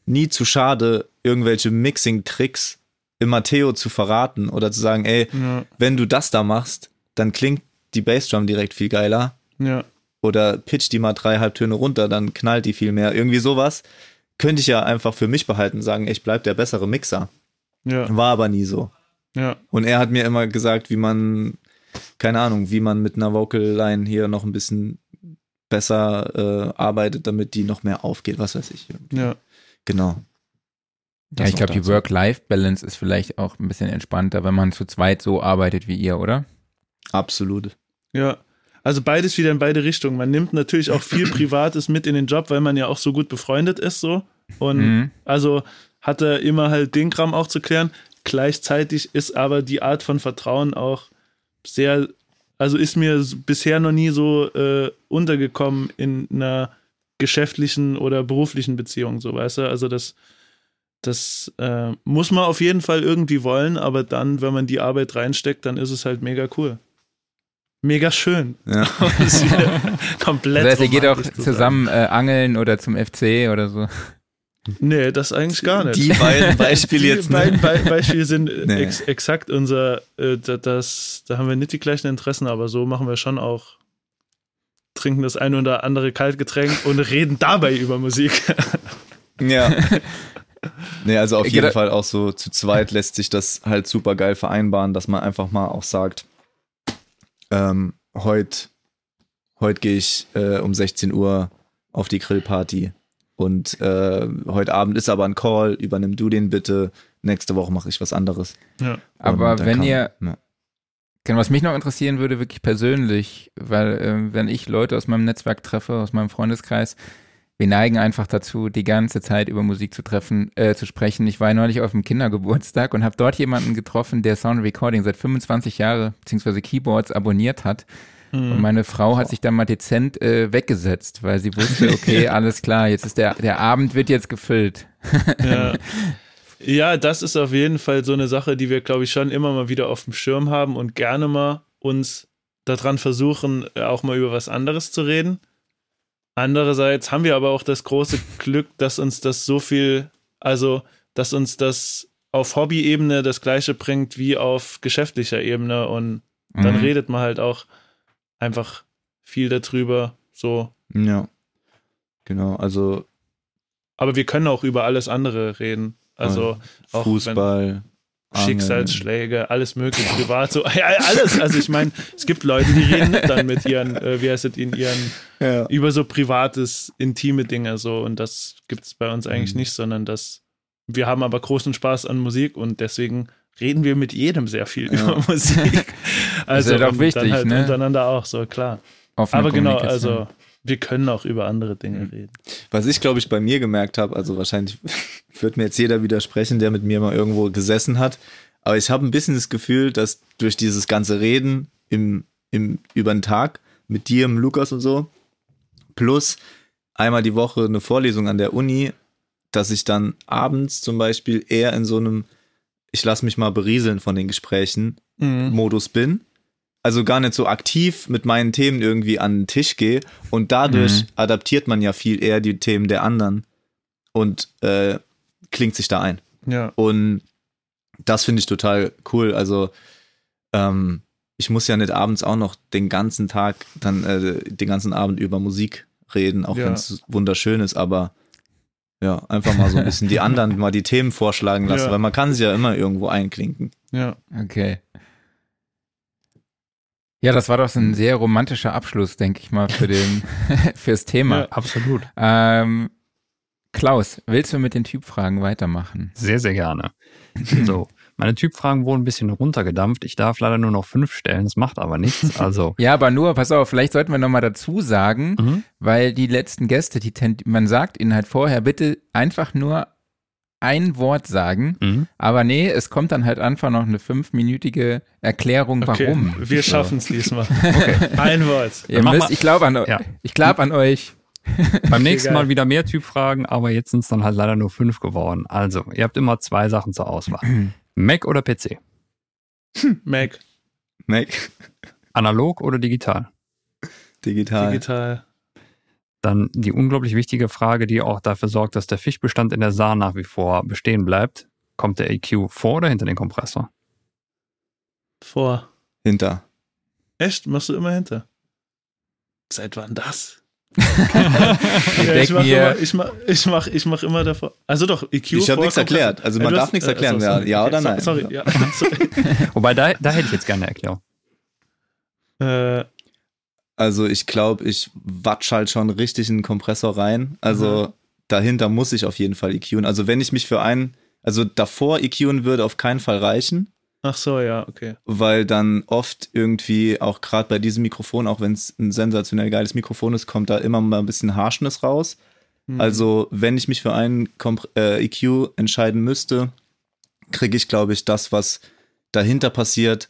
[SPEAKER 3] nie zu schade, irgendwelche Mixing-Tricks im Matteo zu verraten oder zu sagen, ey,
[SPEAKER 4] Ja.
[SPEAKER 3] wenn du das da machst, dann klingt die Bassdrum direkt viel geiler.
[SPEAKER 4] Ja.
[SPEAKER 3] Oder pitch die mal drei Halbtöne runter, dann knallt die viel mehr. Irgendwie sowas könnte ich ja einfach für mich behalten, sagen, ich bleib der bessere Mixer.
[SPEAKER 4] Ja.
[SPEAKER 3] War aber nie so.
[SPEAKER 4] Ja.
[SPEAKER 3] Und er hat mir immer gesagt, wie man, keine Ahnung, wie man mit einer Vocal Line hier noch ein bisschen besser äh, arbeitet, damit die noch mehr aufgeht, was weiß ich.
[SPEAKER 4] Ja.
[SPEAKER 3] Genau.
[SPEAKER 2] Ja, ich glaube, die. Work-Life-Balance ist vielleicht auch ein bisschen entspannter, wenn man zu zweit so arbeitet wie ihr, oder?
[SPEAKER 3] Absolut.
[SPEAKER 4] Ja. Also beides wieder in beide Richtungen. Man nimmt natürlich auch viel Privates mit in den Job, weil man ja auch so gut befreundet ist so. Und
[SPEAKER 2] Mhm.
[SPEAKER 4] also hat er immer halt den Kram auch zu klären. Gleichzeitig ist aber die Art von Vertrauen auch sehr, also ist mir bisher noch nie so äh, untergekommen in einer geschäftlichen oder beruflichen Beziehung, so weißt du. Also das, das äh, muss man auf jeden Fall irgendwie wollen, aber dann, wenn man die Arbeit reinsteckt, dann ist es halt mega cool. Mega schön.
[SPEAKER 3] Ja.
[SPEAKER 4] Komplett
[SPEAKER 2] Das heißt, ihr geht auch zusammen äh, angeln oder zum FC oder so.
[SPEAKER 4] Nee, das eigentlich gar nicht.
[SPEAKER 3] Die beiden Beispiele
[SPEAKER 4] Die
[SPEAKER 3] jetzt.
[SPEAKER 4] beiden
[SPEAKER 3] Ne?
[SPEAKER 4] Be Beispiele sind
[SPEAKER 3] Nee.
[SPEAKER 4] ex exakt unser, äh, da- das, da haben wir nicht die gleichen Interessen, aber so machen wir schon auch, trinken das eine oder andere Kaltgetränk und reden dabei über Musik.
[SPEAKER 3] Ja. Nee, also auf
[SPEAKER 2] Äh,
[SPEAKER 3] jeden
[SPEAKER 2] geda-
[SPEAKER 3] Fall auch so zu zweit lässt sich das halt super geil vereinbaren, dass man einfach mal auch sagt, ähm, heute heut gehe ich äh, um 16 Uhr auf die Grillparty und äh, heute Abend ist aber ein Call, übernimm du den bitte, nächste Woche mache ich was anderes.
[SPEAKER 4] Ja.
[SPEAKER 2] Aber wenn
[SPEAKER 3] kann-
[SPEAKER 2] ihr,
[SPEAKER 3] ja.
[SPEAKER 2] Genau, was mich noch interessieren würde, wirklich persönlich, weil äh, wenn ich Leute aus meinem Netzwerk treffe, aus meinem Freundeskreis, wir neigen einfach dazu, die ganze Zeit über Musik zu treffen, äh, zu sprechen. Ich war neulich auf einem Kindergeburtstag und habe dort jemanden getroffen, der Sound Recording seit 25 Jahre beziehungsweise Keyboards abonniert hat. Und meine Frau hat sich dann mal dezent äh, weggesetzt, weil sie wusste, okay, alles klar, jetzt ist der, der Abend wird jetzt gefüllt.
[SPEAKER 4] Ja. ja, das ist auf jeden Fall so eine Sache, die wir, glaube ich, schon immer mal wieder auf dem Schirm haben und gerne mal uns daran versuchen, äh, auch mal über was anderes zu reden. Andererseits haben wir aber auch das große Glück, dass uns das so viel, also, dass uns das auf Hobby-Ebene das Gleiche bringt wie auf geschäftlicher Ebene und dann
[SPEAKER 2] Mhm.
[SPEAKER 4] redet man halt auch einfach viel darüber, so.
[SPEAKER 3] Ja. Genau, also
[SPEAKER 4] Aber wir können auch über alles andere reden. Also auch wenn-
[SPEAKER 3] Angeln.
[SPEAKER 4] Schicksalsschläge, alles mögliche privat, so ja, alles. Also ich meine, es gibt Leute, die reden dann mit ihren, äh, wie heißt es, in ihren,
[SPEAKER 3] Ja.
[SPEAKER 4] über so privates, intime Dinge so und das gibt es bei uns eigentlich
[SPEAKER 3] Mhm.
[SPEAKER 4] nicht, sondern das, wir haben aber großen Spaß an Musik und deswegen reden wir mit jedem sehr viel
[SPEAKER 3] Ja.
[SPEAKER 4] über Musik. Also
[SPEAKER 2] halt auch
[SPEAKER 4] und
[SPEAKER 2] wichtig,
[SPEAKER 4] dann halt
[SPEAKER 2] ne?
[SPEAKER 4] untereinander auch, so klar.
[SPEAKER 2] Offene
[SPEAKER 4] Aber genau, also Wir können auch über andere Dinge reden.
[SPEAKER 3] Was ich, glaube ich, bei mir gemerkt habe, also wahrscheinlich wird mir jetzt jeder widersprechen, der mit mir mal irgendwo gesessen hat, aber ich habe ein bisschen das Gefühl, dass durch dieses ganze Reden im, im, über den Tag mit dir, mit Lukas und so, plus einmal die Woche eine Vorlesung an der Uni, dass ich dann abends zum Beispiel eher in so einem, ich lasse mich mal berieseln von den Gesprächen,
[SPEAKER 4] Mhm.
[SPEAKER 3] Modus bin. Also gar nicht so aktiv mit meinen Themen irgendwie an den Tisch gehe. Und dadurch
[SPEAKER 2] Mhm.
[SPEAKER 3] adaptiert man ja viel eher die Themen der anderen und äh, klingt sich da ein.
[SPEAKER 4] Ja.
[SPEAKER 3] Und das finde ich total cool. Also ähm, ich muss ja nicht abends auch noch den ganzen Tag, dann äh, den ganzen Abend über Musik reden, auch
[SPEAKER 4] Ja.
[SPEAKER 3] wenn es wunderschön ist, aber ja, einfach mal so ein bisschen die anderen mal die Themen vorschlagen lassen,
[SPEAKER 4] Ja.
[SPEAKER 3] weil man kann sie ja immer irgendwo einklinken.
[SPEAKER 4] Ja.
[SPEAKER 2] Okay. Ja, das war doch so ein sehr romantischer Abschluss, denke ich mal, für den, fürs Thema.
[SPEAKER 4] Ja.
[SPEAKER 1] Absolut.
[SPEAKER 2] Ähm, Klaus, willst du mit den Typfragen weitermachen?
[SPEAKER 1] Sehr, sehr gerne. So, meine Typfragen wurden ein bisschen runtergedampft. Ich darf leider nur noch fünf stellen, das macht aber nichts. Also,
[SPEAKER 2] Ja, aber nur, pass auf, vielleicht sollten wir nochmal dazu sagen,
[SPEAKER 1] mhm.
[SPEAKER 2] weil die letzten Gäste, die man sagt ihnen halt vorher, bitte einfach nur ein Wort sagen,
[SPEAKER 1] Mhm.
[SPEAKER 2] aber nee, es kommt dann halt einfach noch eine fünfminütige Erklärung,
[SPEAKER 4] Okay.
[SPEAKER 2] warum.
[SPEAKER 4] Wir
[SPEAKER 2] So.
[SPEAKER 4] schaffen es diesmal. Okay. Ein Wort.
[SPEAKER 2] Ihr müsst, ich glaube an,
[SPEAKER 1] Ja.
[SPEAKER 2] ich glaub an euch.
[SPEAKER 1] Beim nächsten. Mal wieder mehr Typfragen, aber jetzt sind es dann halt leider nur fünf geworden. Also, ihr habt immer zwei Sachen zur Auswahl. Mac oder PC?
[SPEAKER 4] Mac.
[SPEAKER 3] Mac,
[SPEAKER 1] Analog oder digital?
[SPEAKER 3] digital.
[SPEAKER 4] Digital.
[SPEAKER 1] Dann die unglaublich wichtige Frage, die auch dafür sorgt, dass der Fischbestand in der Saar nach wie vor bestehen bleibt. Kommt der EQ vor oder hinter den Kompressor?
[SPEAKER 4] Vor.
[SPEAKER 3] Hinter.
[SPEAKER 4] Echt? Machst du immer hinter? Seit wann das?
[SPEAKER 2] Ich
[SPEAKER 4] Ja, ich mach
[SPEAKER 2] mir-
[SPEAKER 4] immer, ich mach, ich mach, ich mach immer davor. Also doch, EQ.
[SPEAKER 3] Ich hab
[SPEAKER 4] vor
[SPEAKER 3] nichts erklärt. Also man darf
[SPEAKER 4] hast-
[SPEAKER 3] nichts
[SPEAKER 4] äh,
[SPEAKER 3] erklären.
[SPEAKER 4] so,
[SPEAKER 3] Ja,
[SPEAKER 4] sorry.
[SPEAKER 3] ja
[SPEAKER 4] Okay,
[SPEAKER 3] oder nein?
[SPEAKER 4] Sorry, ja. sorry.
[SPEAKER 1] Wobei, da, da hätte ich jetzt gerne eine Erklärung.
[SPEAKER 4] äh,
[SPEAKER 3] Also ich glaube, ich watsch halt schon richtig in den Kompressor rein. Also
[SPEAKER 4] Mhm.
[SPEAKER 3] dahinter muss ich auf jeden Fall EQen. Also wenn ich mich für einen, also davor EQen würde auf keinen Fall reichen,
[SPEAKER 4] ach so, ja, okay.
[SPEAKER 3] weil dann oft irgendwie auch gerade bei diesem Mikrofon, auch wenn es ein sensationell geiles Mikrofon ist, kommt da immer mal ein bisschen Harshness raus.
[SPEAKER 4] Hm.
[SPEAKER 3] Also wenn ich mich für einen Komp äh, EQ entscheiden müsste, kriege ich, glaube ich, das, was dahinter passiert,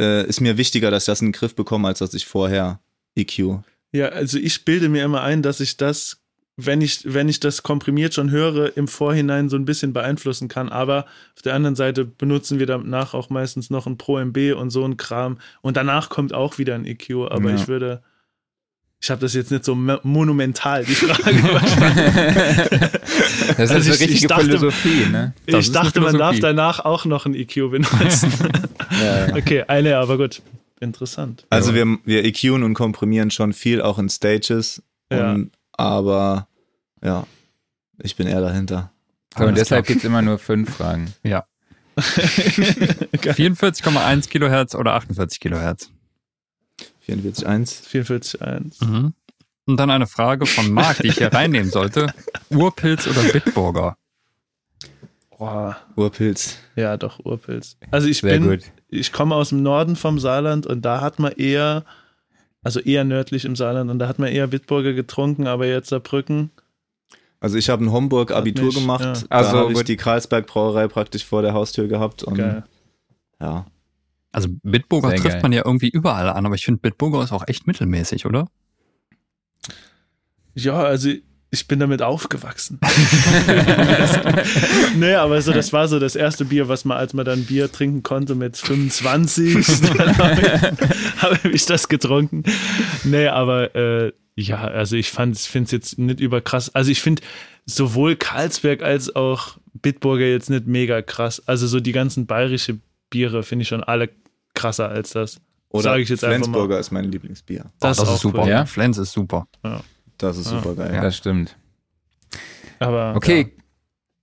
[SPEAKER 3] äh, ist mir wichtiger, dass ich das in den Griff bekomme, als dass ich vorher EQ.
[SPEAKER 4] Ja, also ich bilde mir immer ein, dass ich das, wenn ich, wenn ich das komprimiert schon höre, im Vorhinein so ein bisschen beeinflussen kann. Aber auf der anderen Seite benutzen wir danach auch meistens noch ein Pro MB und so ein Kram. Und danach kommt auch wieder ein EQ. Aber
[SPEAKER 3] Ja.
[SPEAKER 4] ich würde, ich habe das jetzt nicht so mo- monumental, die Frage.
[SPEAKER 2] Das ist
[SPEAKER 4] Also
[SPEAKER 2] eine
[SPEAKER 4] ich- ich
[SPEAKER 2] richtige
[SPEAKER 4] dachte-
[SPEAKER 2] Philosophie, ne?
[SPEAKER 1] Das
[SPEAKER 4] ich dachte, man darf danach auch noch ein EQ benutzen.
[SPEAKER 3] Ja, ja.
[SPEAKER 4] okay, eine, aber gut. Interessant.
[SPEAKER 3] Also wir, wir EQen und komprimieren schon viel, auch in Stages.
[SPEAKER 4] Ja.
[SPEAKER 3] Und, aber ja, ich bin eher dahinter.
[SPEAKER 2] So, und
[SPEAKER 1] Alles
[SPEAKER 2] deshalb
[SPEAKER 1] klar.
[SPEAKER 2] gibt's immer nur fünf Fragen.
[SPEAKER 1] 44,1 Kilohertz oder 48 Kilohertz?
[SPEAKER 3] 44.1.
[SPEAKER 4] 44.1.
[SPEAKER 1] Mhm. Und dann eine Frage von Marc, die ich hier reinnehmen sollte. Urpilz oder Bitburger?
[SPEAKER 4] Boah.
[SPEAKER 3] Urpilz.
[SPEAKER 4] Ja, doch, Urpilz. Also ich
[SPEAKER 2] Sehr
[SPEAKER 4] bin,
[SPEAKER 2] gut.
[SPEAKER 4] ich komme aus dem Norden vom Saarland und da hat man eher, also eher nördlich im Saarland und da hat man eher Wittburger getrunken, aber jetzt Saarbrücken.
[SPEAKER 3] Also ich habe in Homburg Abitur
[SPEAKER 4] nicht,
[SPEAKER 3] gemacht.
[SPEAKER 4] ja.
[SPEAKER 3] Da
[SPEAKER 2] Also
[SPEAKER 3] habe ich die Karlsberg Brauerei praktisch vor der Haustür gehabt. Und
[SPEAKER 4] Geil.
[SPEAKER 3] ja.
[SPEAKER 1] Also Bitburger
[SPEAKER 2] Sehr
[SPEAKER 1] trifft
[SPEAKER 2] geil.
[SPEAKER 1] man ja irgendwie überall an, aber ich finde Bitburger ist auch echt mittelmäßig, oder?
[SPEAKER 4] Ja, also ich bin damit aufgewachsen. nee, aber so, das war so das erste Bier, was man, als man dann Bier trinken konnte mit 25, dann habe ich, hab ich das getrunken. Nee, aber äh, ja, also ich fand, ich finde es jetzt nicht überkrass. Also ich finde sowohl Karlsberg als auch Bitburger jetzt nicht mega krass. Also so die ganzen bayerische Biere finde ich schon alle krasser als das.
[SPEAKER 3] Oder
[SPEAKER 4] Sag ich jetzt einfach
[SPEAKER 3] Flensburger
[SPEAKER 4] mal.
[SPEAKER 3] ist mein Lieblingsbier.
[SPEAKER 4] Das,
[SPEAKER 1] oh, das
[SPEAKER 4] auch
[SPEAKER 1] ist super.
[SPEAKER 4] cool.
[SPEAKER 2] Ja?
[SPEAKER 1] Flens ist super.
[SPEAKER 3] Das ist super geil.
[SPEAKER 1] Ja.
[SPEAKER 2] Das stimmt.
[SPEAKER 4] Aber
[SPEAKER 2] Okay,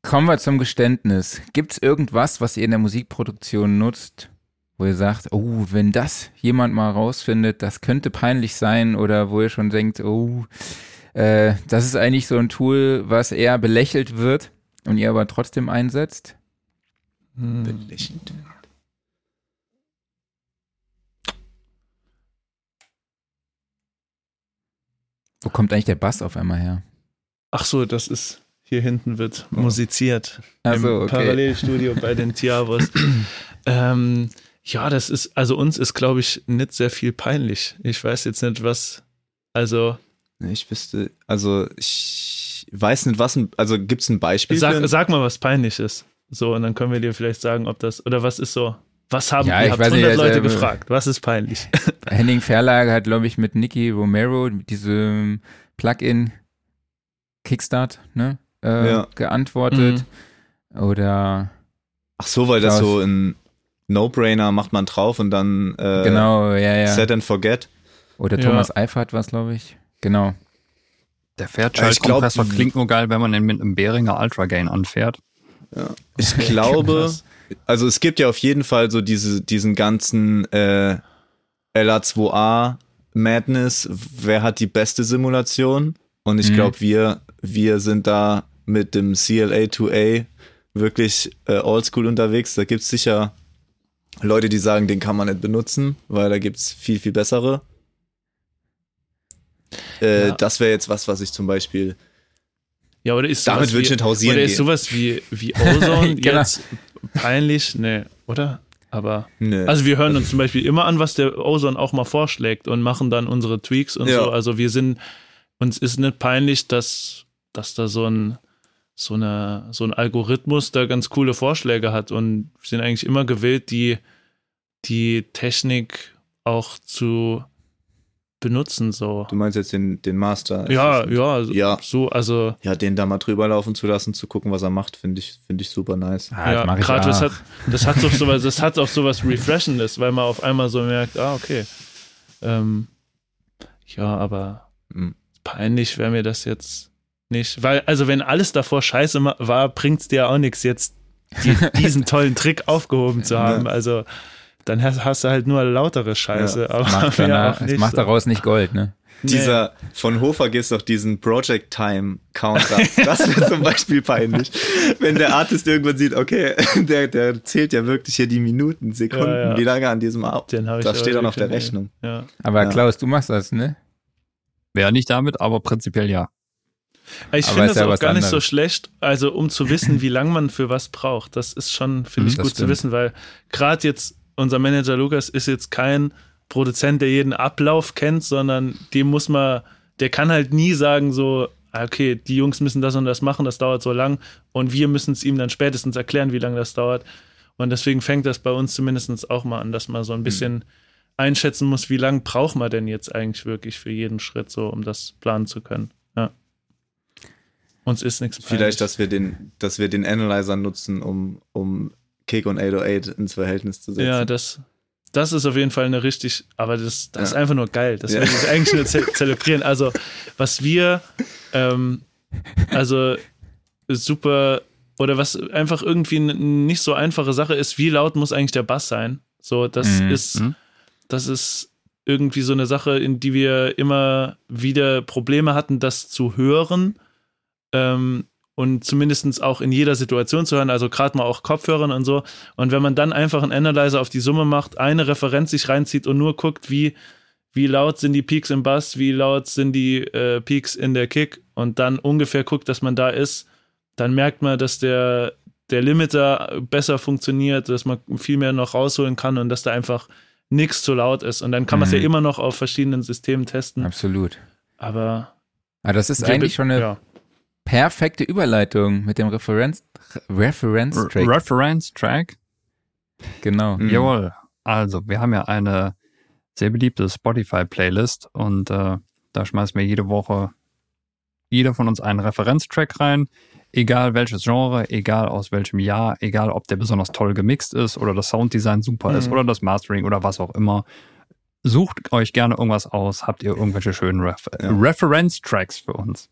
[SPEAKER 2] kommen wir zum Geständnis. Gibt's irgendwas, was ihr in der Musikproduktion nutzt, wo ihr sagt, oh, wenn das jemand mal rausfindet, das könnte peinlich sein oder wo ihr schon denkt, oh, äh, das ist eigentlich so ein Tool, was eher belächelt wird und ihr aber trotzdem einsetzt?
[SPEAKER 4] ja. Hm.
[SPEAKER 3] Belächelt.
[SPEAKER 2] Wo kommt eigentlich der Bass auf einmal her?
[SPEAKER 4] Ach so, das ist hier hinten wird musiziert
[SPEAKER 2] Ach
[SPEAKER 4] im
[SPEAKER 2] okay.
[SPEAKER 4] Parallelstudio bei den Tiavos. ähm, ja, das ist, also uns ist, glaube ich, nicht sehr viel peinlich. Ich weiß jetzt nicht, was, also
[SPEAKER 3] Ich wüsste, also ich weiß nicht, was, also gibt es ein Beispiel?
[SPEAKER 4] sag, sag mal, was peinlich ist. So, und dann können wir dir vielleicht sagen, ob das, oder was ist so, was haben,
[SPEAKER 2] Ja,
[SPEAKER 4] ihr
[SPEAKER 2] ich
[SPEAKER 4] habt
[SPEAKER 2] weiß nicht,
[SPEAKER 4] 100
[SPEAKER 2] also,
[SPEAKER 4] Leute
[SPEAKER 2] äh,
[SPEAKER 4] gefragt, was ist peinlich?
[SPEAKER 2] Henning Verlage hat, glaube ich, mit Nicky Romero diese Plugin Kickstart ne, äh,
[SPEAKER 3] Ja.
[SPEAKER 2] geantwortet. Oder
[SPEAKER 3] Ach so, weil das so ein No-Brainer macht man drauf und dann äh,
[SPEAKER 2] genau, ja, ja.
[SPEAKER 3] Set and Forget.
[SPEAKER 2] Oder
[SPEAKER 4] Ja.
[SPEAKER 2] Thomas Eifert war es, glaube ich. Genau.
[SPEAKER 1] Der
[SPEAKER 3] Ja, ich
[SPEAKER 1] Fairchild-Kompressor
[SPEAKER 3] glaub-
[SPEAKER 1] klingt nur geil, wenn man ihn mit einem Behringer Ultra Gain anfährt.
[SPEAKER 3] Ich glaube. also es gibt ja auf jeden Fall so diese, diesen ganzen äh, LA2A Madness. Wer hat die beste Simulation? Und ich
[SPEAKER 2] Mhm.
[SPEAKER 3] glaube, wir, wir sind da mit dem CLA2A wirklich äh, oldschool unterwegs. Da gibt es sicher Leute, die sagen, den kann man nicht benutzen, weil da gibt es viel, viel bessere. Äh,
[SPEAKER 4] Ja.
[SPEAKER 3] Das wäre jetzt was, was ich zum Beispiel.
[SPEAKER 4] Ja, oder ist
[SPEAKER 3] Damit würde ich
[SPEAKER 4] wie-
[SPEAKER 3] nicht hausieren
[SPEAKER 4] Oder ist
[SPEAKER 3] gehen.
[SPEAKER 4] sowas wie, wie Ozone
[SPEAKER 2] Genau.
[SPEAKER 4] jetzt peinlich? Nee, oder? Aber,
[SPEAKER 3] Nö.
[SPEAKER 4] also wir hören uns zum Beispiel immer an, was der Ozone auch mal vorschlägt und machen dann unsere Tweaks und
[SPEAKER 3] Ja.
[SPEAKER 4] so. Also wir sind, uns ist nicht peinlich, dass, dass da so ein, so eine, so ein Algorithmus da ganz coole Vorschläge hat und sind eigentlich immer gewillt, die, die Technik auch zu benutzen, so.
[SPEAKER 3] du meinst jetzt den, den Master?
[SPEAKER 4] Ja, ja, so-
[SPEAKER 3] Ja.
[SPEAKER 4] so, also
[SPEAKER 3] ja, den da mal drüber laufen zu lassen, zu gucken, was er macht, finde ich, finde ich super nice.
[SPEAKER 2] Ah,
[SPEAKER 4] ja, gerade das
[SPEAKER 2] auch.
[SPEAKER 4] hat, das hat doch sowas, das hat auch sowas Refreshendes, weil man auf einmal so merkt, ah, okay. Ähm, ja, aber
[SPEAKER 3] Mhm.
[SPEAKER 4] peinlich wäre mir das jetzt nicht. Weil, also wenn alles davor scheiße war, bringt es dir auch nichts, jetzt die, diesen tollen Trick aufgehoben zu haben. Also dann hast, hast du halt nur lautere Scheiße. aber
[SPEAKER 2] Macht, danach,
[SPEAKER 4] auch
[SPEAKER 2] es
[SPEAKER 4] nicht
[SPEAKER 2] macht
[SPEAKER 4] so.
[SPEAKER 2] daraus nicht Gold, ne?
[SPEAKER 4] Nee.
[SPEAKER 3] Dieser von Hofer gibt's doch diesen Project Time Counter. Das wäre zum Beispiel peinlich, wenn der Artist irgendwann sieht, okay, der, der zählt ja wirklich hier die Minuten, Sekunden,
[SPEAKER 4] Ja, ja.
[SPEAKER 3] wie lange an diesem Ab. Das steht noch auf der Rechnung.
[SPEAKER 4] Ja.
[SPEAKER 2] Aber
[SPEAKER 3] Ja.
[SPEAKER 2] Klaus, du machst das, ne?
[SPEAKER 1] Wäre nicht damit, aber prinzipiell ja.
[SPEAKER 4] Ich finde das
[SPEAKER 2] ja
[SPEAKER 4] auch gar nicht so schlecht, also um zu wissen, wie lange man für was braucht. Das ist schon, finde
[SPEAKER 2] Mhm,
[SPEAKER 4] ich,
[SPEAKER 2] das
[SPEAKER 4] gut zu
[SPEAKER 2] stimmt.
[SPEAKER 4] wissen, weil gerade jetzt unser Manager Lukas ist jetzt kein Produzent, der jeden Ablauf kennt, sondern dem muss man, der kann halt nie sagen so, ah, okay, die Jungs müssen das und das machen, das dauert so lang und wir müssen es ihm dann spätestens erklären, wie lange das dauert. Und deswegen fängt das bei uns zumindest auch mal an, dass man so
[SPEAKER 2] Mhm.
[SPEAKER 4] ein bisschen einschätzen muss, wie lange braucht man denn jetzt eigentlich wirklich für jeden Schritt so, um das planen zu können. Ja. Uns ist nichts
[SPEAKER 3] Vielleicht,
[SPEAKER 4] peinlich.
[SPEAKER 3] dass wir den, dass wir den Analyzer nutzen, um, um Kick und 808 ins Verhältnis zu setzen.
[SPEAKER 4] Ja, das, das ist auf jeden Fall eine richtig, aber das, das ist
[SPEAKER 3] Ja.
[SPEAKER 4] einfach nur geil. Das
[SPEAKER 3] Ja.
[SPEAKER 4] will ich eigentlich nur ze zelebrieren. Also, was wir, ähm, also super, oder was einfach irgendwie eine nicht so einfache Sache ist, wie laut muss eigentlich der Bass sein? So, das
[SPEAKER 2] Mhm.
[SPEAKER 4] ist,
[SPEAKER 1] Mhm.
[SPEAKER 4] das ist irgendwie so eine Sache, in die wir immer wieder Probleme hatten, das zu hören. Ähm, und zumindest auch in jeder Situation zu hören, also gerade mal auch Kopfhörern und so. Und wenn man dann einfach einen Analyzer auf die Summe macht, eine Referenz sich reinzieht und nur guckt, wie, wie laut sind die Peaks im Bass, wie laut sind die äh, Peaks in der Kick und dann ungefähr guckt, dass man da ist, dann merkt man, dass der, der Limiter besser funktioniert, dass man viel mehr noch rausholen kann und dass da einfach nichts zu laut ist. Und dann kann man es
[SPEAKER 2] Mhm.
[SPEAKER 4] ja immer noch auf verschiedenen Systemen testen.
[SPEAKER 2] Absolut.
[SPEAKER 4] Aber
[SPEAKER 2] Aber das ist eigentlich schon eine
[SPEAKER 4] ja.
[SPEAKER 2] Perfekte Überleitung mit dem Referenz Reference
[SPEAKER 1] Re
[SPEAKER 2] Track.
[SPEAKER 1] Reference Track.
[SPEAKER 2] genau.
[SPEAKER 3] Mhm.
[SPEAKER 1] Jawohl. Also, wir haben ja eine sehr beliebte Spotify-Playlist und äh, da schmeißen wir jede Woche jeder von uns einen Referenztrack rein, egal welches Genre, egal aus welchem Jahr, egal ob der besonders toll gemixt ist oder das Sounddesign super ist
[SPEAKER 4] Mhm.
[SPEAKER 1] oder das Mastering oder was auch immer. Sucht euch gerne irgendwas aus. Habt ihr irgendwelche schönen Ref
[SPEAKER 3] Ja.
[SPEAKER 1] Reference-Tracks für uns?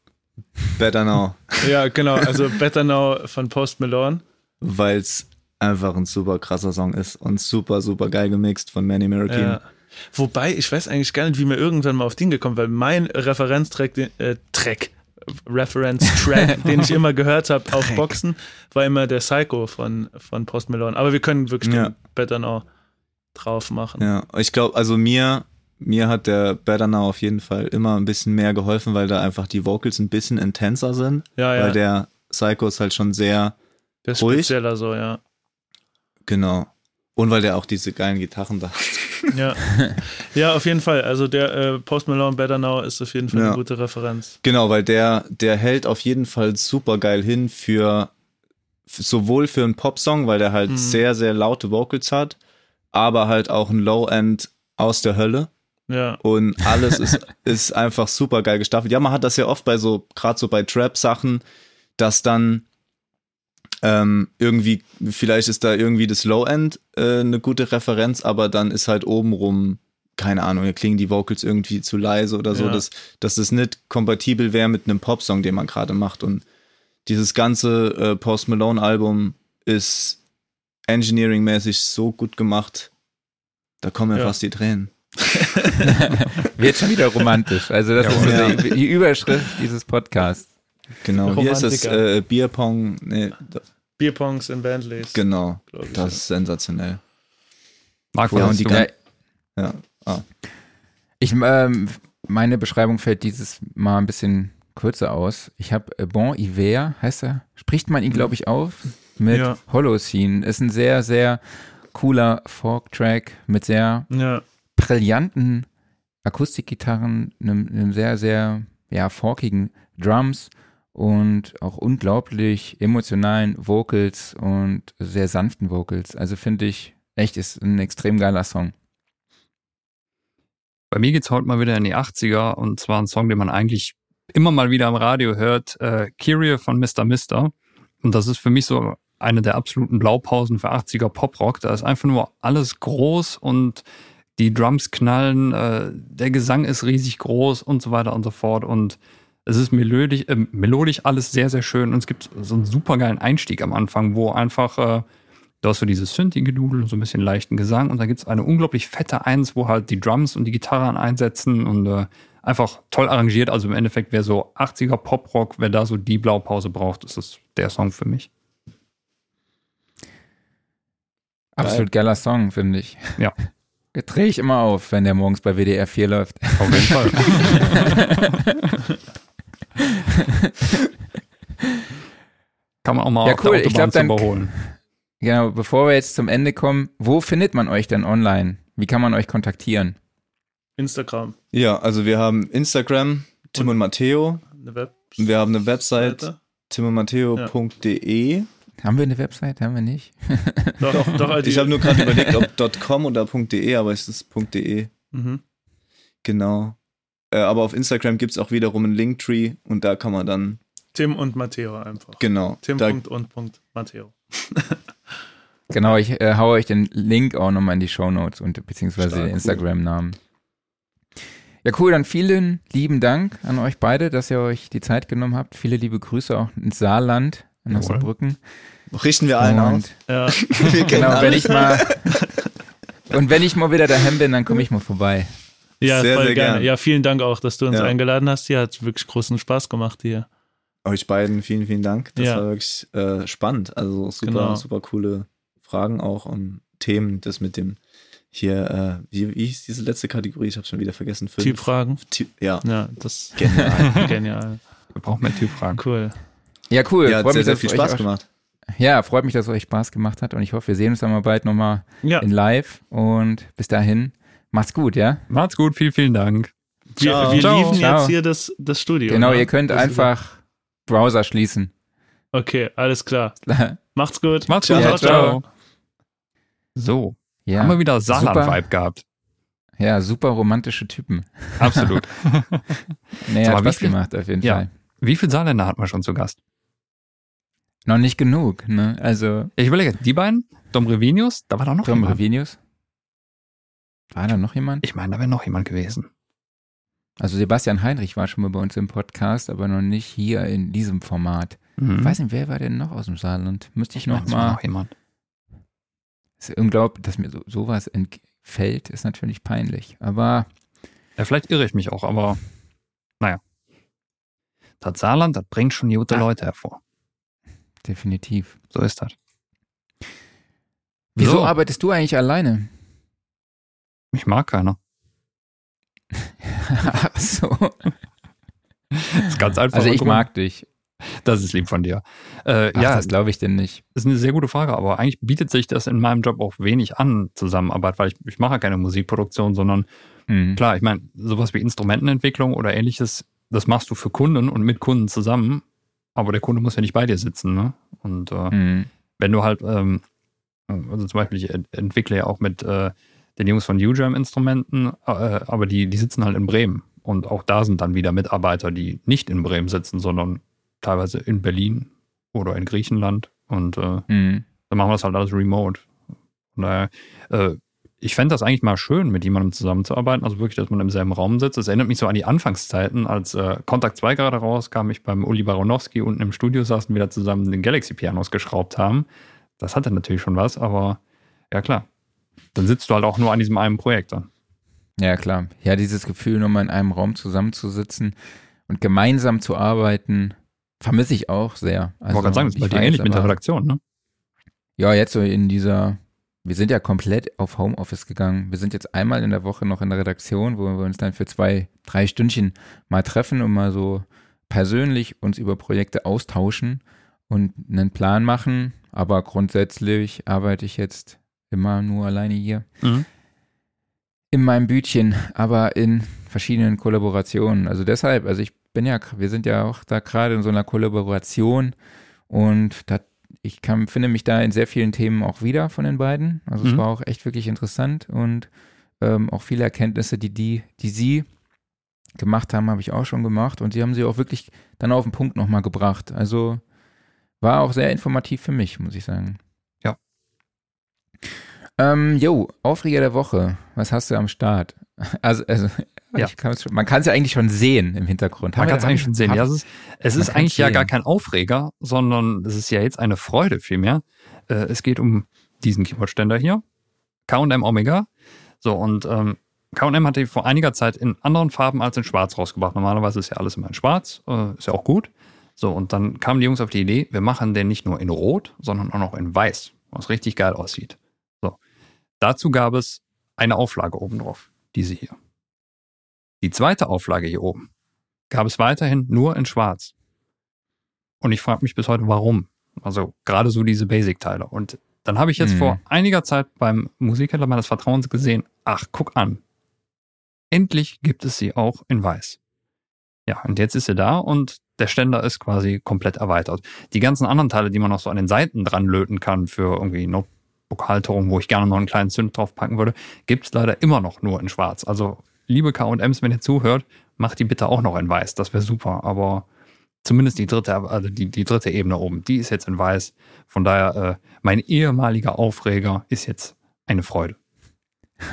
[SPEAKER 3] Better now.
[SPEAKER 4] ja, genau. Also Better Now von Post Malone.
[SPEAKER 3] Weil es einfach ein super krasser Song ist und super, super geil gemixt von Manny Marroquin.
[SPEAKER 4] Ja. Wobei, ich weiß eigentlich gar nicht, wie mir irgendwann mal auf den gekommen, weil mein Referenztrack, den, äh, Track, Reference-Track, den ich immer gehört habe auf Boxen, war immer der Psycho von, von Post Malone. Aber wir können wirklich
[SPEAKER 3] Ja.
[SPEAKER 4] den Better Now drauf machen.
[SPEAKER 3] Ja, ich glaube, also mir, mir hat der Better Now auf jeden Fall immer ein bisschen mehr geholfen, weil da einfach die Vocals ein bisschen intenser sind.
[SPEAKER 4] Ja, ja.
[SPEAKER 3] Weil der Psycho ist halt schon sehr,
[SPEAKER 4] der ist
[SPEAKER 3] ruhig.
[SPEAKER 4] spezieller so, ja.
[SPEAKER 3] genau. Und weil der auch diese geilen Gitarren da hat.
[SPEAKER 4] Ja, ja auf jeden Fall. Also der äh, Post Malone Better Now ist auf jeden Fall
[SPEAKER 3] Ja.
[SPEAKER 4] eine gute Referenz.
[SPEAKER 3] Genau, weil der, der hält auf jeden Fall super geil hin für, für sowohl für einen Popsong, weil der halt
[SPEAKER 4] Mhm.
[SPEAKER 3] sehr, sehr laute Vocals hat, aber halt auch ein Low-End aus der Hölle.
[SPEAKER 4] Ja,
[SPEAKER 3] Und alles ist, ist einfach super geil gestaffelt. Ja, man hat das ja oft bei so, gerade so bei Trap-Sachen, dass dann ähm, irgendwie, vielleicht ist da irgendwie das Low-End äh, eine gute Referenz, aber dann ist halt obenrum, keine Ahnung, da klingen die Vocals irgendwie zu leise oder so,
[SPEAKER 4] Ja.
[SPEAKER 3] dass, dass das nicht kompatibel wäre mit einem Popsong, den man gerade macht. Und dieses ganze äh, Post Malone-Album ist engineering-mäßig so gut gemacht, da kommen mir
[SPEAKER 4] Ja.
[SPEAKER 3] fast die Tränen.
[SPEAKER 2] Wird schon wieder romantisch. Also das ist so
[SPEAKER 3] Ja.
[SPEAKER 2] die, die Überschrift dieses Podcasts.
[SPEAKER 3] Genau, hier ist es
[SPEAKER 4] Romantiker.
[SPEAKER 3] äh, Bierpong, nee,
[SPEAKER 4] Bierpongs in Bandleys.
[SPEAKER 3] genau, das ist sensationell.
[SPEAKER 1] Marc,
[SPEAKER 3] Ja,
[SPEAKER 1] was
[SPEAKER 3] und die
[SPEAKER 2] Ja,
[SPEAKER 3] Ja,
[SPEAKER 2] Ich, ähm, meine Beschreibung fällt dieses Mal ein bisschen kürzer aus. Ich habe äh, Bon Hiver, heißt er, spricht man ihn, glaube ich, auf, mit
[SPEAKER 4] Ja.
[SPEAKER 2] Holocene. Ist ein sehr, sehr cooler Folk-Track mit sehr
[SPEAKER 4] Ja,
[SPEAKER 2] brillanten Akustikgitarren, einem, einem sehr, sehr, ja, forkigen Drums und auch unglaublich emotionalen Vocals und sehr sanften Vocals. Also finde ich, echt ist ein extrem geiler Song.
[SPEAKER 1] Bei mir geht's heute mal wieder in die 80er und zwar ein Song, den man eigentlich immer mal wieder am Radio hört, äh, Kyrie von Mr. Mister. Und das ist für mich so eine der absoluten Blaupausen für 80er Poprock. Da ist einfach nur alles groß und die Drums knallen, äh, der Gesang ist riesig groß und so weiter und so fort. Und es ist melodisch, äh, melodisch alles sehr, sehr schön. Und es gibt so einen super geilen Einstieg am Anfang, wo einfach äh, Du hast so dieses Synthi-Gedudel, so ein bisschen leichten Gesang und da gibt's eine unglaublich fette Eins, wo halt die Drums und die Gitarren einsetzen und äh, einfach toll arrangiert. Also im Endeffekt, wer so 80er Poprock, wer da so die Blaupause braucht, ist das der Song für mich.
[SPEAKER 2] Absolut geiler Song, finde ich.
[SPEAKER 1] Ja.
[SPEAKER 2] Drehe ich immer auf, wenn der morgens bei WDR 4 läuft.
[SPEAKER 1] Auf jeden Fall. Kann man auch mal
[SPEAKER 2] Ja,
[SPEAKER 1] auf
[SPEAKER 2] cool.
[SPEAKER 1] der
[SPEAKER 2] Ich glaub, dann-
[SPEAKER 1] überholen.
[SPEAKER 2] Genau, bevor wir jetzt zum Ende kommen, wo findet man euch denn online? Wie kann man euch kontaktieren?
[SPEAKER 4] Instagram,
[SPEAKER 3] ja, also wir haben Instagram, Tim und Matteo,
[SPEAKER 4] eine Web.
[SPEAKER 3] und wir haben eine Website,
[SPEAKER 4] Seite.
[SPEAKER 3] timundmatteo.de.
[SPEAKER 2] Haben wir eine Website? Haben wir nicht?
[SPEAKER 4] Doch, doch, also
[SPEAKER 3] Ich habe nur gerade überlegt, ob .com oder .de, aber es ist .de,
[SPEAKER 4] Mhm.
[SPEAKER 3] genau. Äh, aber auf Instagram gibt's auch wiederum einen Linktree und da kann man dann,
[SPEAKER 4] Tim und Matteo einfach.
[SPEAKER 3] genau,
[SPEAKER 4] Tim
[SPEAKER 3] da,
[SPEAKER 4] Punkt und Punkt Matteo.
[SPEAKER 2] Genau, ich äh, haue euch den Link auch nochmal in die Show Notes und beziehungsweise
[SPEAKER 3] Stark,
[SPEAKER 2] den
[SPEAKER 3] cool.
[SPEAKER 2] Instagram-Namen. Ja, cool, dann vielen lieben Dank an euch beide, dass ihr euch die Zeit genommen habt. Viele liebe Grüße auch ins Saarland,
[SPEAKER 1] Jawohl.
[SPEAKER 2] Saarbrücken.
[SPEAKER 3] richten wir allen
[SPEAKER 2] Und
[SPEAKER 3] aus.
[SPEAKER 4] Ja,
[SPEAKER 3] Wir
[SPEAKER 2] genau, wenn
[SPEAKER 3] alle.
[SPEAKER 2] ich mal und wenn ich mal wieder daheim bin, dann komme ich mal vorbei.
[SPEAKER 4] ja
[SPEAKER 3] Sehr,
[SPEAKER 4] voll
[SPEAKER 3] sehr
[SPEAKER 4] gerne.
[SPEAKER 3] gern.
[SPEAKER 4] Ja, vielen Dank auch, dass du uns
[SPEAKER 3] Ja.
[SPEAKER 4] eingeladen hast. Hier hat wirklich großen Spaß gemacht hier.
[SPEAKER 3] Euch beiden vielen, vielen Dank. Das
[SPEAKER 4] Ja.
[SPEAKER 3] war wirklich äh, spannend. Also super,
[SPEAKER 4] Genau.
[SPEAKER 3] super coole Fragen auch und Themen. Das mit dem hier, äh, wie, wie hieß diese letzte Kategorie? Ich habe schon wieder vergessen. Fünf.
[SPEAKER 4] Typfragen.
[SPEAKER 3] Typ, ja,
[SPEAKER 4] Ja, das
[SPEAKER 3] genial.
[SPEAKER 4] genial.
[SPEAKER 1] Wir brauchen mehr Typfragen.
[SPEAKER 4] Cool.
[SPEAKER 2] Ja, cool.
[SPEAKER 3] ja, hat
[SPEAKER 2] freut
[SPEAKER 3] sehr,
[SPEAKER 2] mich,
[SPEAKER 3] sehr
[SPEAKER 2] dass
[SPEAKER 3] viel
[SPEAKER 2] es euch
[SPEAKER 3] Spaß gemacht.
[SPEAKER 2] Ja, freut mich, dass es euch Spaß gemacht hat und ich hoffe, wir sehen uns dann mal bald nochmal
[SPEAKER 4] Ja,
[SPEAKER 2] in live und bis dahin macht's gut, ja?
[SPEAKER 1] Macht's gut, vielen, vielen Dank.
[SPEAKER 4] wir,
[SPEAKER 3] Ciao.
[SPEAKER 4] wir
[SPEAKER 1] Ciao.
[SPEAKER 4] liefen
[SPEAKER 2] Ciao.
[SPEAKER 4] jetzt hier das, das Studio.
[SPEAKER 2] Genau,
[SPEAKER 4] ne?
[SPEAKER 2] ihr könnt
[SPEAKER 4] Das
[SPEAKER 2] einfach Browser schließen.
[SPEAKER 4] Okay, alles klar. Macht's gut.
[SPEAKER 1] Macht's
[SPEAKER 3] Ciao.
[SPEAKER 1] gut.
[SPEAKER 2] Ja, ciao.
[SPEAKER 1] So,
[SPEAKER 2] ja.
[SPEAKER 1] haben wir wieder. Saarland-Vibe gehabt.
[SPEAKER 2] Ja, super romantische Typen.
[SPEAKER 1] Absolut.
[SPEAKER 2] Nee, hat
[SPEAKER 1] mal, wie
[SPEAKER 2] Spaß
[SPEAKER 1] viel-
[SPEAKER 2] gemacht auf jeden
[SPEAKER 1] Ja.
[SPEAKER 2] Fall.
[SPEAKER 1] Wie viele Saarländer hatten wir schon zu Gast?
[SPEAKER 2] Noch nicht genug, ne? Also,
[SPEAKER 1] Ich überlege, die beiden, Dom Revinius, da war doch noch
[SPEAKER 2] Tom
[SPEAKER 1] jemand.
[SPEAKER 2] Revinius. War da noch jemand?
[SPEAKER 1] Ich meine, da wäre noch jemand gewesen.
[SPEAKER 2] Also Sebastian Heinrich war schon mal bei uns im Podcast, aber noch nicht hier in diesem Format.
[SPEAKER 1] Mhm.
[SPEAKER 2] Ich weiß nicht, wer war denn noch aus dem Saarland? Müsste ich,
[SPEAKER 1] ich
[SPEAKER 2] noch
[SPEAKER 1] es
[SPEAKER 2] mal.
[SPEAKER 1] noch jemand.
[SPEAKER 2] Ist unglaublich, dass mir so, sowas entfällt, ist natürlich peinlich. Aber
[SPEAKER 1] Ja, vielleicht irre ich mich auch, aber naja. Das Saarland, das bringt schon gute
[SPEAKER 2] Ah.
[SPEAKER 1] Leute hervor.
[SPEAKER 2] Definitiv.
[SPEAKER 1] So ist das.
[SPEAKER 2] Wieso
[SPEAKER 1] So.
[SPEAKER 2] arbeitest du eigentlich alleine?
[SPEAKER 1] Mich mag keiner.
[SPEAKER 2] Ach so.
[SPEAKER 1] Das ist ganz einfach.
[SPEAKER 2] Also ich mag dich.
[SPEAKER 1] Das ist lieb von dir. Äh,
[SPEAKER 2] Ach,
[SPEAKER 1] ja,
[SPEAKER 2] das glaube ich denn nicht.
[SPEAKER 1] ist eine sehr gute Frage, aber eigentlich bietet sich das in meinem Job auch wenig an, Zusammenarbeit, weil ich, ich mache ja keine Musikproduktion, sondern
[SPEAKER 2] Hm.
[SPEAKER 1] klar, ich meine, sowas wie Instrumentenentwicklung oder ähnliches, das machst du für Kunden und mit Kunden zusammen, aber der Kunde muss ja nicht bei dir sitzen, ne? Und äh,
[SPEAKER 2] Hm.
[SPEAKER 1] wenn du halt, ähm, also zum Beispiel, ich ent- entwickle ja auch mit äh, den Jungs von UJAM Instrumenten, äh, aber die, die sitzen halt in Bremen. Und auch da sind dann wieder Mitarbeiter, die nicht in Bremen sitzen, sondern teilweise in Berlin oder in Griechenland. Und äh,
[SPEAKER 2] Hm.
[SPEAKER 1] dann machen wir das halt alles remote. Von daher, äh, ich fände das eigentlich mal schön, mit jemandem zusammenzuarbeiten. Also wirklich, dass man im selben Raum sitzt. Das erinnert mich so an die Anfangszeiten, als äh, Kontakt 2 gerade rauskam, ich beim Uli Baronowski unten im Studio saßen, wir da zusammen den Galaxy-Pianos geschraubt haben. Das hatte natürlich schon was, aber ja klar. Dann sitzt du halt auch nur an diesem einen Projekt dann.
[SPEAKER 2] Ja, klar. Ja, dieses Gefühl, nochmal in einem Raum zusammenzusitzen und gemeinsam zu arbeiten, vermisse ich auch sehr.
[SPEAKER 1] Ich wollte gerade sagen, das ist bei dir ähnlich mit der Redaktion, ne?
[SPEAKER 2] Ja, jetzt so in dieser, wir sind ja komplett auf Homeoffice gegangen. Wir sind jetzt einmal in der Woche noch in der Redaktion, wo wir uns dann für zwei, drei Stündchen mal treffen und mal so persönlich uns über Projekte austauschen und einen Plan machen. Aber grundsätzlich arbeite ich jetzt immer nur alleine hier
[SPEAKER 1] Mhm.
[SPEAKER 2] in meinem Bütchen, aber in verschiedenen Kollaborationen. Also deshalb, also ich bin ja, wir sind ja auch da gerade in so einer Kollaboration und da, ich kann, finde mich da in sehr vielen Themen auch wieder von den beiden. Also es
[SPEAKER 1] Mhm.
[SPEAKER 2] war auch echt wirklich interessant und ähm, auch viele Erkenntnisse, die, die, die sie gemacht haben, habe ich auch schon gemacht und sie haben sie auch wirklich dann auf den Punkt nochmal gebracht. Also war auch sehr informativ für mich, muss ich sagen.
[SPEAKER 1] Ja.
[SPEAKER 2] Ähm, jo, Aufreger der Woche. Was hast du am Start? Also, also
[SPEAKER 1] Ja.
[SPEAKER 2] ich kann's schon, man kann es ja eigentlich schon sehen im Hintergrund.
[SPEAKER 1] Man kann es eigentlich schon sehen. Ja, es ist, es ist eigentlich ja gar kein Aufreger, sondern es ist ja jetzt eine Freude vielmehr. Äh, es geht um diesen Keyboardständer hier, K&M Omega. So, und ähm, K&M hatte vor einiger Zeit in anderen Farben als in schwarz rausgebracht. Normalerweise ist ja alles immer in schwarz, äh, ist ja auch gut. So, und dann kamen die Jungs auf die Idee, wir machen den nicht nur in rot, sondern auch noch in weiß, was richtig geil aussieht. So, dazu gab es eine Auflage oben drauf, diese hier. Die zweite Auflage hier oben gab es weiterhin nur in schwarz. Und ich frage mich bis heute, warum. Also gerade so diese Basic-Teile. Und dann habe ich jetzt
[SPEAKER 2] Mhm.
[SPEAKER 1] vor einiger Zeit beim Musikhändler meines Vertrauens gesehen, ach, guck an. Endlich gibt es sie auch in weiß. Ja, und jetzt ist sie da und der Ständer ist quasi komplett erweitert. Die ganzen anderen Teile, die man noch so an den Seiten dran löten kann für irgendwie Notebook-Halterung, wo ich gerne noch einen kleinen Zünd drauf packen würde, gibt es leider immer noch nur in schwarz. Also liebe K&Ms, wenn ihr zuhört, macht die bitte auch noch in weiß. Das wäre super. Aber zumindest die dritte, also die, die dritte Ebene oben, die ist jetzt in weiß. Von daher, äh, mein ehemaliger Aufreger ist jetzt eine Freude.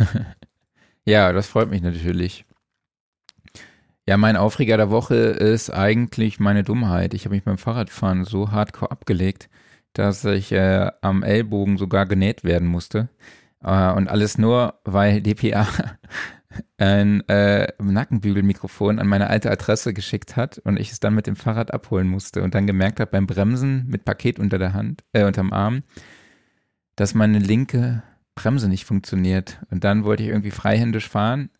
[SPEAKER 2] Ja, das freut mich natürlich. Ja, mein Aufreger der Woche ist eigentlich meine Dummheit. Ich habe mich beim Fahrradfahren so hardcore abgelegt, dass ich äh, am Ellbogen sogar genäht werden musste. Äh, und alles nur, weil DPA ein äh, Nackenbügelmikrofon an meine alte Adresse geschickt hat und ich es dann mit dem Fahrrad abholen musste und dann gemerkt habe beim Bremsen mit Paket unter der Hand, äh, unterm Arm, dass meine linke Bremse nicht funktioniert. Und dann wollte ich irgendwie freihändisch fahren.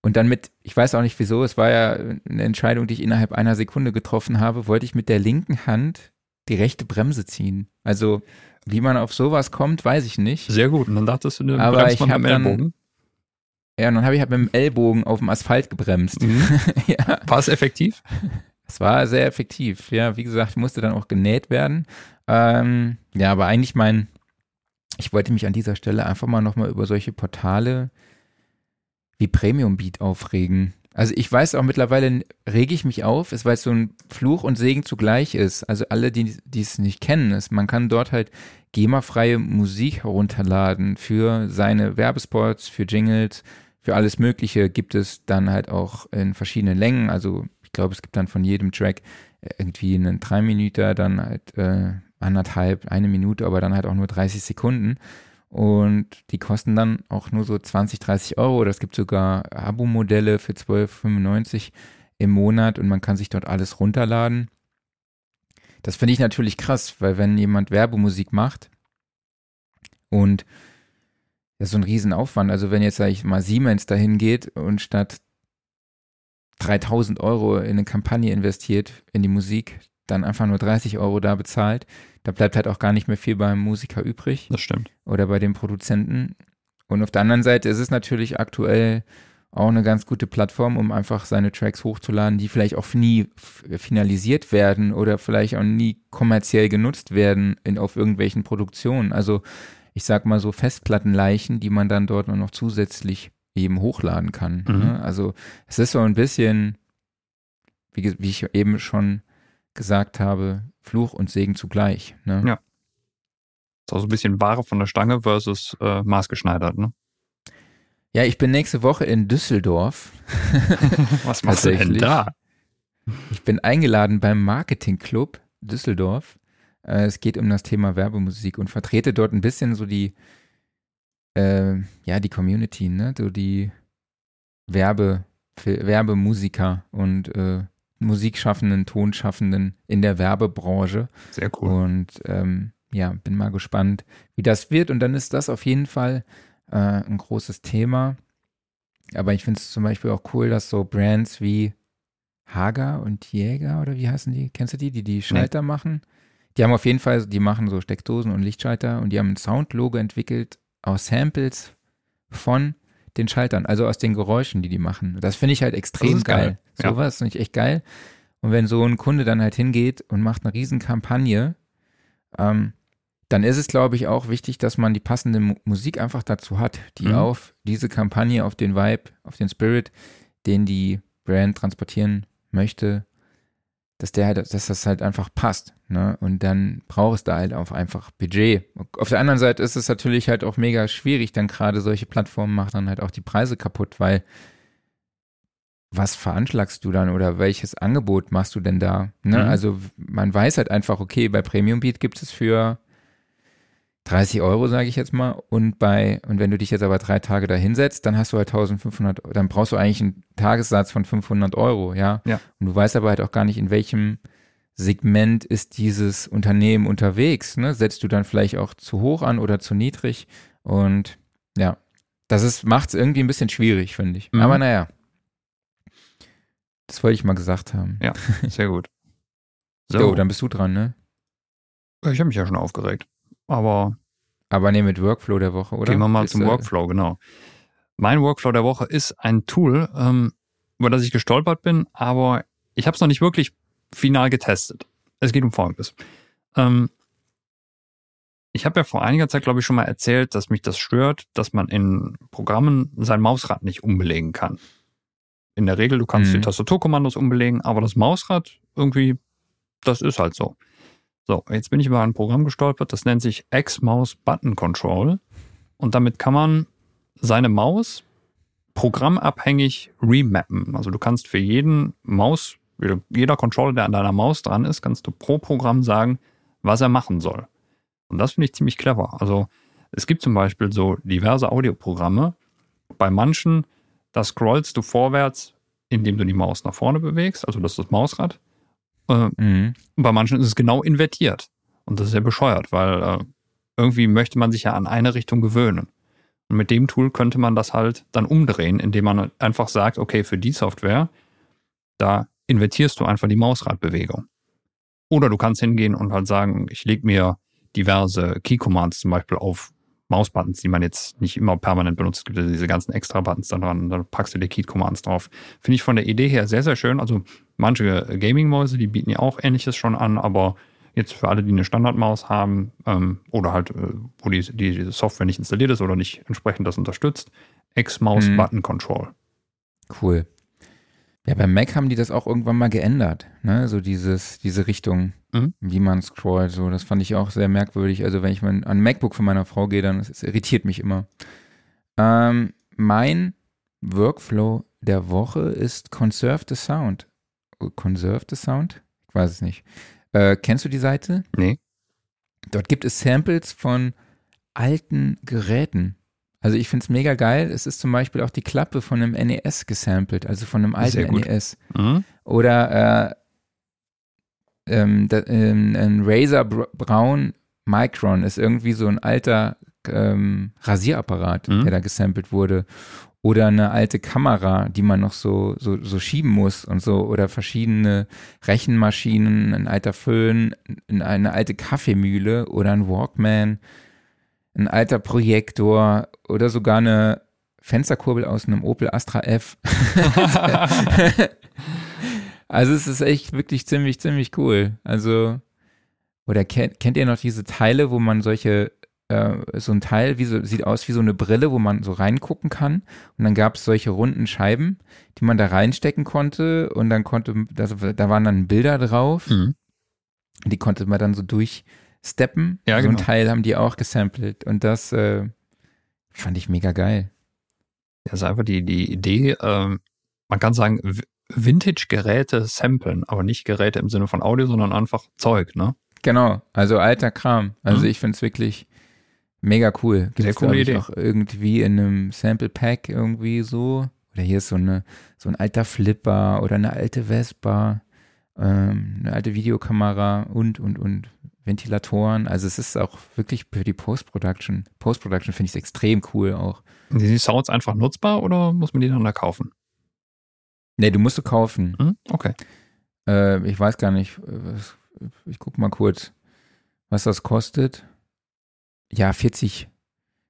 [SPEAKER 2] Und dann mit, ich weiß auch nicht wieso, es war ja eine Entscheidung, die ich innerhalb einer Sekunde getroffen habe, wollte ich mit der linken Hand die rechte Bremse ziehen. Also, wie man auf sowas kommt, weiß ich nicht.
[SPEAKER 1] Sehr gut. Und dann dachtest du, du
[SPEAKER 2] Aber ich
[SPEAKER 1] man
[SPEAKER 2] hab
[SPEAKER 1] mit dem
[SPEAKER 2] dann-. Ja, und dann habe ich halt mit dem Ellbogen auf dem Asphalt gebremst.
[SPEAKER 1] Mhm.
[SPEAKER 2] ja,
[SPEAKER 1] War es effektiv?
[SPEAKER 2] es war sehr effektiv. Ja, wie gesagt, musste dann auch genäht werden. Ähm, ja, aber eigentlich mein, ich wollte mich an dieser Stelle einfach mal nochmal über solche Portale wie Premium Beat aufregen. Also ich weiß auch mittlerweile, rege ich mich auf, ist, weil es so ein Fluch und Segen zugleich ist. Also alle, die die es nicht kennen, ist, man kann dort halt GEMA-freie Musik herunterladen für seine Werbespots, für Jingles, für alles Mögliche gibt es dann halt auch in verschiedenen Längen. Also ich glaube, es gibt dann von jedem Track irgendwie einen 3 Minuten, dann halt äh, anderthalb, eine Minute, aber dann halt auch nur 30 Sekunden. Und die kosten dann auch nur so 20, 30 Euro. Oder es gibt sogar Abo-Modelle für 12,95 im Monat und man kann sich dort alles runterladen. Das finde ich natürlich krass, weil wenn jemand Werbemusik macht und das ist so ein Riesenaufwand, also wenn jetzt, sag ich mal, Siemens dahin geht und statt 3000 Euro in eine Kampagne investiert, in die Musik, dann einfach nur 30 Euro da bezahlt. Da bleibt halt auch gar nicht mehr viel beim Musiker übrig
[SPEAKER 1] Das stimmt.
[SPEAKER 2] oder bei dem Produzenten. Und auf der anderen Seite ist es natürlich aktuell auch eine ganz gute Plattform, um einfach seine Tracks hochzuladen, die vielleicht auch nie finalisiert werden oder vielleicht auch nie kommerziell genutzt werden in, auf irgendwelchen Produktionen. Also ich sag mal so Festplattenleichen, die man dann dort nur noch zusätzlich eben hochladen kann.
[SPEAKER 1] Mhm.
[SPEAKER 2] Ne? Also es ist so ein bisschen, wie, wie ich eben schon gesagt habe, Fluch und Segen zugleich. Ne?
[SPEAKER 1] Ja. Ist auch so ein bisschen Ware von der Stange versus äh, maßgeschneidert, ne?
[SPEAKER 2] Ja, ich bin nächste Woche in Düsseldorf.
[SPEAKER 1] Was machst du denn da?
[SPEAKER 2] Ich bin eingeladen beim Marketing Club Düsseldorf. Äh, es geht um das Thema Werbemusik und vertrete dort ein bisschen so die, äh, ja, die Community, ne? So die Werbe, Werbemusiker und äh, Musikschaffenden, Tonschaffenden in der Werbebranche.
[SPEAKER 1] Sehr cool.
[SPEAKER 2] Und ähm, ja, bin mal gespannt, wie das wird. Und dann ist das auf jeden Fall äh, ein großes Thema. Aber ich finde es zum Beispiel auch cool, dass so Brands wie Hager und Jäger oder wie heißen die? Kennst du die, die die Schalter machen? Die haben auf jeden Fall, die machen so Steckdosen und Lichtschalter und die haben ein Soundlogo entwickelt aus Samples von den Schaltern, also aus den Geräuschen, die die machen. Das finde ich halt extrem
[SPEAKER 1] geil,
[SPEAKER 2] geil.
[SPEAKER 1] ja.
[SPEAKER 2] Sowas finde ich echt geil. Und wenn so ein Kunde dann halt hingeht und macht eine riesen Kampagne, ähm, dann ist es, glaube ich, auch wichtig, dass man die passende Mu Musik einfach dazu hat, die
[SPEAKER 1] Mhm.
[SPEAKER 2] auf diese Kampagne, auf den Vibe, auf den Spirit, den die Brand transportieren möchte, dass der halt, dass das halt einfach passt. Ne? Und dann braucht es da halt auch einfach Budget. Auf der anderen Seite ist es natürlich halt auch mega schwierig, dann gerade solche Plattformen machen dann halt auch die Preise kaputt, weil was veranschlagst du dann oder welches Angebot machst du denn da? Ne?
[SPEAKER 1] Mhm.
[SPEAKER 2] Also man weiß halt einfach, okay, bei Premium Beat gibt es für 30 Euro, sage ich jetzt mal, und bei, und wenn du dich jetzt aber drei Tage da hinsetzt, dann hast du halt 1500, dann brauchst du eigentlich einen Tagessatz von 500 Euro, ja?
[SPEAKER 1] Ja.
[SPEAKER 2] Und du weißt aber halt auch gar nicht, in welchem Segment ist dieses Unternehmen unterwegs, ne? Setzt du dann vielleicht auch zu hoch an oder zu niedrig und ja, das ist, macht es irgendwie ein bisschen schwierig, finde ich.
[SPEAKER 1] Mhm.
[SPEAKER 2] Aber naja, das wollte ich mal gesagt haben.
[SPEAKER 1] Ja, sehr gut. So,
[SPEAKER 2] So, dann bist du dran, ne?
[SPEAKER 1] ich habe mich ja schon aufgeregt. Aber
[SPEAKER 2] Aber nee, mit Workflow der Woche, oder?
[SPEAKER 1] gehen wir mal
[SPEAKER 2] Ist,
[SPEAKER 1] zum
[SPEAKER 2] äh,
[SPEAKER 1] Workflow, genau. Mein Workflow der Woche ist ein Tool, ähm, über das ich gestolpert bin, aber ich habe es noch nicht wirklich final getestet. Es geht um Folgendes. Ähm, ich habe ja vor einiger Zeit, glaube ich, schon mal erzählt, dass mich das stört, dass man in Programmen sein Mausrad nicht umbelegen kann. In der Regel, du kannst
[SPEAKER 2] Mhm.
[SPEAKER 1] die Tastaturkommandos umbelegen, aber das Mausrad irgendwie, das ist halt so. So, jetzt bin ich über ein Programm gestolpert, das nennt sich X-Mouse Button Control. Und damit kann man seine Maus programmabhängig remappen. Also du kannst für jeden Maus, jeder Controller, der an deiner Maus dran ist, kannst du pro Programm sagen, was er machen soll. Und das finde ich ziemlich clever. Also es gibt zum Beispiel so diverse Audioprogramme. Bei manchen, da scrollst du vorwärts, indem du die Maus nach vorne bewegst, also das ist das Mausrad. Äh,
[SPEAKER 2] Mhm.
[SPEAKER 1] bei manchen ist es genau invertiert. Und das ist ja bescheuert, weil äh, irgendwie möchte man sich ja an eine Richtung gewöhnen. Und mit dem Tool könnte man das halt dann umdrehen, indem man einfach sagt, okay, für die Software, da invertierst du einfach die Mausradbewegung. Oder du kannst hingehen und halt sagen, ich lege mir diverse Key-Commands zum Beispiel auf Mausbuttons, die man jetzt nicht immer permanent benutzt. Es gibt ja diese ganzen Extra-Buttons da dran und dann packst du die Key-Commands drauf. Finde ich von der Idee her sehr, sehr schön. Also manche Gaming-Mäuse, die bieten ja auch ähnliches schon an, aber jetzt für alle, die eine Standardmaus haben ähm, oder halt, äh, wo die, die Software nicht installiert ist oder nicht entsprechend das unterstützt, X-Mouse
[SPEAKER 2] Mhm.
[SPEAKER 1] Button Control.
[SPEAKER 2] Cool. Ja, beim Mac haben die das auch irgendwann mal geändert, ne? So dieses, diese Richtung,
[SPEAKER 1] Mhm.
[SPEAKER 2] wie man scrollt. So, das fand ich auch sehr merkwürdig. Also wenn ich mal an ein MacBook von meiner Frau gehe, dann es irritiert mich immer. Ähm, mein Workflow der Woche ist Conserve the Sound. Conserve the Sound? Ich weiß es nicht. Äh, kennst du die Seite?
[SPEAKER 1] Nee.
[SPEAKER 2] Dort gibt es Samples von alten Geräten. Also ich finde es mega geil. Es ist zum Beispiel auch die Klappe von einem NES gesampelt, also von einem alten. NES.
[SPEAKER 1] Mhm.
[SPEAKER 2] Oder äh, ähm, da, ähm, ein Razer Br Braun Micron ist irgendwie so ein alter ähm, Rasierapparat,
[SPEAKER 1] Mhm.
[SPEAKER 2] der da gesampelt wurde. Oder eine alte Kamera, die man noch so, so, so schieben muss und so oder verschiedene Rechenmaschinen, ein alter Föhn, eine alte Kaffeemühle oder ein Walkman, ein alter Projektor oder sogar eine Fensterkurbel aus einem Opel Astra F. also es ist echt wirklich ziemlich, ziemlich cool. Also, oder kennt, kennt ihr noch diese Teile, wo man solche so ein Teil, wie so, sieht aus wie so eine Brille, wo man so reingucken kann. Und dann gab es solche runden Scheiben, die man da reinstecken konnte. Und dann konnte, das, da waren dann Bilder drauf. Mhm. Die konnte man dann so durchsteppen. Ja, so genau. ein Teil haben die auch gesampelt. Und das äh, fand ich mega geil.
[SPEAKER 1] Das ist einfach die, die Idee, äh, man kann sagen, Vintage-Geräte samplen, aber nicht Geräte im Sinne von Audio, sondern einfach Zeug, ne?
[SPEAKER 2] Genau, also alter Kram. Also mhm. ich finde es wirklich Mega cool.
[SPEAKER 1] Gibt's, Sehr coole Idee.
[SPEAKER 2] Noch irgendwie in einem Sample Pack irgendwie so. Oder hier ist so eine so ein alter Flipper oder eine alte Vespa, ähm, eine alte Videokamera und und und Ventilatoren. Also es ist auch wirklich für die Post-Production. Post-Production finde ich es extrem cool auch.
[SPEAKER 1] Sind die Sounds einfach nutzbar oder muss man die dann da kaufen?
[SPEAKER 2] Nee, du musst du kaufen.
[SPEAKER 1] Hm? Okay.
[SPEAKER 2] Äh, ich weiß gar nicht. Ich guck mal kurz, was das kostet ja, 40,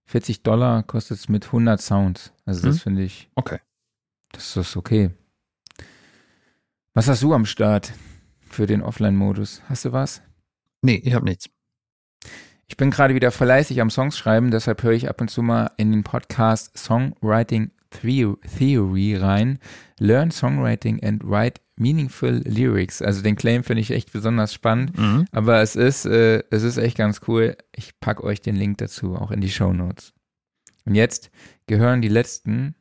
[SPEAKER 2] 40 Dollar kostet es mit 100 Sounds. Also das hm? finde ich.
[SPEAKER 1] Okay.
[SPEAKER 2] Das ist okay. Was hast du am Start für den Offline-Modus? Hast du was?
[SPEAKER 1] Nee, ich habe nichts.
[SPEAKER 2] Ich bin gerade wieder fleißig am Songs schreiben, deshalb höre ich ab und zu mal in den Podcast Songwriting Theory rein. Learn Songwriting and Write Meaningful Lyrics. Also den Claim finde ich echt besonders spannend, mhm. aber es ist, äh, es ist echt ganz cool. Ich packe euch den Link dazu auch in die Show Notes. Und jetzt gehören die letzten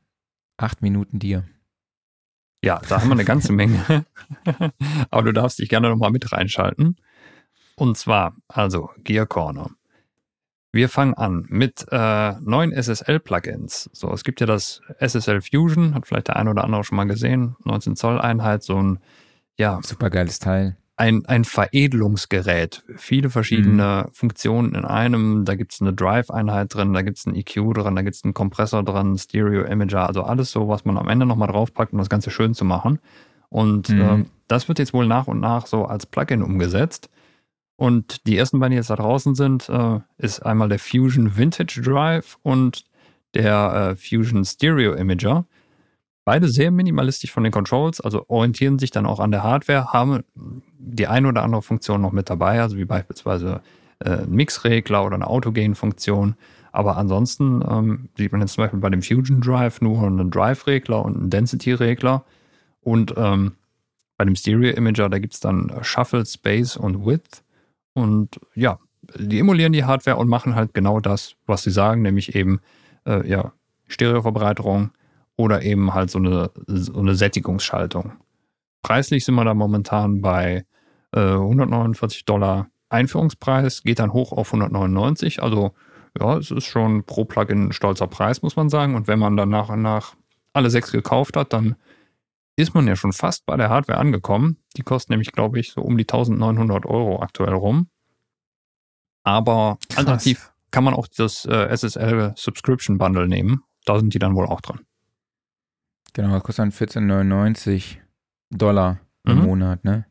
[SPEAKER 2] acht Minuten dir.
[SPEAKER 1] Ja, da haben wir eine ganze Menge. aber du darfst dich gerne nochmal mit reinschalten. Und zwar, also Gear Corner. Wir fangen an mit äh, neuen SSL-Plugins. So, es gibt ja das SSL Fusion, hat vielleicht der eine oder andere schon mal gesehen, 19 Zoll Einheit, so ein ja
[SPEAKER 2] supergeiles Teil.
[SPEAKER 1] Ein, ein Veredelungsgerät, viele verschiedene mhm. Funktionen in einem. Da gibt es eine Drive-Einheit drin, da gibt es einen EQ drin, da gibt es einen Kompressor drin, Stereo-Imager, also alles so, was man am Ende nochmal draufpackt, um das Ganze schön zu machen. Und mhm. äh, das wird jetzt wohl nach und nach so als Plugin umgesetzt. Und die ersten beiden, die jetzt da draußen sind, äh, ist einmal der Fusion Vintage Drive und der äh, Fusion Stereo Imager. Beide sehr minimalistisch von den Controls, also orientieren sich dann auch an der Hardware, haben die eine oder andere Funktion noch mit dabei, also wie beispielsweise äh, Mixregler oder eine Autogain-Funktion. Aber ansonsten ähm, sieht man jetzt zum Beispiel bei dem Fusion Drive nur einen Drive-Regler und einen Density-Regler. Und ähm, bei dem Stereo Imager, da gibt es dann Shuffle, Space und Width. Und ja, die emulieren die Hardware und machen halt genau das, was sie sagen, nämlich eben äh, ja, Stereoverbreiterung oder eben halt so eine, so eine Sättigungsschaltung. Preislich sind wir da momentan bei äh, 149 Dollar Einführungspreis, geht dann hoch auf 199. Also ja, es ist schon pro Plugin ein stolzer Preis, muss man sagen. Und wenn man dann nach und nach alle sechs gekauft hat, dann ist man ja schon fast bei der Hardware angekommen. Die kostet nämlich, glaube ich, so um die 1900 Euro aktuell rum. Aber Krass. alternativ kann man auch das äh, SSL Subscription Bundle nehmen. Da sind die dann wohl auch dran.
[SPEAKER 2] Genau, das kostet dann 14,99 Dollar im mhm. Monat, ne?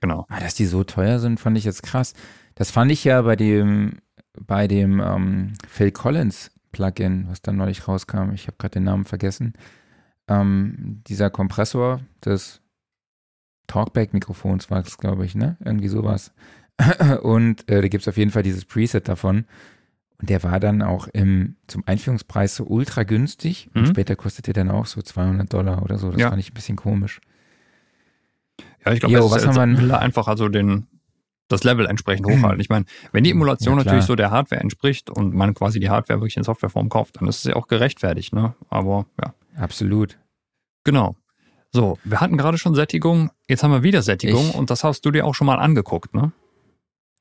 [SPEAKER 1] Genau.
[SPEAKER 2] Ah, dass die so teuer sind, fand ich jetzt krass. Das fand ich ja bei dem, bei dem ähm, Phil Collins Plugin, was dann neulich rauskam. Ich habe gerade den Namen vergessen ähm, dieser Kompressor des Talkback-Mikrofons war es, glaube ich, ne? Irgendwie sowas. Und äh, da gibt es auf jeden Fall dieses Preset davon. Und der war dann auch im, zum Einführungspreis so ultra günstig. Mhm. Und später kostete der dann auch so 200 Dollar oder so. Das ja. fand ich ein bisschen komisch.
[SPEAKER 1] Ja, ich glaube, das was ist, haben will einfach also den, das Level entsprechend hochhalten. Ich meine, wenn die Emulation ja, natürlich so der Hardware entspricht und man quasi die Hardware wirklich in Softwareform kauft, dann ist es ja auch gerechtfertigt, ne? Aber ja.
[SPEAKER 2] Absolut.
[SPEAKER 1] Genau. So, wir hatten gerade schon Sättigung, jetzt haben wir wieder Sättigung ich, und das hast du dir auch schon mal angeguckt, ne?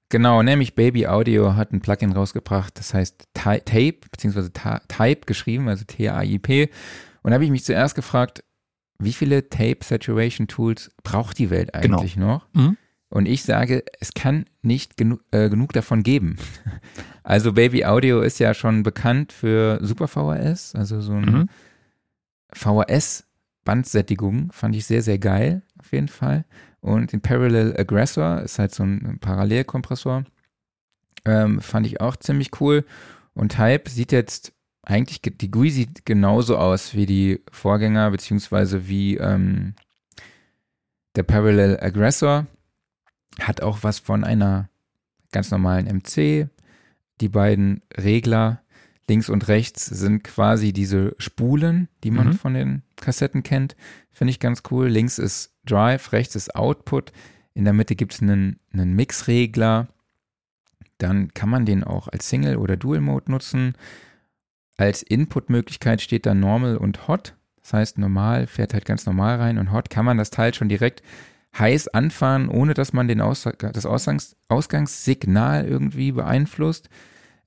[SPEAKER 2] Genau, nämlich Baby Audio hat ein Plugin rausgebracht, das heißt Tape, beziehungsweise Type geschrieben, also T-A-I-P. Und da habe ich mich zuerst gefragt, wie viele Tape Saturation Tools braucht die Welt genau. eigentlich genau. noch? Mhm. Und ich sage, es kann nicht genu äh, genug davon geben. Also Baby Audio ist ja schon bekannt für Super VHS, also so ein mhm VHS-Bandsättigung fand ich sehr, sehr geil, auf jeden Fall. Und den Parallel Aggressor ist halt so ein Parallelkompressor. Ähm, fand ich auch ziemlich cool. Und Hype sieht jetzt eigentlich, die GUI sieht genauso aus wie die Vorgänger, beziehungsweise wie ähm, der Parallel Aggressor. Hat auch was von einer ganz normalen MC. Die beiden Regler links und rechts sind quasi diese Spulen, die man mhm. von den Kassetten kennt. Finde ich ganz cool. Links ist Drive, rechts ist Output. In der Mitte gibt es einen, einen Mixregler. Dann kann man den auch als Single- oder Dual-Mode nutzen. Als Input-Möglichkeit steht da Normal und Hot. Das heißt, normal fährt halt ganz normal rein und Hot kann man das Teil schon direkt heiß anfahren, ohne dass man den Aus das Ausgangs Ausgangssignal irgendwie beeinflusst.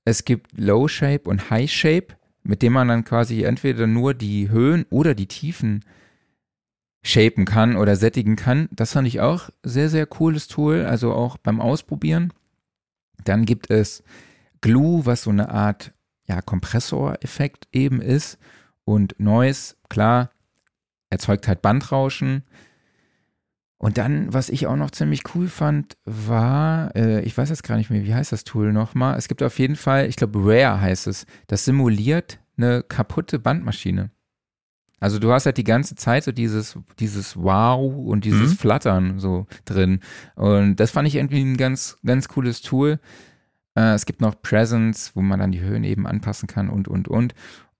[SPEAKER 2] Es gibt Low Shape und High Shape, mit dem man dann quasi entweder nur die Höhen oder die Tiefen shapen kann oder sättigen kann. Das fand ich auch sehr, sehr cooles Tool, also auch beim Ausprobieren. Dann gibt es Glue, was so eine Art ja, Kompressoreffekt eben ist. Und Noise, klar, erzeugt halt Bandrauschen. Und dann, was ich auch noch ziemlich cool fand, war, äh, ich weiß jetzt gar nicht mehr, wie heißt das Tool nochmal? Es gibt auf jeden Fall, ich glaube, Rare heißt es. Das simuliert eine kaputte Bandmaschine. Also du hast halt die ganze Zeit so dieses, dieses Wow und dieses mhm. Flattern so drin. Und das fand ich irgendwie ein ganz, ganz cooles Tool. Äh, es gibt noch Presence, wo man dann die Höhen eben anpassen kann und, und, und.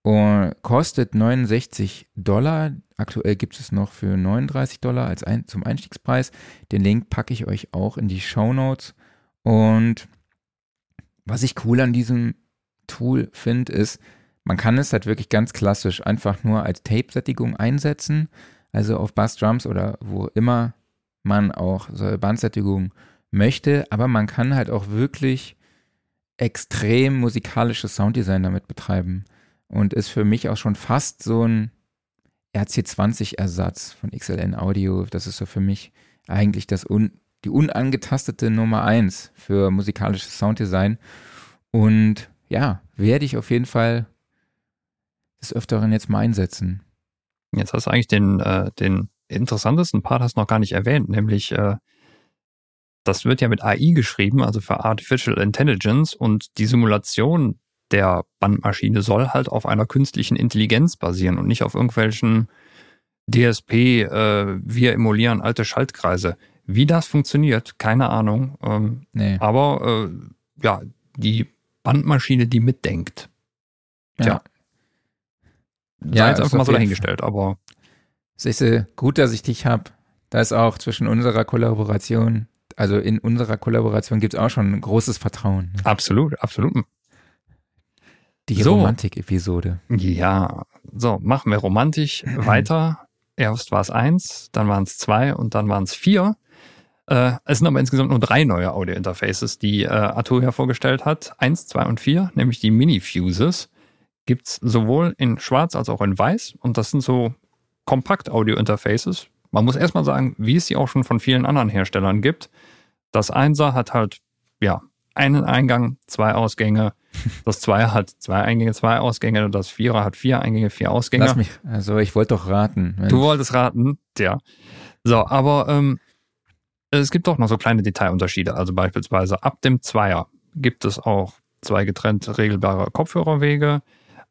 [SPEAKER 2] Und kostet 69 Dollar. Aktuell gibt es noch für 39 Dollar als ein, zum Einstiegspreis. Den Link packe ich euch auch in die Show Notes. Und was ich cool an diesem Tool finde, ist, man kann es halt wirklich ganz klassisch einfach nur als Tape-Sättigung einsetzen. Also auf Bassdrums oder wo immer man auch so Bandsättigung möchte. Aber man kann halt auch wirklich extrem musikalisches Sounddesign damit betreiben und ist für mich auch schon fast so ein RC20-Ersatz von XLN Audio. Das ist so für mich eigentlich das un die unangetastete Nummer eins für musikalisches Sounddesign. Und ja, werde ich auf jeden Fall des Öfteren jetzt mal einsetzen.
[SPEAKER 1] Jetzt hast du eigentlich den, äh, den interessantesten Part hast noch gar nicht erwähnt, nämlich äh, das wird ja mit AI geschrieben, also für Artificial Intelligence und die Simulation der Bandmaschine soll halt auf einer künstlichen Intelligenz basieren und nicht auf irgendwelchen DSP, äh, wir emulieren alte Schaltkreise. Wie das funktioniert, keine Ahnung. Ähm, nee. Aber äh, ja, die Bandmaschine, die mitdenkt.
[SPEAKER 2] Ja.
[SPEAKER 1] Tja. Ja, jetzt einfach mal so dahingestellt, aber.
[SPEAKER 2] Es ist äh, gut, dass ich dich habe. Da ist auch zwischen unserer Kollaboration also in unserer Kollaboration gibt es auch schon ein großes Vertrauen.
[SPEAKER 1] Ne? Absolut, absolut.
[SPEAKER 2] Die so. Romantik-Episode.
[SPEAKER 1] Ja, so, machen wir romantisch weiter. Erst war es eins, dann waren es zwei und dann waren es vier. Äh, es sind aber insgesamt nur drei neue Audio-Interfaces, die äh, Arturia vorgestellt hat. Eins, zwei und vier, nämlich die Mini-Fuses. Gibt es sowohl in schwarz als auch in weiß. Und das sind so Kompakt-Audio-Interfaces, man muss erstmal sagen, wie es sie auch schon von vielen anderen Herstellern gibt. Das Einser hat halt, ja, einen Eingang, zwei Ausgänge. Das Zweier hat zwei Eingänge, zwei Ausgänge. Das Vierer hat vier Eingänge, vier Ausgänge.
[SPEAKER 2] Lass mich, also ich wollte doch raten.
[SPEAKER 1] Mensch. Du wolltest raten, ja. So, aber ähm, es gibt doch noch so kleine Detailunterschiede. Also beispielsweise ab dem Zweier gibt es auch zwei getrennte regelbare Kopfhörerwege.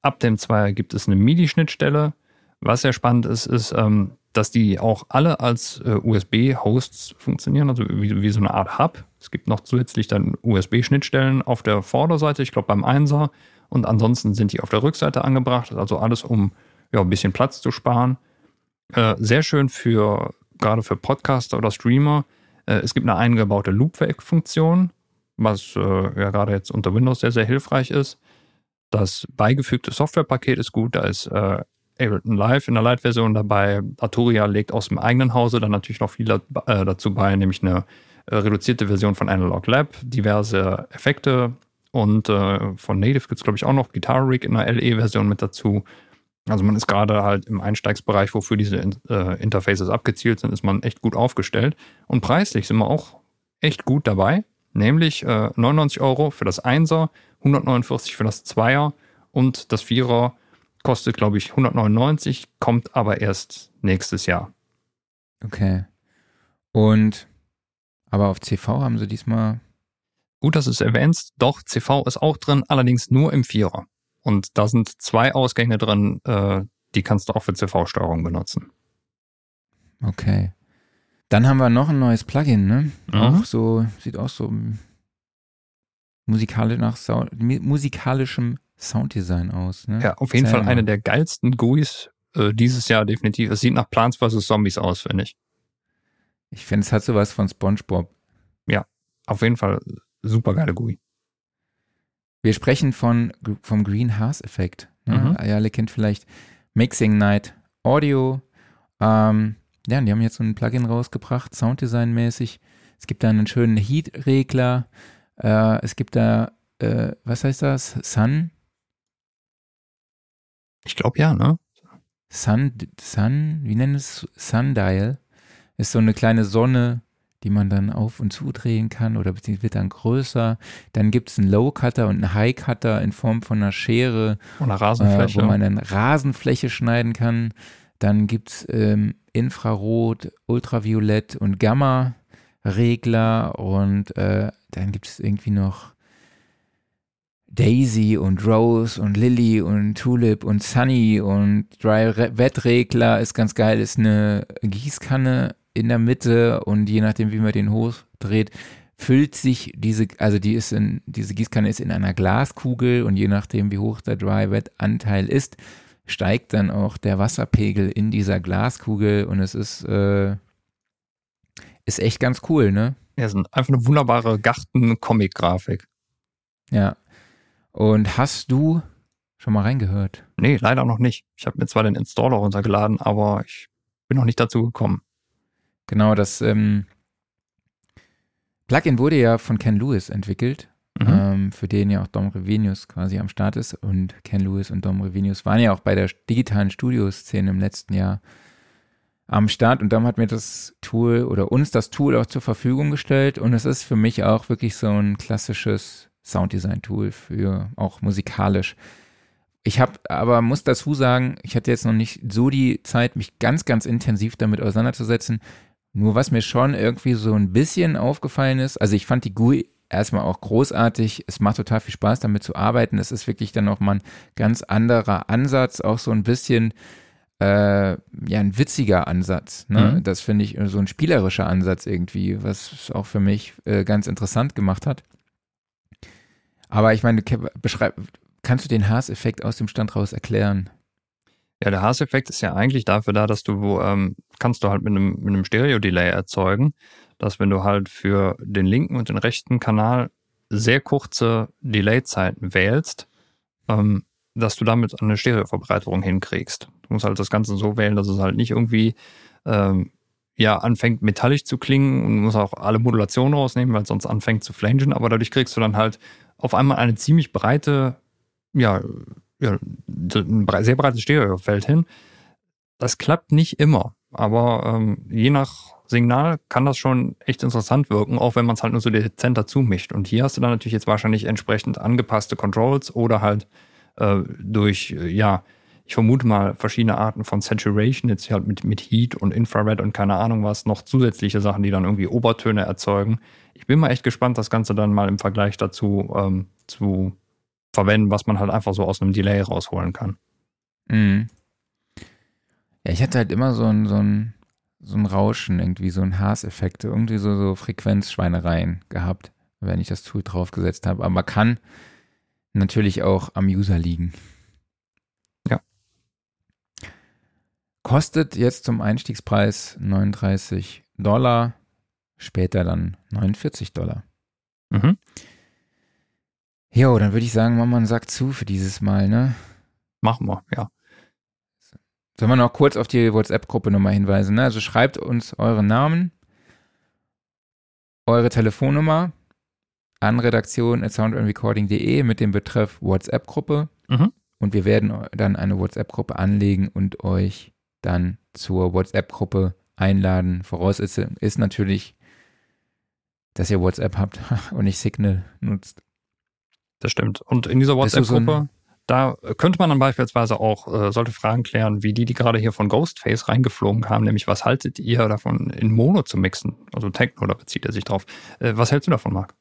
[SPEAKER 1] Ab dem Zweier gibt es eine MIDI-Schnittstelle. Was sehr spannend ist, ist, ähm, dass die auch alle als äh, USB-Hosts funktionieren, also wie, wie, so eine Art Hub. Es gibt noch zusätzlich dann USB-Schnittstellen auf der Vorderseite, ich glaube beim Einser. Und ansonsten sind die auf der Rückseite angebracht, also alles um ja, ein bisschen Platz zu sparen. Äh, sehr schön für, gerade für Podcaster oder Streamer. Äh, es gibt eine eingebaute Loopback-Funktion, was äh, ja gerade jetzt unter Windows sehr, sehr hilfreich ist. Das beigefügte Softwarepaket ist gut, da ist äh, Ableton Live in der Light-Version dabei. Arturia legt aus dem eigenen Hause dann natürlich noch viel äh, dazu bei, nämlich eine äh, reduzierte Version von Analog Lab, diverse Effekte und äh, von Native gibt es, glaube ich, auch noch Guitar Rig in der LE-Version mit dazu. Also man ist gerade halt im Einsteigsbereich, wofür diese äh, Interfaces abgezielt sind, ist man echt gut aufgestellt. Und preislich sind wir auch echt gut dabei, nämlich äh, 99 Euro für das Einser, 149 für das Zweier und das Vierer kostet, glaube ich, 199, kommt aber erst nächstes Jahr.
[SPEAKER 2] Okay. Und aber auf CV haben sie diesmal.
[SPEAKER 1] Gut, dass du es erwähnst. Doch, CV ist auch drin, allerdings nur im Vierer. Und da sind zwei Ausgänge drin, äh, die kannst du auch für CV-Steuerung benutzen.
[SPEAKER 2] Okay. Dann haben wir noch ein neues Plugin, ne?
[SPEAKER 1] Mhm.
[SPEAKER 2] Auch so, sieht auch so musikalisch nach Sound, musikalischem Sounddesign aus. Ne?
[SPEAKER 1] Ja, auf jeden
[SPEAKER 2] Erzähl
[SPEAKER 1] Fall eine der geilsten GUIs äh, dieses Jahr definitiv. Es sieht nach Plants vs. Zombies aus, finde ich.
[SPEAKER 2] Ich finde, es hat sowas von SpongeBob.
[SPEAKER 1] Auf jeden Fall super geile GUI.
[SPEAKER 2] Wir sprechen von, vom Greenhouse-Effekt. Ne?
[SPEAKER 1] Mhm.
[SPEAKER 2] Ihr alle kennt vielleicht Mixing Night Audio. Ähm, ja, und die haben jetzt so ein Plugin rausgebracht, Sounddesign-mäßig. Es gibt da einen schönen Heat-Regler. Äh, es gibt da, äh, was heißt das? Sun?
[SPEAKER 1] Ich glaube ja, ne?
[SPEAKER 2] Sun, Sun, wie nennen es? Sundial. Ist so eine kleine Sonne, die man dann auf und zudrehen kann oder beziehungsweise wird dann größer. Dann gibt es einen Low-Cutter und einen High-Cutter in Form von einer Schere,
[SPEAKER 1] Oder
[SPEAKER 2] äh,
[SPEAKER 1] Rasenfläche.
[SPEAKER 2] wo man dann Rasenfläche schneiden kann. Dann gibt es ähm, Infrarot, Ultraviolett und Gamma-Regler und äh, dann gibt es irgendwie noch Daisy und Rose und Lily und Tulip und Sunny und Dry Re- Wet Regler ist ganz geil, ist eine Gießkanne in der Mitte und je nachdem, wie man den hochdreht, füllt sich diese, also die ist in, diese Gießkanne ist in einer Glaskugel und je nachdem, wie hoch der Dry Wet Anteil ist, steigt dann auch der Wasserpegel in dieser Glaskugel und es ist, äh, ist echt ganz cool, ne?
[SPEAKER 1] ja, sind einfach eine wunderbare Garten-Comic-Grafik.
[SPEAKER 2] Ja. Und hast du schon mal reingehört?
[SPEAKER 1] Nee, leider noch nicht. Ich habe mir zwar den Installer runtergeladen, aber ich bin noch nicht dazu gekommen.
[SPEAKER 2] Genau, das ähm, Plugin wurde ja von Ken Lewis entwickelt,
[SPEAKER 1] Mhm.
[SPEAKER 2] ähm, für den ja auch Dom Revenius quasi am Start ist. Und Ken Lewis und Dom Revenius waren ja auch bei der digitalen Studioszene im letzten Jahr am Start. Und Dom hat mir das Tool oder uns das Tool auch zur Verfügung gestellt. Und es ist für mich auch wirklich so ein klassisches Sounddesign-Tool für auch musikalisch. Ich habe aber muss dazu sagen, ich hatte jetzt noch nicht so die Zeit, mich ganz, ganz intensiv damit auseinanderzusetzen. Nur was mir schon irgendwie so ein bisschen aufgefallen ist, also ich fand die GUI erstmal auch großartig. Es macht total viel Spaß, damit zu arbeiten. Es ist wirklich dann auch mal ein ganz anderer Ansatz, auch so ein bisschen äh, ja ein witziger Ansatz. Ne?
[SPEAKER 1] Mhm.
[SPEAKER 2] Das finde ich so ein spielerischer Ansatz irgendwie, was es auch für mich äh, ganz interessant gemacht hat. Aber ich meine, beschreib, kannst du den Haas-Effekt aus dem Stand raus erklären?
[SPEAKER 1] Ja, der Haas-Effekt ist ja eigentlich dafür da, dass du, ähm, kannst du halt mit einem, mit einem Stereo-Delay erzeugen, dass wenn du halt für den linken und den rechten Kanal sehr kurze Delay-Zeiten wählst, ähm, dass du damit eine Stereoverbreiterung hinkriegst. Du musst halt das Ganze so wählen, dass es halt nicht irgendwie ähm, ja, anfängt metallisch zu klingen und musst auch alle Modulationen rausnehmen, weil es sonst anfängt zu flangen, aber dadurch kriegst du dann halt auf einmal eine ziemlich breite, ja, ja ein sehr breites Stereofeld hin. Das klappt nicht immer, aber ähm, je nach Signal kann das schon echt interessant wirken, auch wenn man es halt nur so dezent dazu mischt. Und hier hast du dann natürlich jetzt wahrscheinlich entsprechend angepasste Controls oder halt äh, durch, äh, ja, ich vermute mal verschiedene Arten von Saturation, jetzt halt mit, mit Heat und Infrared und keine Ahnung was, noch zusätzliche Sachen, die dann irgendwie Obertöne erzeugen. Ich bin mal echt gespannt, das Ganze dann mal im Vergleich dazu ähm, zu verwenden, was man halt einfach so aus einem Delay rausholen kann.
[SPEAKER 2] Mhm. Ja, ich hatte halt immer so ein, so ein, so ein Rauschen, irgendwie so ein Haas-Effekt, irgendwie so, so Frequenzschweinereien gehabt, wenn ich das Tool draufgesetzt habe. Aber man kann natürlich auch am User liegen.
[SPEAKER 1] Ja.
[SPEAKER 2] Kostet jetzt zum Einstiegspreis 39 Dollar, später dann 49 Dollar.
[SPEAKER 1] Mhm.
[SPEAKER 2] Jo, dann würde ich sagen, machen wir einen Sack zu für dieses Mal, ne?
[SPEAKER 1] Machen wir, ja.
[SPEAKER 2] Sollen wir noch kurz auf die WhatsApp-Gruppe nochmal hinweisen? Ne? Also schreibt uns euren Namen, eure Telefonnummer an redaktion.soundandrecording.de mit dem Betreff WhatsApp-Gruppe
[SPEAKER 1] Mhm.
[SPEAKER 2] und wir werden dann eine WhatsApp-Gruppe anlegen und euch dann zur WhatsApp-Gruppe einladen. Voraussetzung ist natürlich, dass ihr WhatsApp habt und nicht Signal nutzt.
[SPEAKER 1] Das stimmt. Und in dieser WhatsApp-Gruppe, da könnte man dann beispielsweise auch äh, solche Fragen klären, wie die, die gerade hier von Ghostface reingeflogen kamen, nämlich was haltet ihr davon, in Mono zu mixen? Also Techno, da bezieht er sich drauf. Äh, was hältst du davon, Marc?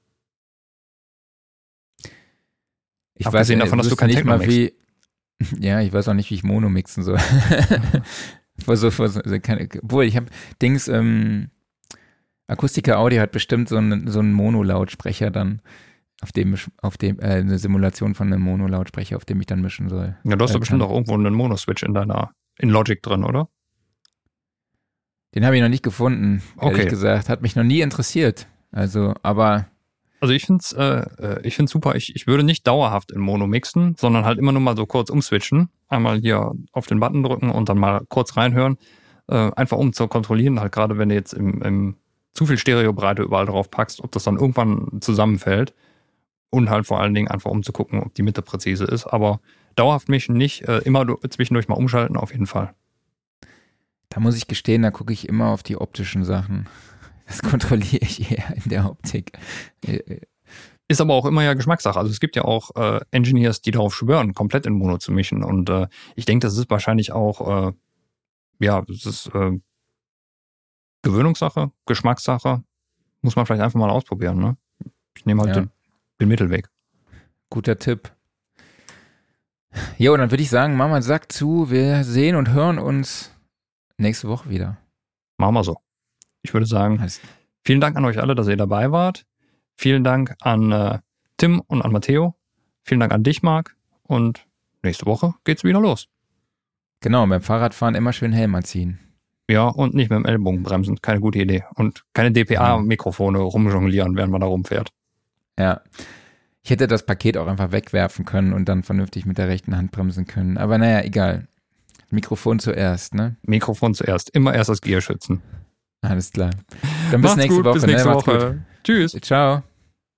[SPEAKER 2] Ich
[SPEAKER 1] Abgesehen
[SPEAKER 2] weiß
[SPEAKER 1] davon, dass du kein
[SPEAKER 2] nicht
[SPEAKER 1] Techno
[SPEAKER 2] mal wie. Ja, ich weiß auch nicht, wie ich Mono mixen soll. so, so, obwohl, ich habe Dings, ähm, Akustiker Audio hat bestimmt so einen, so einen Mono-Lautsprecher dann, auf dem, auf dem, äh, eine Simulation von einem Mono-Lautsprecher, auf dem ich dann mischen soll.
[SPEAKER 1] Ja, du hast
[SPEAKER 2] Äh,
[SPEAKER 1] doch bestimmt auch irgendwo einen Mono-Switch in deiner, in Logic drin, oder?
[SPEAKER 2] Den habe ich noch nicht gefunden, ehrlich
[SPEAKER 1] Okay.
[SPEAKER 2] gesagt. Hat mich noch nie interessiert. Also, aber
[SPEAKER 1] Also ich find's, äh, äh, ich find's super. Ich, ich würde nicht dauerhaft in Mono mixen, sondern halt immer nur mal so kurz umswitchen. Einmal hier auf den Button drücken und dann mal kurz reinhören. Äh, einfach um zu kontrollieren, halt gerade wenn du jetzt im, im zu viel Stereobreite überall drauf packst, ob das dann irgendwann zusammenfällt. Und halt vor allen Dingen einfach um zu gucken, ob die Mitte präzise ist. Aber dauerhaft mischen nicht, äh, immer du- zwischendurch mal umschalten, auf jeden Fall.
[SPEAKER 2] da muss ich gestehen, da gucke ich immer auf die optischen Sachen. Das kontrolliere ich eher in der Optik. Äh, äh,
[SPEAKER 1] Ist aber auch immer ja Geschmackssache. Also es gibt ja auch äh, Engineers, die darauf schwören, komplett in Mono zu mischen. Und äh, ich denke, das ist wahrscheinlich auch, äh, ja, das ist äh, Gewöhnungssache, Geschmackssache. Muss man vielleicht einfach mal ausprobieren. Ne? Ich nehme halt
[SPEAKER 2] Ja.
[SPEAKER 1] den, den Mittelweg.
[SPEAKER 2] Guter Tipp. Jo, dann würde ich sagen, Mama sagt zu, wir sehen und hören uns nächste Woche wieder.
[SPEAKER 1] Machen wir so. Ich würde sagen, vielen Dank an euch alle, dass ihr dabei wart. Vielen Dank an äh, Tim und an Matteo. Vielen Dank an dich, Marc. Und nächste Woche geht's wieder los.
[SPEAKER 2] Genau, beim Fahrradfahren immer schön Helm anziehen.
[SPEAKER 1] Ja, und nicht mit dem Ellbogen bremsen. Keine gute Idee. Und keine DPA-Mikrofone rumjonglieren, während man da rumfährt.
[SPEAKER 2] Ja. Ich hätte das Paket auch einfach wegwerfen können und dann vernünftig mit der rechten Hand bremsen können. Aber naja, egal. Mikrofon zuerst, ne?
[SPEAKER 1] Mikrofon zuerst. Immer erst das Gier schützen.
[SPEAKER 2] Alles klar. Dann bis
[SPEAKER 1] Macht's
[SPEAKER 2] nächste
[SPEAKER 1] gut,
[SPEAKER 2] Woche.
[SPEAKER 1] bis nächste
[SPEAKER 2] ne?
[SPEAKER 1] Woche. Tschüss.
[SPEAKER 2] Ciao.